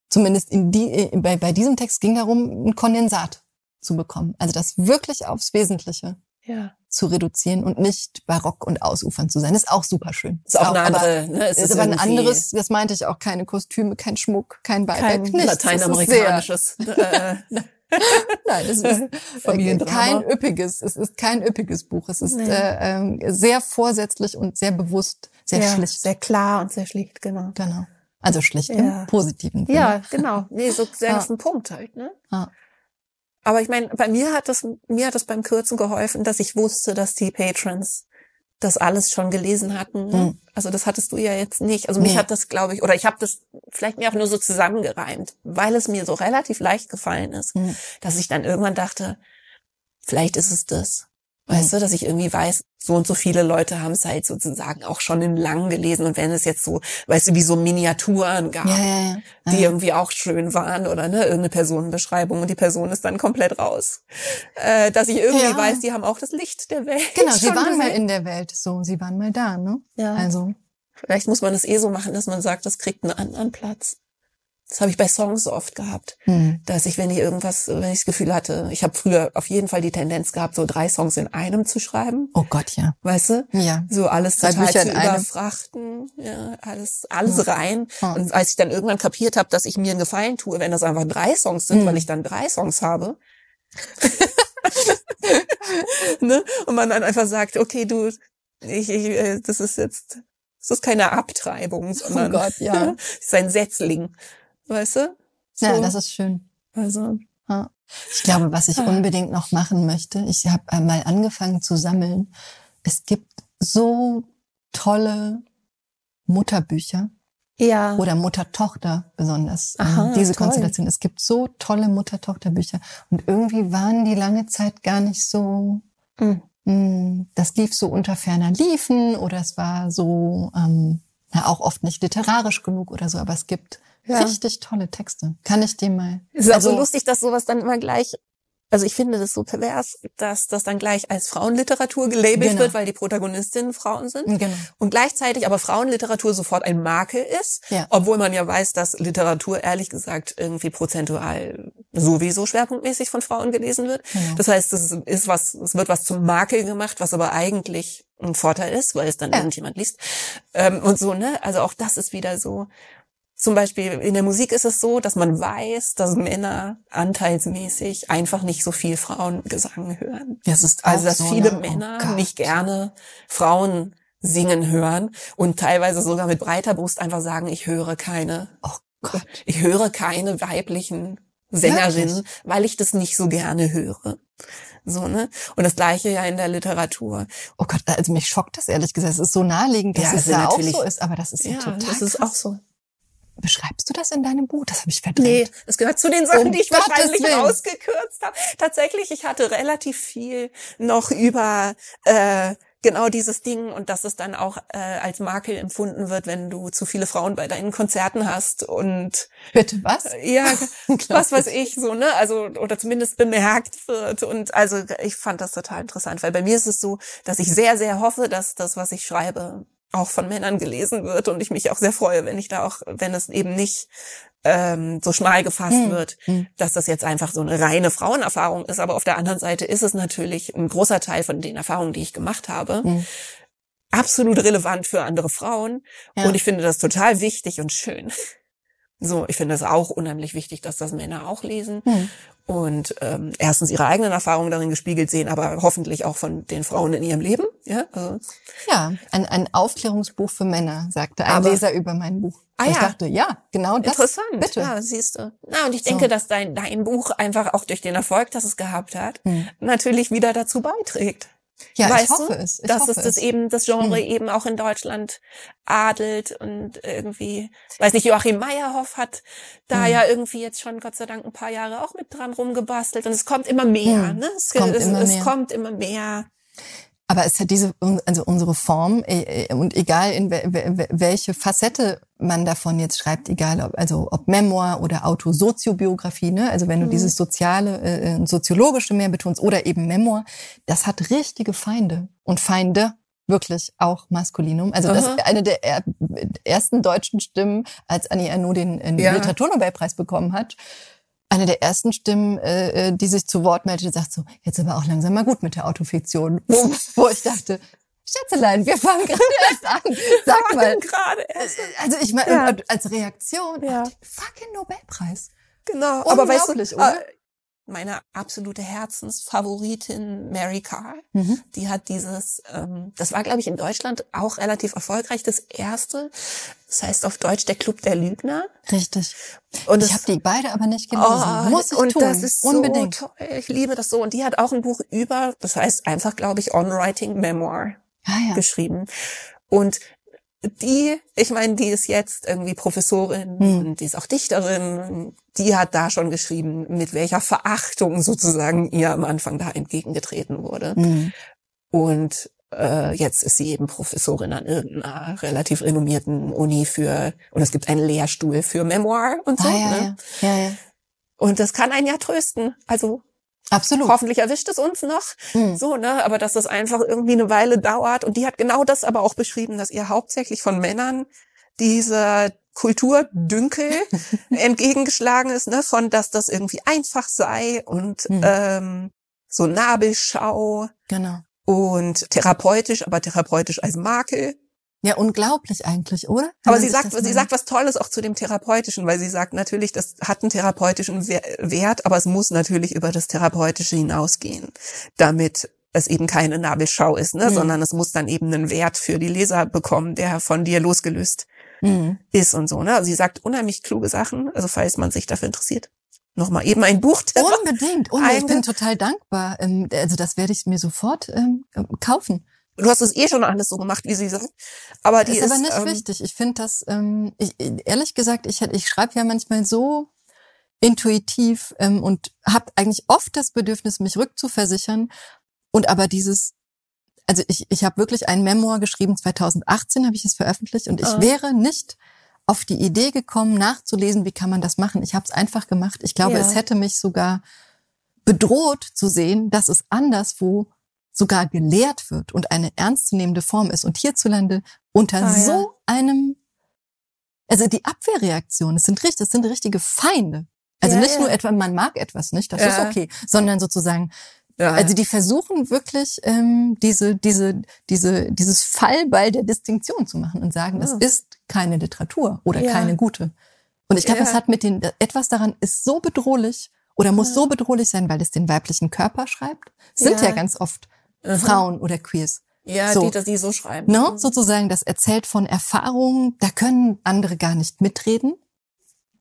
zumindest in die, äh, bei, bei diesem Text ging darum, ein Kondensat zu bekommen. Also das wirklich aufs Wesentliche ja. zu reduzieren und nicht barock und ausufern zu sein. Das ist auch super schön. Ist, ist auch, eine andere, ne? Ist, ist aber ein anderes, das meinte ich auch, keine Kostüme, kein Schmuck, kein Beiwerk. Kein lateinamerikanisches. äh, Nein, es ist äh, kein üppiges, es ist kein üppiges Buch. Es ist nee. äh, äh, sehr vorsätzlich und sehr bewusst, sehr ja, schlicht. Sehr klar und sehr schlicht, genau. Genau. Also schlicht ja. im positiven Sinne. Ja, genau. Nee, so sehr ja. ein Punkt halt, ne? Ja. Aber ich meine, bei mir hat das, mir hat das beim Kürzen geholfen, dass ich wusste, dass die Patrons das alles schon gelesen hatten. Ne? Mhm. Also das hattest du ja jetzt nicht. Also mich nee. hat das, glaube ich, oder ich habe das vielleicht mir auch nur so zusammengereimt, weil es mir so relativ leicht gefallen ist, mhm. dass ich dann irgendwann dachte, vielleicht ist es das. Weißt du, dass ich irgendwie weiß, so und so viele Leute haben es halt sozusagen auch schon in lang gelesen und wenn es jetzt so, weißt du, wie so Miniaturen gab, ja, ja, ja. die irgendwie auch schön waren oder ne, irgendeine Personenbeschreibung und die Person ist dann komplett raus. Äh, dass ich irgendwie weiß, die haben auch das Licht der Welt. Genau, sie waren gesehen. mal in der Welt, so, sie waren mal da, ne? Ja. Also. Vielleicht muss man es eh so machen, dass man sagt, das kriegt einen anderen Platz. Das habe ich bei Songs so oft gehabt, hm. dass ich, wenn ich irgendwas, wenn ich das Gefühl hatte, ich habe früher auf jeden Fall die Tendenz gehabt, so drei Songs in einem zu schreiben. Oh Gott, ja. Weißt du? Ja. So alles drei total Bücher zu überfrachten, ja, alles, alles ja. rein. Ja. Und als ich dann irgendwann kapiert habe, dass ich mir einen Gefallen tue, wenn das einfach drei Songs sind, hm. weil ich dann drei Songs habe. ne? Und man dann einfach sagt, okay, du, ich, ich, äh, das ist jetzt, das ist keine Abtreibung, sondern oh Gott, ja. ist ein Setzling. Weißt du? So. Ja, das ist schön. Also. Ja. Ich glaube, was ich ah. unbedingt noch machen möchte, ich habe mal angefangen zu sammeln. Es gibt so tolle Mutterbücher. Ja. Oder Mutter-Tochter besonders. Ähm, Aha, diese toll. Konstellation. Es gibt so tolle Mutter-Tochter-Bücher. Und irgendwie waren die lange Zeit gar nicht so, mhm. das lief so unter ferner Liefen oder es war so, ähm, na, auch oft nicht literarisch genug oder so, aber es gibt ja. Richtig tolle Texte. Kann ich dir mal. Es ist also, auch so lustig, dass sowas dann immer gleich also ich finde das so pervers, dass das dann gleich als Frauenliteratur gelabelt genau. wird, weil die Protagonistinnen Frauen sind. Genau. Und gleichzeitig aber Frauenliteratur sofort ein Makel ist, ja. obwohl man ja weiß, dass Literatur ehrlich gesagt irgendwie prozentual sowieso schwerpunktmäßig von Frauen gelesen wird. Genau. Das heißt, es ist was, es wird was zum Makel gemacht, was aber eigentlich ein Vorteil ist, weil es dann ja. irgendjemand liest. Ähm, und so, ne? Also auch das ist wieder so, zum Beispiel in der Musik ist es so, dass man weiß, dass Männer anteilsmäßig einfach nicht so viel Frauengesang hören. Das ist also dass so viele eine, Männer oh nicht gerne Frauen singen hören und teilweise sogar mit breiter Brust einfach sagen, ich höre keine, oh Gott. ich höre keine weiblichen Sängerinnen, Wirklich? weil ich das nicht so gerne höre. So, ne? Und das gleiche ja in der Literatur. Oh Gott, also mich schockt das ehrlich gesagt. Es ist so naheliegend, dass ja, es ja auch so ist, aber das ist ja, ja total das ist krass. auch so. Beschreibst du das in deinem Buch? Das habe ich verdrängt. Nee, das gehört zu den Sachen, um die ich Gottes wahrscheinlich Willen. rausgekürzt habe. Tatsächlich, ich hatte relativ viel noch über äh, genau dieses Ding und dass es dann auch äh, als Makel empfunden wird, wenn du zu viele Frauen bei deinen Konzerten hast und bitte was? Äh, ja, was weiß ich so, ne? Also oder zumindest bemerkt wird und also ich fand das total interessant, weil bei mir ist es so, dass ich sehr sehr hoffe, dass das was ich schreibe auch von Männern gelesen wird und ich mich auch sehr freue, wenn ich da auch, wenn es eben nicht ähm, so schmal gefasst mhm. wird, hm. dass das jetzt einfach so eine reine Frauenerfahrung ist. Aber auf der anderen Seite ist es natürlich ein großer Teil von den Erfahrungen, die ich gemacht habe, mhm. absolut relevant für andere Frauen. Ja. Und ich finde das total wichtig und schön. So, ich finde es auch unheimlich wichtig, dass das Männer auch lesen. Und ähm, erstens ihre eigenen Erfahrungen darin gespiegelt sehen, aber hoffentlich auch von den Frauen in ihrem Leben. Ja, also. ja ein, ein Aufklärungsbuch für Männer, sagte ein aber, Leser über mein Buch. Ah, ich ja. dachte, ja, genau das. Interessant. Bitte. Ja, siehst du. Na, und ich denke, so. dass dein, dein Buch einfach auch durch den Erfolg, das es gehabt hat, hm. natürlich wieder dazu beiträgt. Ja, weißt ich hoffe du, es. Ich dass hoffe es das eben, das Genre hm. eben auch in Deutschland adelt und irgendwie, weiß nicht, Joachim Meyerhoff hat da hm. ja irgendwie jetzt schon Gott sei Dank ein paar Jahre auch mit dran rumgebastelt und es kommt immer mehr, hm. ne? Es, kommt, es, immer es mehr. kommt immer mehr. Aber es hat diese, also unsere Form äh, äh, und egal in welche Facette man davon jetzt schreibt, egal ob, also ob Memoir oder Autosoziobiografie, ne? also wenn du mhm. dieses soziale, äh, soziologische mehr betonst oder eben Memoir, das hat richtige Feinde und Feinde wirklich auch Maskulinum. Also das ist eine der ersten deutschen Stimmen, als Annie Ernaux den, den ja. Literaturnobelpreis bekommen hat eine der ersten Stimmen, äh, äh, die sich zu Wort meldete, sagt so, jetzt aber auch langsam mal gut mit der Autofiktion. Wo ich dachte, Schätzelein, wir fangen gerade erst an. Sag mal. gerade erst. Äh, also ich meine, ja. als Reaktion, ja. fucking Nobelpreis. Genau. Aber weißt du, oder? meine absolute Herzensfavoritin Mary Carr. Mhm. Die hat dieses, ähm, das war glaube ich in Deutschland auch relativ erfolgreich, das erste. Das heißt auf Deutsch der Club der Lügner. Richtig. Und ich habe die beide aber nicht gelesen. Oh, Muss ich und tun. das ist unbedingt. So toll. Ich liebe das so. Und die hat auch ein Buch über, das heißt einfach glaube ich On Writing Memoir ah, ja. geschrieben. Und die, ich meine, die ist jetzt irgendwie Professorin hm. und die ist auch Dichterin. Die hat da schon geschrieben, mit welcher Verachtung sozusagen ihr am Anfang da entgegengetreten wurde. Hm. Und äh, jetzt ist sie eben Professorin an irgendeiner relativ renommierten Uni für, und es gibt einen Lehrstuhl für Memoir und so. Ah, ja, ne? ja. Ja, ja. Und das kann einen ja trösten. Also Absolut. Hoffentlich erwischt es uns noch. Mhm. So, ne? Aber dass das einfach irgendwie eine Weile dauert. Und die hat genau das aber auch beschrieben, dass ihr hauptsächlich von Männern dieser Kulturdünkel entgegengeschlagen ist, ne? Von dass das irgendwie einfach sei und mhm. ähm, so Nabelschau. Genau. Und therapeutisch, aber therapeutisch als Makel. Ja, unglaublich eigentlich, oder? Aber sie sagt, sie sagt was Tolles auch zu dem Therapeutischen, weil sie sagt natürlich, das hat einen therapeutischen Wert, aber es muss natürlich über das Therapeutische hinausgehen, damit es eben keine Nabelschau ist, ne, mhm. sondern es muss dann eben einen Wert für die Leser bekommen, der von dir losgelöst mhm. ist und so, ne. Also sie sagt unheimlich kluge Sachen, also falls man sich dafür interessiert. Nochmal eben ein Buch. Unbedingt, unbedingt. Ich bin total dankbar. Ähm, also das werde ich mir sofort ähm, kaufen. Du hast es eh schon alles so gemacht, wie sie sagt. Aber die ist, ist aber nicht ähm, wichtig. Ich finde das, ähm, ich, ehrlich gesagt, ich, ich schreibe ja manchmal so intuitiv ähm, und habe eigentlich oft das Bedürfnis, mich rückzuversichern. Und aber dieses, also ich, ich habe wirklich ein Memoir geschrieben, 2018 habe ich es veröffentlicht und ich oh. wäre nicht auf die Idee gekommen, nachzulesen, wie kann man das machen. Ich habe es einfach gemacht. Ich glaube, ja. es hätte mich sogar bedroht zu sehen, dass es anderswo sogar gelehrt wird und eine ernstzunehmende Form ist und hierzulande unter ah, so ja. einem, also die Abwehrreaktion, es sind richtig, es sind richtige Feinde. Also ja, nicht ja. nur etwa, man mag etwas nicht, das ist okay, sondern sozusagen, also die versuchen wirklich ähm, diese, diese, diese, dieses Fallball der Distinktion zu machen und sagen, es ist keine Literatur oder keine gute. Und ich glaube, es hat mit den, etwas daran ist so bedrohlich oder muss so bedrohlich sein, weil es den weiblichen Körper schreibt. Sind ja ganz oft mhm. Frauen oder Queers. Ja, so. die, dass die so schreiben. No? Mhm. Sozusagen, das erzählt von Erfahrungen, da können andere gar nicht mitreden.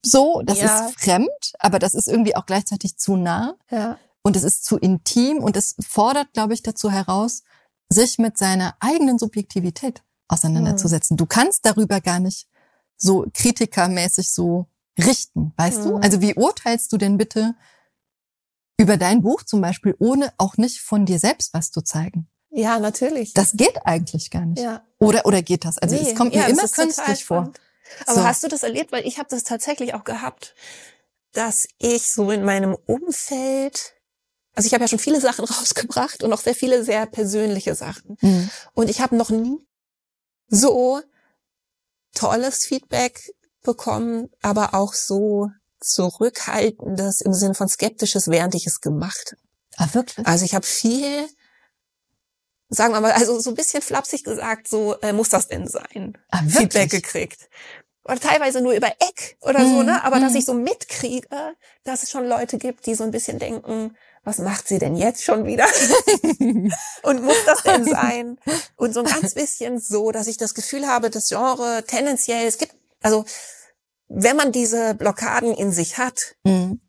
So, das ja. ist fremd, aber das ist irgendwie auch gleichzeitig zu nah. Ja. Und es ist zu intim und es fordert, glaube ich, dazu heraus, sich mit seiner eigenen Subjektivität auseinanderzusetzen. Mhm. Du kannst darüber gar nicht so kritikermäßig so richten, weißt mhm. du? Also wie urteilst du denn bitte über dein Buch zum Beispiel, ohne auch nicht von dir selbst was zu zeigen. Ja, natürlich. Das geht eigentlich gar nicht. Ja. Oder, oder geht das? Also nee, es kommt ja, mir immer künstlich vor. Aber so. hast du das erlebt? Weil ich habe das tatsächlich auch gehabt, dass ich so in meinem Umfeld, also ich habe ja schon viele Sachen rausgebracht und auch sehr viele sehr persönliche Sachen. Mhm. Und ich habe noch nie so tolles Feedback bekommen, aber auch so zurückhaltendes im Sinne von skeptisches, während ich es gemacht habe. Ah, wirklich? Also ich habe viel, sagen wir mal, also so ein bisschen flapsig gesagt, so äh, muss das denn sein? Ah, Feedback gekriegt. Oder teilweise nur über Eck oder mm, so, ne? Aber mm. dass ich so mitkriege, dass es schon Leute gibt, die so ein bisschen denken, was macht sie denn jetzt schon wieder? und muss das denn sein? Und so ein ganz bisschen so, dass ich das Gefühl habe, das Genre tendenziell, es gibt, also wenn man diese Blockaden in sich hat, mhm.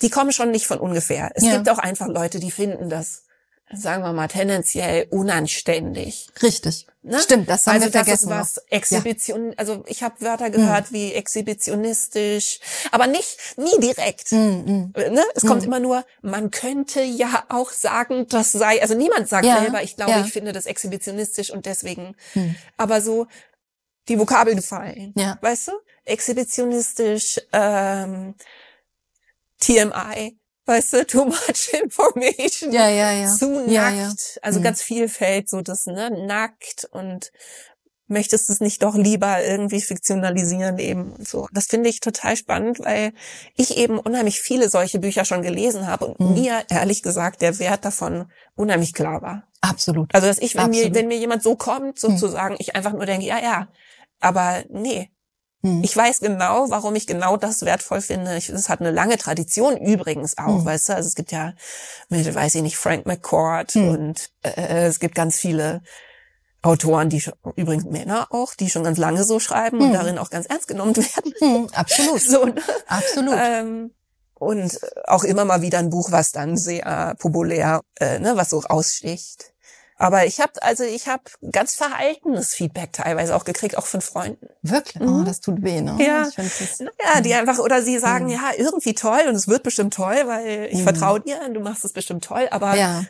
die kommen schon nicht von ungefähr. Es ja. gibt auch einfach Leute, die finden das, sagen wir mal, tendenziell unanständig. Richtig. Ne? Stimmt, das haben also wir vergessen. Das ist was Exhibition, ja. also ich habe Wörter gehört mhm. wie exhibitionistisch, aber nicht nie direkt. Mhm. Ne? Es kommt mhm. immer nur, man könnte ja auch sagen, das sei, also niemand sagt ja. selber, ich glaube, ich finde das exhibitionistisch und deswegen. Mhm. Aber so die Vokabeln fallen. Ja. Weißt du? Exhibitionistisch, ähm, TMI, weißt du, too much information. Ja, ja, ja. Zu nackt. Ja, ja. Also mhm. ganz viel fällt so das, ne, nackt und möchtest es nicht doch lieber irgendwie fiktionalisieren eben und so. Das finde ich total spannend, weil ich eben unheimlich viele solche Bücher schon gelesen habe und mhm. mir ehrlich gesagt der Wert davon unheimlich klar war. Absolut. Also dass ich, wenn Absolut. mir, wenn mir jemand so kommt, sozusagen, mhm. ich einfach nur denke, ja, ja, aber nee, Hm. Ich weiß genau, warum ich genau das wertvoll finde. Es hat eine lange Tradition übrigens auch, hm. weißt du. Also es gibt ja, mit, weiß ich nicht, Frank McCord hm. und äh, es gibt ganz viele Autoren, die schon, übrigens Männer auch, die schon ganz lange so schreiben und hm. darin auch ganz ernst genommen werden. Hm, absolut. so, ne? Absolut. Ähm, und auch immer mal wieder ein Buch, was dann sehr populär, äh, ne, was so raussticht. Aber ich habe also ich habe ganz verhaltenes Feedback teilweise auch gekriegt, auch von Freunden. Wirklich? Oh, mhm. das tut weh, ne? Ja, das, ja, die einfach oder sie sagen, mhm. ja, irgendwie toll und es wird bestimmt toll, weil ich mhm. vertraue dir und du machst es bestimmt toll, aber ja.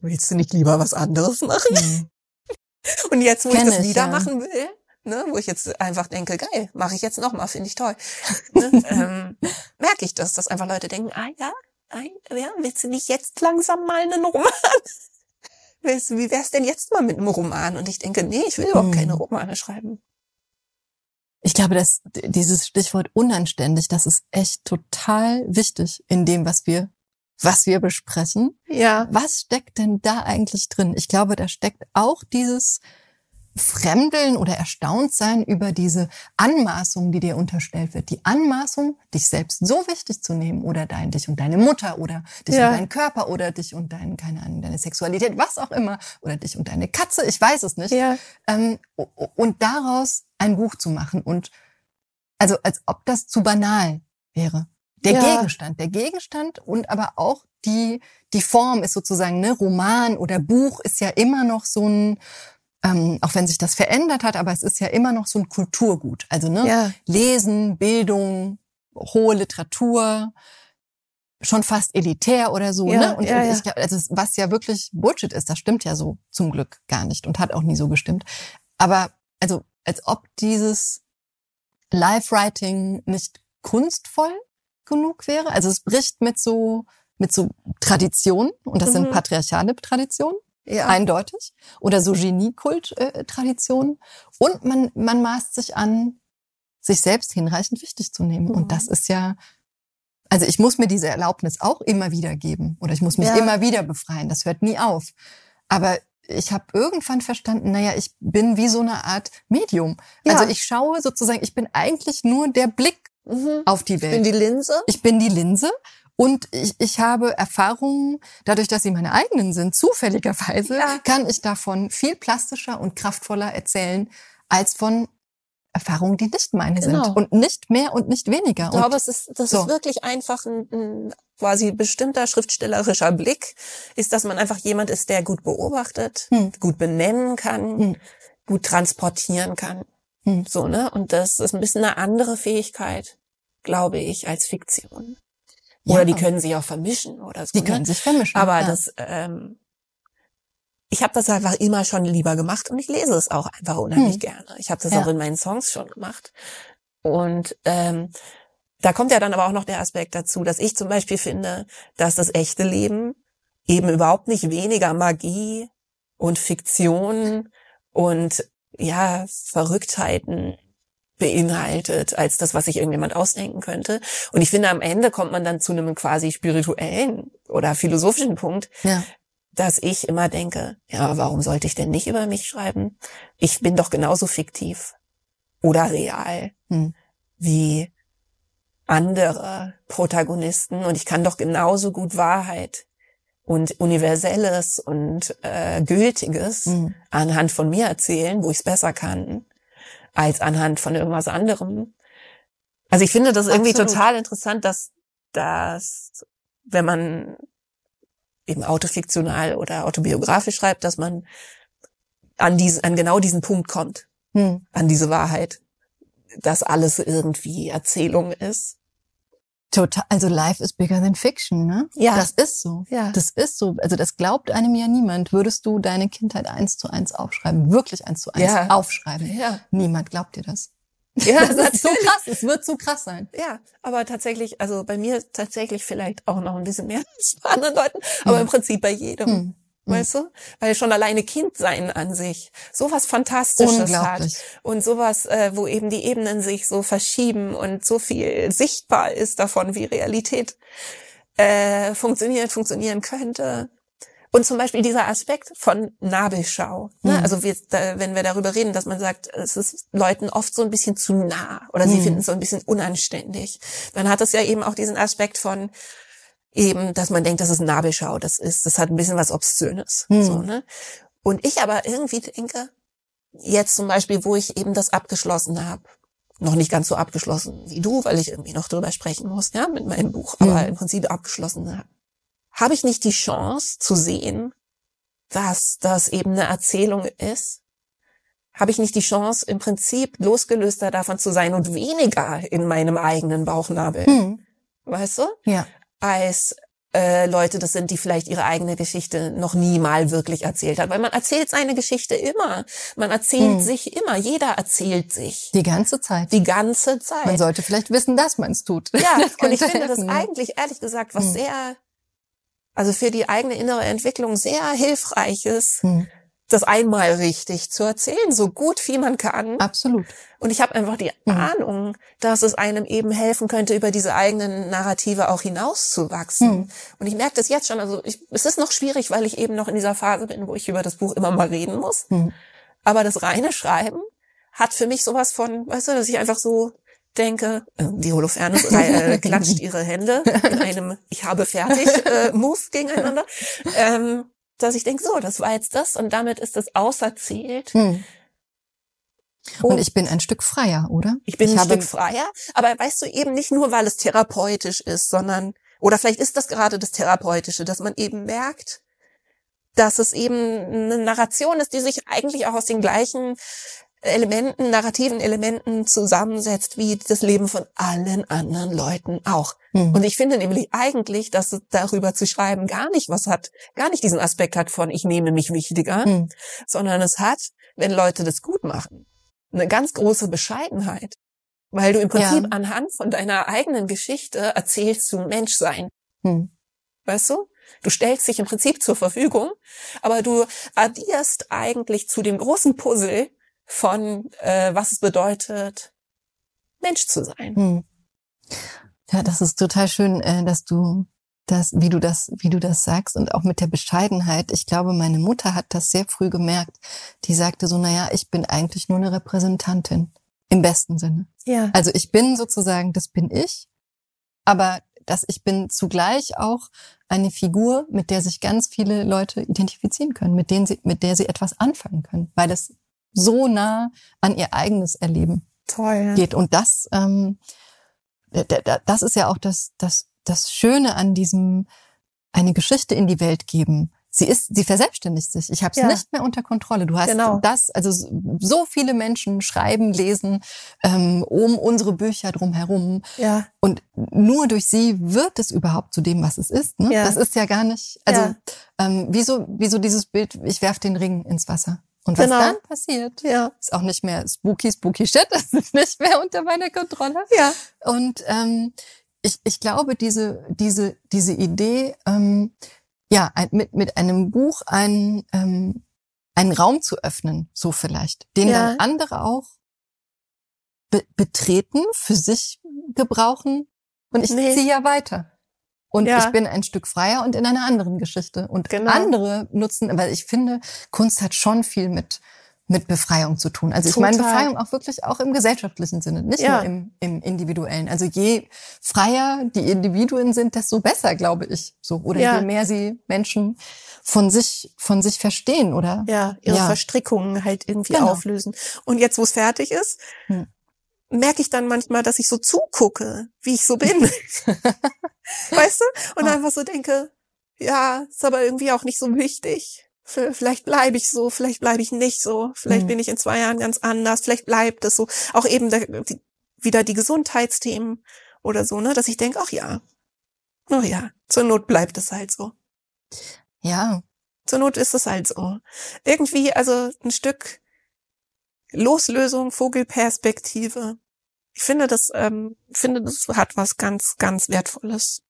willst du nicht lieber was anderes machen? Mhm. und jetzt, wo Kenn ich das wieder ja. machen will, ne, wo ich jetzt einfach denke, geil, mache ich jetzt nochmal, finde ich toll, ne, ähm, merke ich das, dass einfach Leute denken, ah ja, ah, ja, willst du nicht jetzt langsam mal einen Roman? Wie wär's denn jetzt mal mit einem Roman? Und ich denke, nee, ich will überhaupt hm. keine Romane schreiben. Ich glaube, dass dieses Stichwort unanständig, das ist echt total wichtig in dem, was wir, was wir besprechen. Ja. Was steckt denn da eigentlich drin? Ich glaube, da steckt auch dieses, Fremdeln oder erstaunt sein über diese Anmaßung, die dir unterstellt wird. Die Anmaßung, dich selbst so wichtig zu nehmen oder dein, dich und deine Mutter oder dich ja. und deinen Körper oder dich und dein, keine Ahnung, deine Sexualität, was auch immer, oder dich und deine Katze, ich weiß es nicht. Ja. Ähm, und daraus ein Buch zu machen und also als ob das zu banal wäre. Der ja. Gegenstand, der Gegenstand und aber auch die, die Form ist sozusagen, ne, Roman oder Buch ist ja immer noch so ein, ähm, auch wenn sich das verändert hat, aber es ist ja immer noch so ein Kulturgut. Also ne, ja. Lesen, Bildung, hohe Literatur, schon fast elitär oder so. Ja, ne? Und, ja, und ich, also was ja wirklich Bullshit ist, das stimmt ja so zum Glück gar nicht und hat auch nie so gestimmt. Aber also als ob dieses Live-Writing nicht kunstvoll genug wäre. Also es bricht mit so mit so Traditionen und das mhm. sind patriarchale Traditionen ja. eindeutig. Oder so Geniekult-Traditionen. Und man, man maßt sich an, sich selbst hinreichend wichtig zu nehmen. Mhm. Und das ist ja, also ich muss mir diese Erlaubnis auch immer wieder geben. Oder ich muss mich ja. immer wieder befreien. Das hört nie auf. Aber ich habe irgendwann verstanden, naja, ich bin wie so eine Art Medium. Ja. Also ich schaue sozusagen, ich bin eigentlich nur der Blick mhm. auf die Welt. Ich bin die Linse. Ich bin die Linse und ich, ich habe Erfahrungen, dadurch, dass sie meine eigenen sind, zufälligerweise, ja. kann ich davon viel plastischer und kraftvoller erzählen als von Erfahrungen, die nicht meine genau. sind. Und nicht mehr und nicht weniger. Ich glaube, es ist, das so. ist wirklich einfach ein, ein quasi bestimmter schriftstellerischer Blick, ist, dass man einfach jemand ist, der gut beobachtet, hm. gut benennen kann, hm. gut transportieren kann. Hm. So, ne? Und das ist ein bisschen eine andere Fähigkeit, glaube ich, als Fiktion. Oder ja. die können sich auch vermischen oder so. Die ne? können sich vermischen. Aber ja. das, ähm, ich habe das einfach immer schon lieber gemacht und ich lese es auch einfach unheimlich hm. gerne. Ich habe das ja. auch in meinen Songs schon gemacht. Und ähm, da kommt ja dann aber auch noch der Aspekt dazu, dass ich zum Beispiel finde, dass das echte Leben eben überhaupt nicht weniger Magie und Fiktion und ja, Verrücktheiten beinhaltet als das, was sich irgendjemand ausdenken könnte. Und ich finde, am Ende kommt man dann zu einem quasi spirituellen oder philosophischen Punkt, ja. dass ich immer denke, ja, warum sollte ich denn nicht über mich schreiben? Ich bin doch genauso fiktiv oder real hm. wie andere Protagonisten und ich kann doch genauso gut Wahrheit und Universelles und äh, Gültiges hm. anhand von mir erzählen, wo ich es besser kann als anhand von irgendwas anderem. Also ich finde das irgendwie Absolut. total interessant, dass dass wenn man eben autofiktional oder autobiografisch schreibt, dass man an diesen, an genau diesen Punkt kommt, hm. an diese Wahrheit, dass alles irgendwie Erzählung ist. Total, also life is bigger than fiction, ne? Ja. Das ist so. Ja. Das ist so. Also das glaubt einem ja niemand. Würdest du deine Kindheit eins zu eins aufschreiben, wirklich eins zu eins ja. aufschreiben? Ja. Niemand glaubt dir das. Ja, das ist so krass. Es wird so krass sein. Ja, aber tatsächlich, also bei mir tatsächlich vielleicht auch noch ein bisschen mehr als bei anderen Leuten, aber hm. im Prinzip bei jedem. Hm. Mhm. Weißt du? Weil schon alleine Kindsein an sich sowas Fantastisches hat. Und sowas, äh, wo eben die Ebenen sich so verschieben und so viel sichtbar ist davon, wie Realität äh, funktioniert, funktionieren könnte. Und zum Beispiel dieser Aspekt von Nabelschau. Ne? Mhm. Also wir, da, wenn wir darüber reden, dass man sagt, es ist Leuten oft so ein bisschen zu nah oder sie mhm. finden es so ein bisschen unanständig, dann hat es ja eben auch diesen Aspekt von eben, dass man denkt, das ist Nabelschau, das ist, das hat ein bisschen was Obszönes. Mhm. So, ne? Und ich aber irgendwie denke, jetzt zum Beispiel, wo ich eben das abgeschlossen habe, noch nicht ganz so abgeschlossen wie du, weil ich irgendwie noch drüber sprechen muss, ja, mit meinem Buch, aber mhm. im Prinzip abgeschlossen habe habe ich nicht die Chance zu sehen, dass das eben eine Erzählung ist? Habe ich nicht die Chance, im Prinzip losgelöster davon zu sein und weniger in meinem eigenen Bauchnabel? Mhm. Weißt du? Ja. Als äh, Leute das sind, die vielleicht ihre eigene Geschichte noch nie mal wirklich erzählt hat. Weil man erzählt seine Geschichte immer. Man erzählt mhm. sich immer. Jeder erzählt sich. Die ganze Zeit. Die ganze Zeit. Man sollte vielleicht wissen, dass man es tut. Ja, und ich finde das eigentlich, ehrlich gesagt, was mhm. sehr also für die eigene innere Entwicklung sehr hilfreich ist, hm. Das einmal richtig zu erzählen, so gut wie man kann. Absolut. Und ich habe einfach die hm. Ahnung, dass es einem eben helfen könnte, über diese eigenen Narrative auch hinauszuwachsen. Hm. Und ich merke das jetzt schon. Also ich, es ist noch schwierig, weil ich eben noch in dieser Phase bin, wo ich über das Buch immer mal reden muss. Hm. Aber das reine Schreiben hat für mich sowas von, weißt du, dass ich einfach so denke, äh, die Holofernes äh, klatscht ihre Hände in einem Ich habe fertig äh, Move gegeneinander, ähm, dass ich denke, so, das war jetzt das und damit ist das auserzählt. Hm. Und ich bin ein Stück freier, oder? Ich bin ich ein Stück freier, aber weißt du eben nicht nur, weil es therapeutisch ist, sondern, oder vielleicht ist das gerade das Therapeutische, dass man eben merkt, dass es eben eine Narration ist, die sich eigentlich auch aus den gleichen Elementen, narrativen Elementen zusammensetzt, wie das Leben von allen anderen Leuten auch. Mhm. Und ich finde nämlich eigentlich, dass darüber zu schreiben gar nicht was hat, gar nicht diesen Aspekt hat von ich nehme mich wichtiger, mhm. sondern es hat, wenn Leute das gut machen, eine ganz große Bescheidenheit. Weil du im Prinzip ja. anhand von deiner eigenen Geschichte erzählst du Menschsein. Mhm. Weißt du? Du stellst dich im Prinzip zur Verfügung, aber du addierst eigentlich zu dem großen Puzzle von, äh, was es bedeutet, Mensch zu sein. Hm. Ja, das ist total schön, äh, dass du das, wie du das, wie du das sagst und auch mit der Bescheidenheit. Ich glaube, meine Mutter hat das sehr früh gemerkt. Die sagte so, naja, ich bin eigentlich nur eine Repräsentantin. Im besten Sinne. Ja. Also ich bin sozusagen, das bin ich. Aber dass ich bin zugleich auch eine Figur, mit der sich ganz viele Leute identifizieren können, mit denen sie, mit der sie etwas anfangen können, weil das so nah an ihr eigenes Erleben Toll. geht. Und das, ähm, das ist ja auch das, das, das Schöne an diesem eine Geschichte in die Welt geben. Sie ist, sie verselbstständigt sich. Ich habe es ja. nicht mehr unter Kontrolle. Du hast genau. das, also so viele Menschen schreiben, lesen ähm, um unsere Bücher drumherum. Ja. Und nur durch sie wird es überhaupt zu dem, was es ist. Ne? Ja. Das ist ja gar nicht. Also ja. ähm, wieso, wieso dieses Bild? Ich werf den Ring ins Wasser. Und was genau. dann passiert, ja. ist auch nicht mehr spooky, spooky shit, das ist nicht mehr unter meiner Kontrolle. Ja. Und ähm, ich, ich glaube, diese, diese, diese Idee, ähm, ja, ein, mit, mit einem Buch einen, ähm, einen Raum zu öffnen, so vielleicht, den ja. dann andere auch be betreten, für sich gebrauchen und ich nee. ziehe ja weiter. Und ja. ich bin ein Stück freier und in einer anderen Geschichte. Und genau. andere nutzen, weil ich finde, Kunst hat schon viel mit mit Befreiung zu tun. Also Total. ich meine Befreiung auch wirklich auch im gesellschaftlichen Sinne, nicht ja. nur im, im individuellen. Also je freier die Individuen sind, desto besser, glaube ich. So oder ja. je mehr sie Menschen von sich von sich verstehen oder ja ihre ja. Verstrickungen halt irgendwie genau. auflösen. Und jetzt, wo es fertig ist, hm merke ich dann manchmal, dass ich so zugucke, wie ich so bin. weißt du? Und oh. einfach so denke, ja, ist aber irgendwie auch nicht so wichtig. Vielleicht bleibe ich so, vielleicht bleibe ich nicht so, vielleicht mhm. bin ich in zwei Jahren ganz anders, vielleicht bleibt es so. Auch eben der, die, wieder die Gesundheitsthemen oder so, ne, dass ich denke, ach ja, oh ja, zur Not bleibt es halt so. Ja. Zur Not ist es halt so. Irgendwie, also ein Stück Loslösung, Vogelperspektive. Ich finde, das, ähm, finde, das hat was ganz, ganz Wertvolles.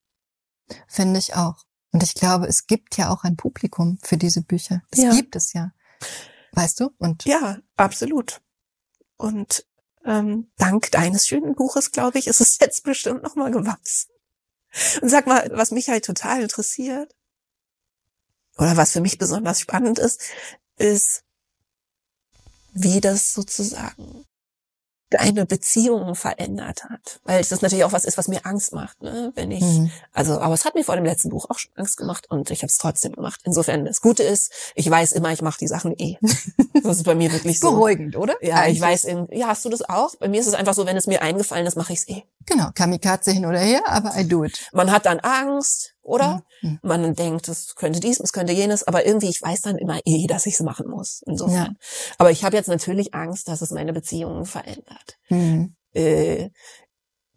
Finde ich auch. Und ich glaube, es gibt ja auch ein Publikum für diese Bücher. Das ja. gibt es ja. Weißt du? Und ja, absolut. Und ähm, dank deines schönen Buches, glaube ich, ist es jetzt bestimmt nochmal gewachsen. Und sag mal, was mich halt total interessiert. oder was für mich besonders spannend ist, ist, wie das sozusagen deine Beziehungen verändert hat. Weil es natürlich auch was ist, was mir Angst macht, ne? Wenn ich, mhm. also, aber es hat mir vor dem letzten Buch auch schon Angst gemacht und ich habe es trotzdem gemacht. Insofern, das Gute ist, ich weiß immer, ich mache die Sachen eh. Das ist bei mir wirklich so. Beruhigend, oder? Ja, Eigentlich. ich weiß, ja, hast du das auch? Bei mir ist es einfach so, wenn es mir eingefallen ist, mache ich es eh. Genau, Kamikaze hin oder her, aber I do it. Man hat dann Angst, oder? Mhm. Man denkt, es könnte dies, es könnte jenes, aber irgendwie, ich weiß dann immer eh, dass ich es machen muss. Insofern. Ja. Aber ich habe jetzt natürlich Angst, dass es meine Beziehungen verändert. Mhm. Äh,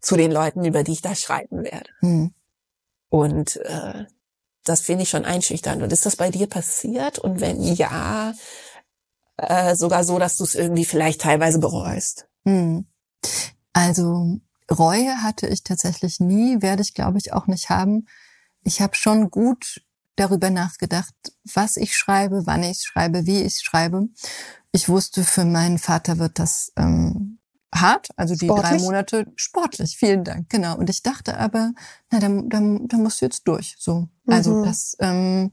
zu den Leuten, über die ich da schreiben werde. Mhm. Und äh, das finde ich schon einschüchternd. Und ist das bei dir passiert? Und wenn ja, äh, sogar so, dass du es irgendwie vielleicht teilweise bereust? Mhm. Also Reue hatte ich tatsächlich nie, werde ich glaube ich auch nicht haben ich habe schon gut darüber nachgedacht, was ich schreibe, wann ich schreibe, wie ich schreibe. Ich wusste, für meinen Vater wird das ähm, hart, also die sportlich? drei Monate sportlich. Vielen Dank, genau. Und ich dachte aber, na, da, da, da musst du jetzt durch. So, also mhm. das, ähm,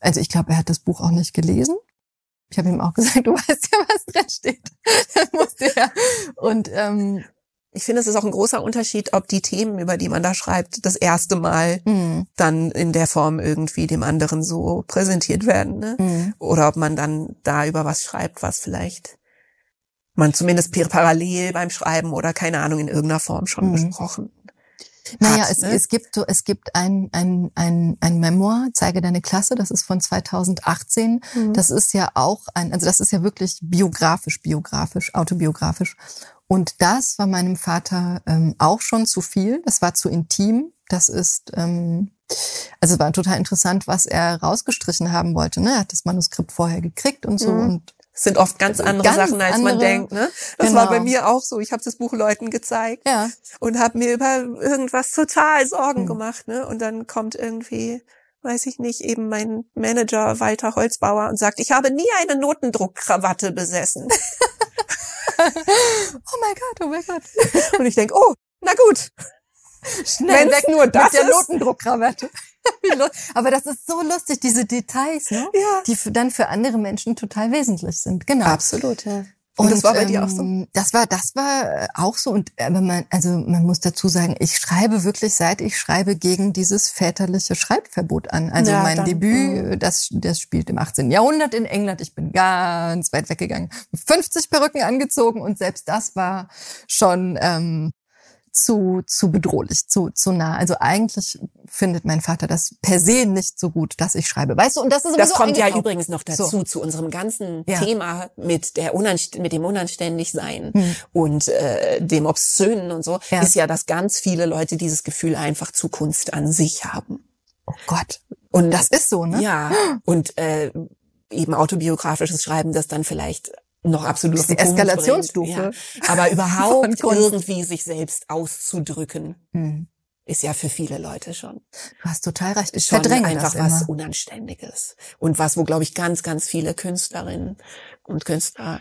also ich glaube, er hat das Buch auch nicht gelesen. Ich habe ihm auch gesagt, du weißt ja, was drin steht. das musste er. Und ähm, ich finde, es ist auch ein großer Unterschied, ob die Themen, über die man da schreibt, das erste Mal mhm. dann in der Form irgendwie dem anderen so präsentiert werden, ne? Mhm. Oder ob man dann da über was schreibt, was vielleicht man zumindest parallel beim Schreiben oder keine Ahnung in irgendeiner Form schon mhm. besprochen naja, es, ne? es gibt so, es gibt ein, ein, ein, ein Memoir, Zeige deine Klasse, das ist von 2018. Mhm. Das ist ja auch ein, also das ist ja wirklich biografisch, biografisch, autobiografisch. Und das war meinem Vater ähm, auch schon zu viel. Das war zu intim. Das ist, ähm, also es war total interessant, was er rausgestrichen haben wollte. Ne? Er hat das Manuskript vorher gekriegt und so mhm. und sind oft ganz andere ganz Sachen, als andere, man denkt. Ne? Das genau. war bei mir auch so. Ich habe das Buch Leuten gezeigt ja. und habe mir über irgendwas total Sorgen mhm. gemacht. Ne? Und dann kommt irgendwie, weiß ich nicht, eben mein Manager Walter Holzbauer und sagt, ich habe nie eine Notendruckkrawatte besessen. oh mein Gott, oh mein Gott. Und ich denk, oh, na gut. Schnell weg nur das mit der Notendruckkrawatte. Aber das ist so lustig, diese Details, ne? Ja. die dann für andere Menschen total wesentlich sind. Genau. Absolut, ja. Und, und das war bei ähm, dir auch so? Ähm, das war, das war auch so. Und aber man, also man muss dazu sagen, ich schreibe wirklich seit ich schreibe gegen dieses väterliche Schreibverbot an. Also ja, mein dann, Debüt, mh. das, das spielt im 18. Jahrhundert in England. Ich bin ganz weit weggegangen, 50 Perücken angezogen und selbst das war schon ähm, zu, zu bedrohlich, zu, zu nah. Also eigentlich findet mein Vater das per se nicht so gut, dass ich schreibe. Weißt du, und das ist Das kommt ja übrigens noch dazu, so. zu unserem ganzen ja. Thema mit der Unanst mit dem Unanständigsein hm. und äh, dem Obszönen und so, ja. ist ja, dass ganz viele Leute dieses Gefühl einfach zu Kunst an sich haben. Oh Gott. Und das ist so, ne? Ja. Und äh, eben autobiografisches Schreiben, das dann vielleicht noch absolut auf die Eskalationsstufe. Ja. Aber überhaupt irgendwie sich selbst auszudrücken, hm. ist ja für viele Leute schon. Du hast total recht. Ich schon einfach was Unanständiges. Und was, wo, glaube ich, ganz, ganz viele Künstlerinnen und Künstler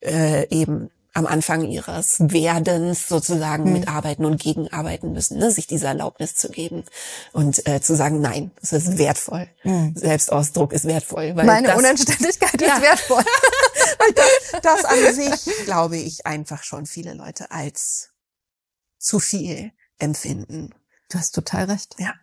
äh, eben am Anfang ihres Werdens sozusagen hm. mitarbeiten und gegenarbeiten müssen, ne? sich diese Erlaubnis zu geben und äh, zu sagen, nein, das ist wertvoll. Hm. Selbstausdruck ist wertvoll. Weil Meine das, Unanständigkeit ja. ist wertvoll. weil das, das an sich, glaube ich, einfach schon viele Leute als zu viel empfinden. Du hast total recht. Ja.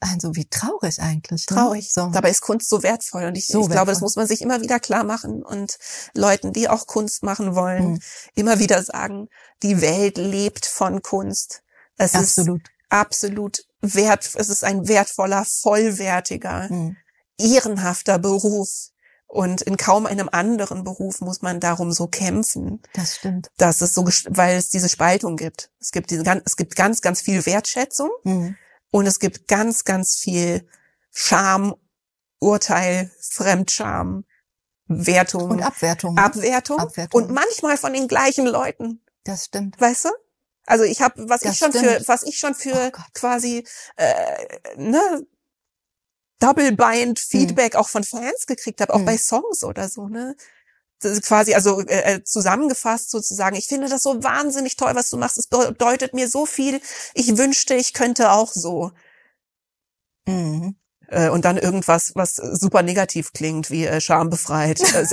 Also wie traurig eigentlich. Ne? Traurig. So. Dabei ist Kunst so wertvoll und ich, so ich glaube, das muss man sich immer wieder klar machen und Leuten, die auch Kunst machen wollen, mhm. immer wieder sagen, die Welt lebt von Kunst. Es absolut. ist absolut wert, es ist ein wertvoller, vollwertiger, mhm. ehrenhafter Beruf. Und in kaum einem anderen Beruf muss man darum so kämpfen. Das stimmt. Dass es so, weil es diese Spaltung gibt. Es gibt diese, es gibt ganz, ganz viel Wertschätzung. Mhm und es gibt ganz, ganz viel Scham, Urteil, Fremdscham, Wertung. Und Abwertung. Abwertung. Abwertung. Und manchmal von den gleichen Leuten. Das stimmt. Weißt du? Also ich habe, was das ich schon stimmt. für, was ich schon für oh quasi äh, ne, Double Bind Feedback hm. auch von Fans gekriegt habe, auch hm. bei Songs oder so, ne? Quasi also äh, äh, zusammengefasst sozusagen. Ich finde das so wahnsinnig toll, was du machst. Es bedeutet mir so viel. Ich wünschte, ich könnte auch so. Mhm. äh, und dann irgendwas, was super negativ klingt, wie äh, schambefreit, äh,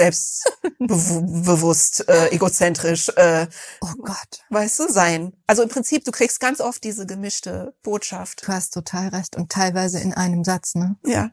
selbstbewusst, äh, egozentrisch. Äh, oh Gott. Weißt du, sein. Also im Prinzip, du kriegst ganz oft diese gemischte Botschaft. Du hast total recht und teilweise in einem Satz, ne? Ja.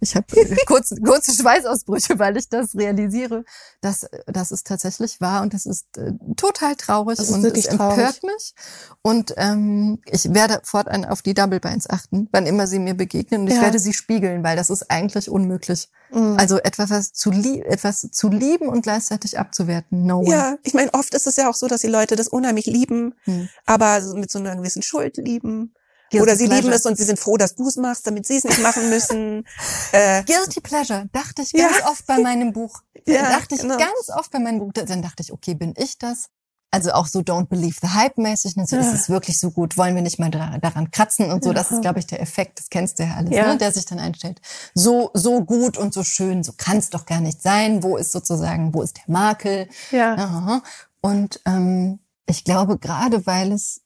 Ich habe kurz, kurze Schweißausbrüche, weil ich das realisiere, dass, dass es tatsächlich war und das ist äh, total traurig das ist und es empört traurig. mich. Und ähm, ich werde fortan auf die Double Binds achten, wann immer sie mir begegnen und ich Ja. werde sie spiegeln, weil das ist eigentlich unmöglich. Mhm. Also etwas was zu, lie etwas zu lieben und gleichzeitig abzuwerten. No way. Ja, ich meine, oft ist es ja auch so, dass die Leute das unheimlich lieben, Hm. aber mit so einer gewissen Schuld lieben. Guilty Oder sie lieben pleasure. es und sie sind froh, dass du es machst, damit sie es nicht machen müssen. äh, Guilty Pleasure, dachte ich Ja. ganz oft bei meinem Buch. Ja, dachte ich genau. ganz oft bei meinem Buch. Dann dachte ich, okay, bin ich das? Also auch so Don't Believe the Hype mäßig. Ne? So, Ja. Ist es wirklich so gut? Wollen wir nicht mal da, daran kratzen und so? Das Ja. ist, glaube ich, der Effekt. Das kennst du ja alles, Ja. Ne? der sich dann einstellt. So, so gut und so schön. So kann es doch gar nicht sein. Wo ist sozusagen, wo ist der Makel? ja. Aha. Und ähm, ich glaube, gerade weil es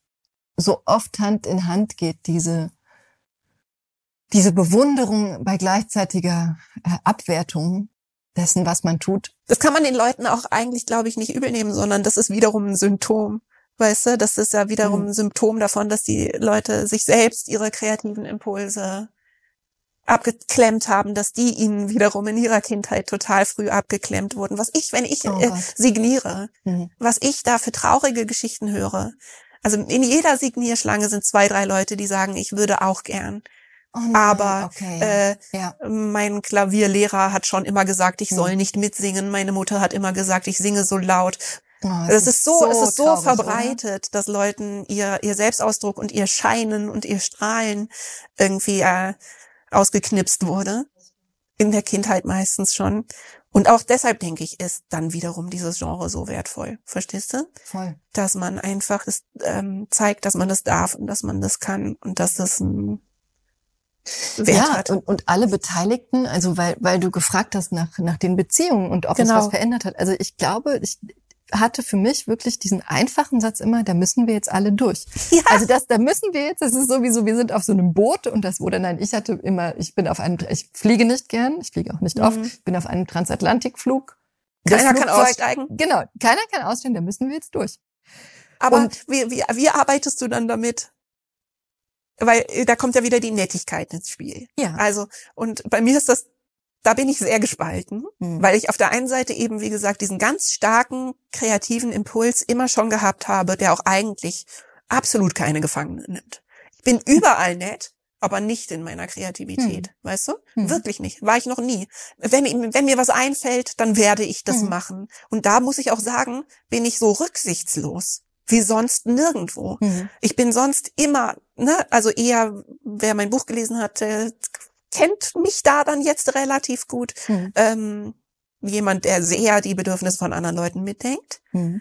so oft Hand in Hand geht, diese, diese Bewunderung bei gleichzeitiger äh, Abwertung dessen, was man tut. Das kann man den Leuten auch eigentlich, glaube ich, nicht übel nehmen, sondern das ist wiederum ein Symptom. Weißt du, das ist ja wiederum Mhm. ein Symptom davon, dass die Leute sich selbst ihre kreativen Impulse abgeklemmt haben, dass die ihnen wiederum in ihrer Kindheit total früh abgeklemmt wurden. Was ich, wenn ich Oh äh, signiere, Mhm. was ich da für traurige Geschichten höre. Also in jeder Signierschlange sind zwei, drei Leute, die sagen, ich würde auch gern. Oh nein, Aber okay. äh, ja. mein Klavierlehrer hat schon immer gesagt, ich Hm. soll nicht mitsingen. Meine Mutter hat immer gesagt, ich singe so laut. Oh, Das ist so, es ist so traurig, oder? verbreitet, dass Leuten ihr, ihr Selbstausdruck und ihr Scheinen und ihr Strahlen irgendwie äh, ausgeknipst wurde. In der Kindheit meistens schon. Und auch deshalb denke ich, ist dann wiederum dieses Genre so wertvoll. Verstehst du? Voll. Dass man einfach es, ähm, zeigt, dass man das darf und dass man das kann und dass das einen Wert ja, hat. und, und alle Beteiligten, also weil, weil du gefragt hast nach, nach den Beziehungen und ob Genau. es was verändert hat. Also ich glaube, ich hatte für mich wirklich diesen einfachen Satz immer, da müssen wir jetzt alle durch. Ja. Also das, da müssen wir jetzt, das ist sowieso, wir sind auf so einem Boot und das wurde, nein, ich hatte immer, ich bin auf einem, ich fliege nicht gern, ich fliege auch nicht Mhm. oft, ich bin auf einem Transatlantikflug. Das Keiner kann Flugzeug- aussteigen. Genau, keiner kann aussteigen, da müssen wir jetzt durch. Aber Und- wie, wie, wie arbeitest du dann damit? Weil äh, da kommt ja wieder die Nettigkeit ins Spiel. Ja. Also, und bei mir ist das, da bin ich sehr gespalten, Hm. weil ich auf der einen Seite eben, wie gesagt, diesen ganz starken kreativen Impuls immer schon gehabt habe, der auch eigentlich absolut keine Gefangenen nimmt. Ich bin überall nett, aber nicht in meiner Kreativität, weißt du? Hm. Wirklich nicht. War ich noch nie. Wenn, wenn mir was einfällt, dann werde ich das Hm. machen. Und da muss ich auch sagen, bin ich so rücksichtslos. Wie sonst nirgendwo. Hm. Ich bin sonst immer, ne, also eher, wer mein Buch gelesen hat, kennt mich da dann jetzt relativ gut. Hm. Ähm, jemand, der sehr die Bedürfnisse von anderen Leuten mitdenkt. Hm.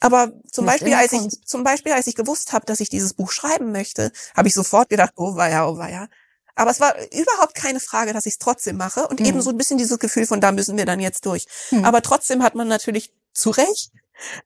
Aber zum Beispiel, als ich, zum Beispiel, als ich gewusst habe, dass ich dieses Buch schreiben möchte, habe ich sofort gedacht, oh weia, oh weia. Aber es war überhaupt keine Frage, dass ich es trotzdem mache und Mhm. eben so ein bisschen dieses Gefühl von, da müssen wir dann jetzt durch. Mhm. Aber trotzdem hat man natürlich zu Recht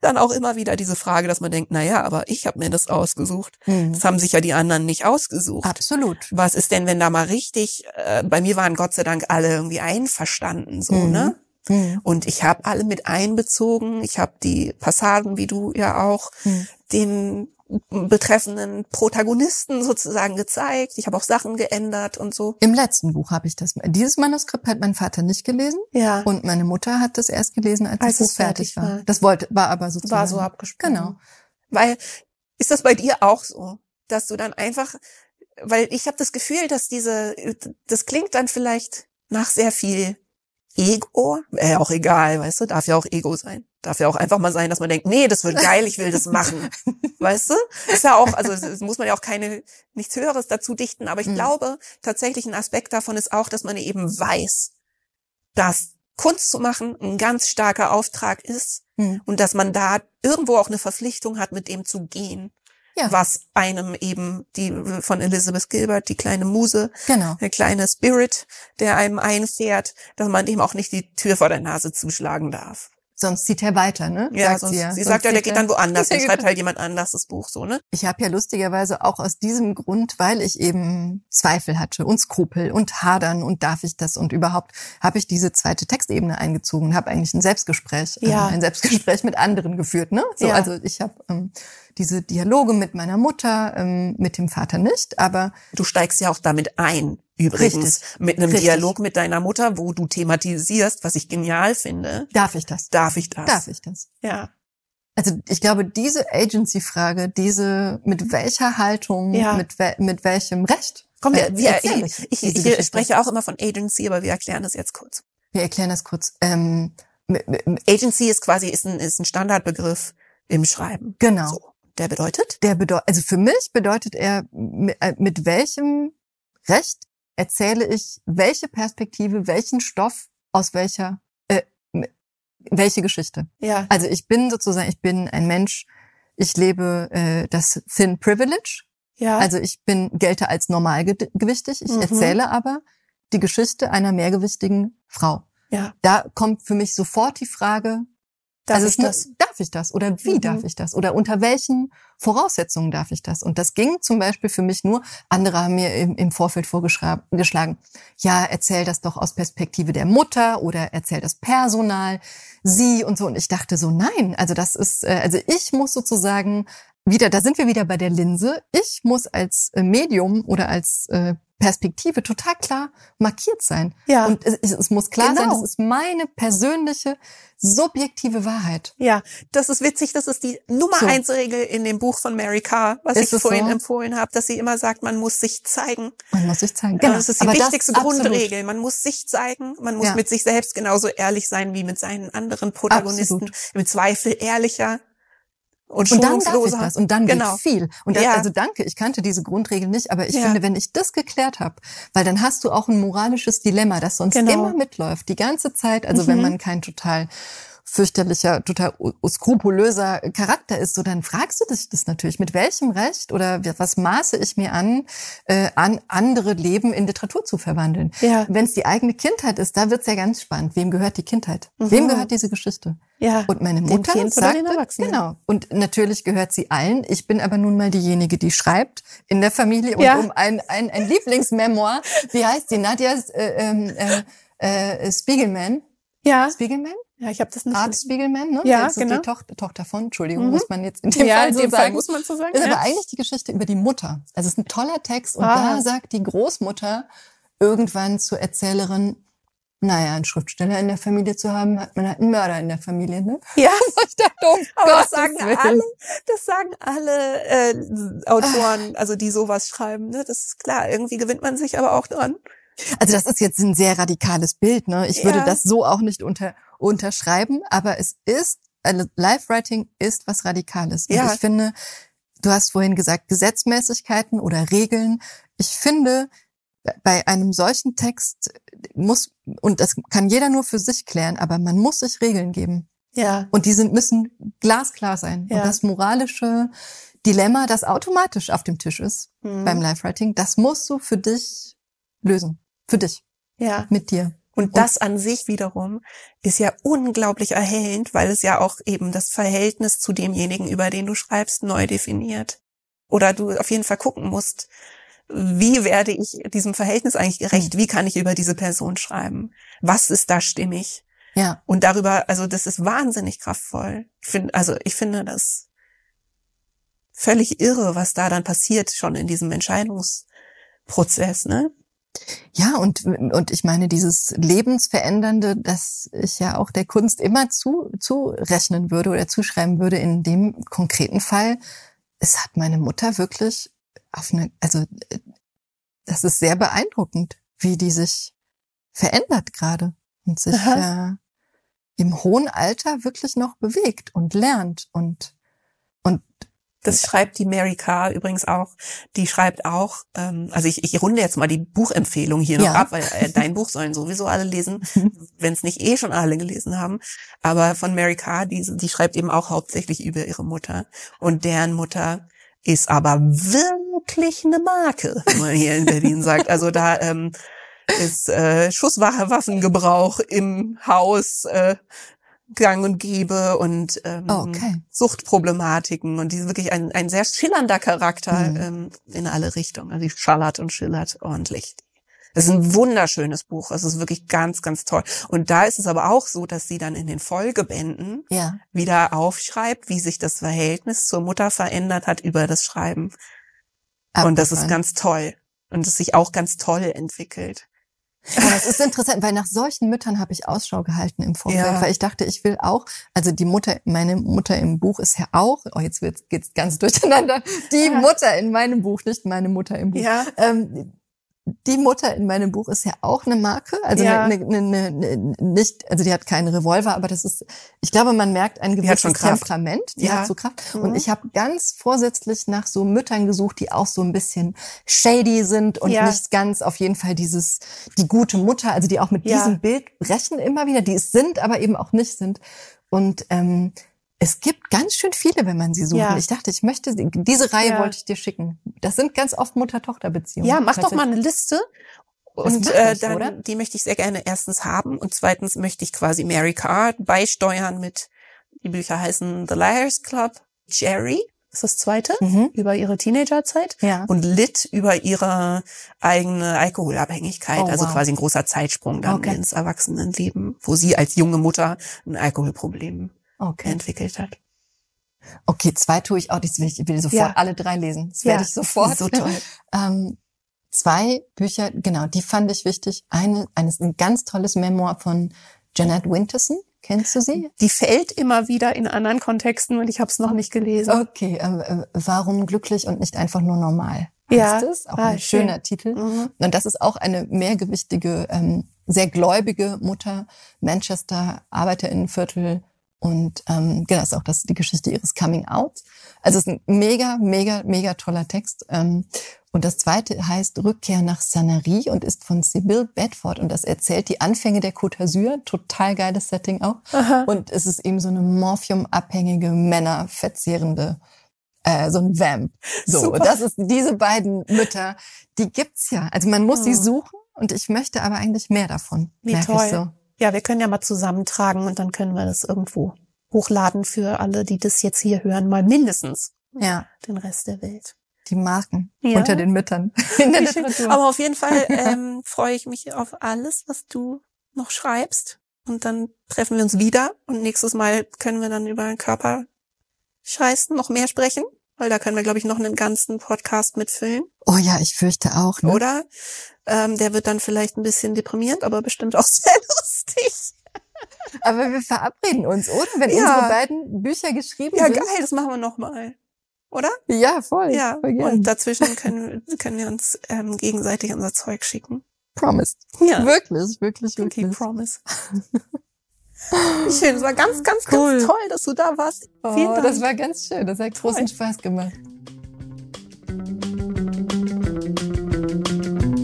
dann auch immer wieder diese Frage, dass man denkt, na ja, aber ich habe mir das ausgesucht. Hm. Das haben sich ja die anderen nicht ausgesucht. Absolut. Was ist denn, wenn da mal richtig, äh, bei mir waren Gott sei Dank alle irgendwie einverstanden, so, Mhm. ne? Hm. Und ich habe alle mit einbezogen. Ich habe die Passagen, wie du ja auch, Hm. den betreffenden Protagonisten sozusagen gezeigt. Ich habe auch Sachen geändert und so. Im letzten Buch habe ich das. Dieses Manuskript hat mein Vater nicht gelesen Ja. und meine Mutter hat das erst gelesen, als, Als das Buch fertig fertig war. war. Das wollte, war aber sozusagen. war so abgesprochen. Genau. Weil ist das bei dir auch so, dass du dann einfach, weil ich habe das Gefühl, dass diese, das klingt dann vielleicht nach sehr viel Ego, äh, auch egal, weißt du, darf ja auch Ego sein. Darf ja auch einfach mal sein, dass man denkt, nee, das wird geil, ich will das machen. Weißt du? Ist ja auch, also es muss man ja auch keine, nichts Höheres dazu dichten, aber ich Mhm. glaube, tatsächlich ein Aspekt davon ist auch, dass man eben weiß, dass Kunst zu machen ein ganz starker Auftrag ist Hm. und dass man da irgendwo auch eine Verpflichtung hat, mit dem zu gehen, Ja. was einem eben die von Elizabeth Gilbert, die kleine Muse, Genau. der kleine Spirit, der einem einfährt, dass man dem auch nicht die Tür vor der Nase zuschlagen darf. Sonst zieht er weiter, ne? Ja, sagt sonst, sie, ja. sie sagt ja, der geht dann woanders, dann schreibt halt jemand anders das Buch so, ne? Ich habe ja lustigerweise auch aus diesem Grund, weil ich eben Zweifel hatte und Skrupel und Hadern und darf ich das und überhaupt, habe ich diese zweite Textebene eingezogen und habe eigentlich ein Selbstgespräch, äh, ja. äh, ein Selbstgespräch mit anderen geführt, ne? So, ja. also ich habe ähm, diese Dialoge mit meiner Mutter, ähm, mit dem Vater nicht, aber du steigst ja auch damit ein Übrigens, Richtig. mit einem Richtig. Dialog mit deiner Mutter, wo du thematisierst, was ich genial finde. Darf ich das? Darf ich das? Darf ich das? Ja. Also ich glaube, diese Agency-Frage, diese mit welcher Haltung, ja. mit, we mit welchem Recht. Komm, wir, wir, ich, ich, ich, ich spreche auch immer von Agency, aber wir erklären das jetzt kurz. Wir erklären das kurz. Ähm, Agency ist quasi ist ein, ist ein Standardbegriff im Schreiben. Genau. So. Der bedeutet? Der bedeutet, also für mich bedeutet er, mit, äh, mit welchem Recht erzähle ich, welche Perspektive, welchen Stoff aus welcher, äh, welche Geschichte. Ja. Also ich bin sozusagen, ich bin ein Mensch, ich lebe äh, das Thin Privilege. Ja. Also ich bin gelte als normalgewichtig. Ich mhm. erzähle aber die Geschichte einer mehrgewichtigen Frau. Ja. Da kommt für mich sofort die Frage, Darf also ich das? Darf ich das? Oder wie mhm. darf ich das? Oder unter welchen Voraussetzungen darf ich das? Und das ging zum Beispiel für mich nur, andere haben mir im, im Vorfeld vorgeschlagen, ja, erzähl das doch aus Perspektive der Mutter oder erzähl das Personal, sie und so. Und ich dachte so, nein, also das ist, äh, also ich muss sozusagen wieder, da sind wir wieder bei der Linse. Ich muss als äh, Medium oder als äh, Perspektive total klar markiert sein. Ja. Und es, es muss klar genau. sein, das ist meine persönliche, subjektive Wahrheit. Ja, das ist witzig, das ist die Nummer so. eins Regel in dem Buch von Mary Carr, was ist ich vorhin so? empfohlen habe, dass sie immer sagt, man muss sich zeigen. Man muss sich zeigen, genau. Das ist die Aber wichtigste Grundregel. Man muss sich zeigen, man muss ja. mit sich selbst genauso ehrlich sein wie mit seinen anderen Protagonisten. Absolut. Im Zweifel ehrlicher und, und dann darf ich das und dann genau. geht viel. Und das, ja. also danke, ich kannte diese Grundregel nicht, aber ich ja. finde, wenn ich das geklärt habe, weil dann hast du auch ein moralisches Dilemma, das sonst genau. immer mitläuft, die ganze Zeit. Also mhm. wenn man kein total fürchterlicher, total skrupulöser Charakter ist, so dann fragst du dich das natürlich, mit welchem Recht oder was maße ich mir an, äh, an andere Leben in Literatur zu verwandeln. Ja. Wenn es die eigene Kindheit ist, da wird's ja ganz spannend. Wem gehört die Kindheit? Mhm. Wem gehört diese Geschichte? Ja. Und meine Mutter kind sagte, genau. Und natürlich gehört sie allen. Ich bin aber nun mal diejenige, die schreibt in der Familie und ja. um ein, ein, ein Lieblingsmemoir. Wie heißt die? Nadja äh, äh, äh, Spiegelman. Ja. Spiegelman? Ja, ich habe das nicht. Art Spiegelman, ne? Ja, das genau. die Tochter, Tochter von, Entschuldigung, mhm. muss man jetzt in dem ja, Fall so dem sagen. Fall muss man so sagen. Ist ja. aber eigentlich die Geschichte über die Mutter. Also es ist ein toller Text und ah. da sagt die Großmutter irgendwann zur Erzählerin, naja, einen Schriftsteller in der Familie zu haben, hat man halt einen Mörder in der Familie, ne? Ja. ich dachte, oh aber das sagen alle, das sagen alle äh, Autoren, also die sowas schreiben, ne? Das ist klar, irgendwie gewinnt man sich aber auch dran. Also das ist jetzt ein sehr radikales Bild, ne? Ich ja. würde das so auch nicht unter unterschreiben, aber es ist, also Live-Writing ist was Radikales. Und ja. ich finde, du hast vorhin gesagt, Gesetzmäßigkeiten oder Regeln. Ich finde, bei einem solchen Text muss, und das kann jeder nur für sich klären, aber man muss sich Regeln geben. Ja. Und die sind, müssen glasklar sein. Ja. Und das moralische Dilemma, das automatisch auf dem Tisch ist mhm. beim Live-Writing, das musst du für dich lösen. Für dich. Ja. Mit dir. Und das an sich wiederum ist ja unglaublich erhellend, weil es ja auch eben das Verhältnis zu demjenigen, über den du schreibst, neu definiert. Oder du auf jeden Fall gucken musst, wie werde ich diesem Verhältnis eigentlich gerecht? Wie kann ich über diese Person schreiben? Was ist da stimmig? Ja. Und darüber, also das ist wahnsinnig kraftvoll. Ich finde, also ich finde das völlig irre, was da dann passiert schon in diesem Entscheidungsprozess, ne? Ja, und, und ich meine, dieses Lebensverändernde, das ich ja auch der Kunst immer zu, zurechnen würde oder zuschreiben würde, in dem konkreten Fall, es hat meine Mutter wirklich auf eine, also das ist sehr beeindruckend, wie die sich verändert gerade und sich äh, im hohen Alter wirklich noch bewegt und lernt und das schreibt die Mary Carr übrigens auch. Die schreibt auch, ähm, also ich, ich runde jetzt mal die Buchempfehlung hier noch ja. ab, weil äh, dein Buch sollen sowieso alle lesen, wenn es nicht eh schon alle gelesen haben. Aber von Mary Carr, die, die schreibt eben auch hauptsächlich über ihre Mutter. Und deren Mutter ist aber wirklich eine Marke, wie man hier in Berlin sagt. Also da ähm, ist äh, Schusswaffengebrauch im Haus. Äh, gang und gäbe und ähm, oh, okay. Suchtproblematiken und die ist wirklich ein, ein sehr schillernder Charakter mhm. ähm, in alle Richtungen. Also die schallert und schillert ordentlich. Es ist ein wunderschönes Buch. Es ist wirklich ganz, ganz toll. Und da ist es aber auch so, dass sie dann in den Folgebänden ja. wieder aufschreibt, wie sich das Verhältnis zur Mutter verändert hat über das Schreiben. Abgefahren. Und das ist ganz toll. Und es sich auch ganz toll entwickelt. Aber es ist interessant, weil nach solchen Müttern habe ich Ausschau gehalten im Vorfeld, ja. weil ich dachte, ich will auch, also die Mutter, meine Mutter im Buch ist ja auch, oh jetzt geht's ganz durcheinander, die. Mutter in meinem Buch, nicht meine Mutter im Buch. Ja. Ähm, die Mutter in meinem Buch ist ja auch eine Marke, also ja. eine, eine, eine, eine, nicht, also die hat keinen Revolver, aber das ist, ich glaube, man merkt ein gewisses Temperament, die ja. hat so Kraft. Mhm. Und ich habe ganz vorsätzlich nach so Müttern gesucht, die auch so ein bisschen shady sind und ja. nicht ganz auf jeden Fall dieses die gute Mutter, also die auch mit diesem Bild brechen immer wieder, die es sind, aber eben auch nicht sind. Und ähm, es gibt ganz schön viele, wenn man sie sucht. Ja. Ich dachte, ich möchte, diese Reihe ja. wollte ich dir schicken. Das sind ganz oft Mutter-Tochter-Beziehungen. Ja, mach doch mal eine Liste. Und äh, dann, oder? die möchte ich sehr gerne erstens haben und zweitens möchte ich quasi Mary Carr beisteuern mit, die Bücher heißen The Liars Club, Jerry ist das zweite, mhm. über ihre Teenagerzeit ja. und Lit über ihre eigene Alkoholabhängigkeit, oh, also wow. quasi ein großer Zeitsprung dann okay. ins Erwachsenenleben, wo sie als junge Mutter ein Alkoholproblem okay. entwickelt hat. Okay, zwei tue ich auch. Ich will, ich will sofort ja. alle drei lesen. Das ja, werde ich sofort. So toll. ähm, zwei Bücher, genau, die fand ich wichtig. Eine, eines ein ganz tolles Memoir von Janet Winterson. Kennst du sie? Die fällt immer wieder in anderen Kontexten und ich habe es noch nicht gelesen. Okay, äh, warum glücklich und nicht einfach nur normal? Ja, es? auch ah, ein schön. schöner Titel. Mhm. Und das ist auch eine mehrgewichtige, ähm, sehr gläubige Mutter, Manchester Arbeiterinnenviertel und ähm, genau, ist auch das die Geschichte ihres Coming Out. Also es ist ein mega, mega, mega toller Text. Ähm, und das zweite heißt Rückkehr nach Sanary und ist von Sibyl Bedford und das erzählt die Anfänge der Côte d'Azur. Total geiles Setting auch. Aha. Und es ist eben so eine morphiumabhängige, Männer verzehrende äh, so ein Vamp. So, Super. das ist diese beiden Mütter, die gibt's ja. Also man muss oh. sie suchen und ich möchte aber eigentlich mehr davon. Wie toll. Ich so. Ja, wir können ja mal zusammentragen und dann können wir das irgendwo hochladen für alle, die das jetzt hier hören, mal mindestens. Ja. Den Rest der Welt. Die Marken ja. unter den Müttern. In der Aber auf jeden Fall ähm, freue ich mich auf alles, was du noch schreibst. Und dann treffen wir uns wieder und nächstes Mal können wir dann über Körper scheißen, noch mehr sprechen. Weil da können wir, glaube ich, noch einen ganzen Podcast mitfüllen. Oh ja, ich fürchte auch. Ne? Oder? Ähm, der wird dann vielleicht ein bisschen deprimierend, aber bestimmt auch sehr lustig. Aber wir verabreden uns, oder? Wenn ja. unsere beiden Bücher geschrieben ja, sind. Ja, geil, das machen wir nochmal. Oder? Ja, voll. Ja, voll und dazwischen können, können wir uns ähm, gegenseitig unser Zeug schicken. Promise. Ja. Wirklich, wirklich, wirklich. Okay, promise. Schön, es war ganz, ganz, cool. ganz toll, dass du da warst. Oh, Vielen Dank. Das war ganz schön, das hat großen Spaß gemacht.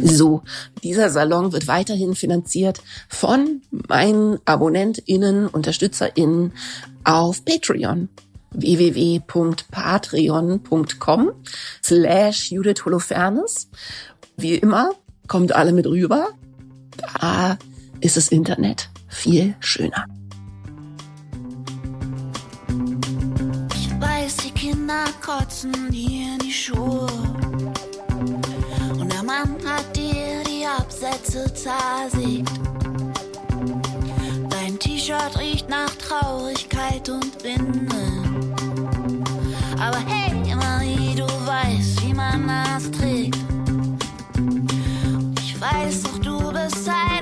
So, dieser Salon wird weiterhin finanziert von meinen AbonnentInnen, UnterstützerInnen auf Patreon www.patreon.com slash Judith Holofernes. Wie immer, kommt alle mit rüber. Da ist das Internet viel schöner. Ich weiß, die Kinder kotzen hier in die Schuhe. Und der Mann hat dir die Absätze zersägt. Dein T-Shirt riecht nach Traurigkeit und Binde. Aber hey, Marie, du weißt, wie man das trägt. Ich weiß doch, du bist ein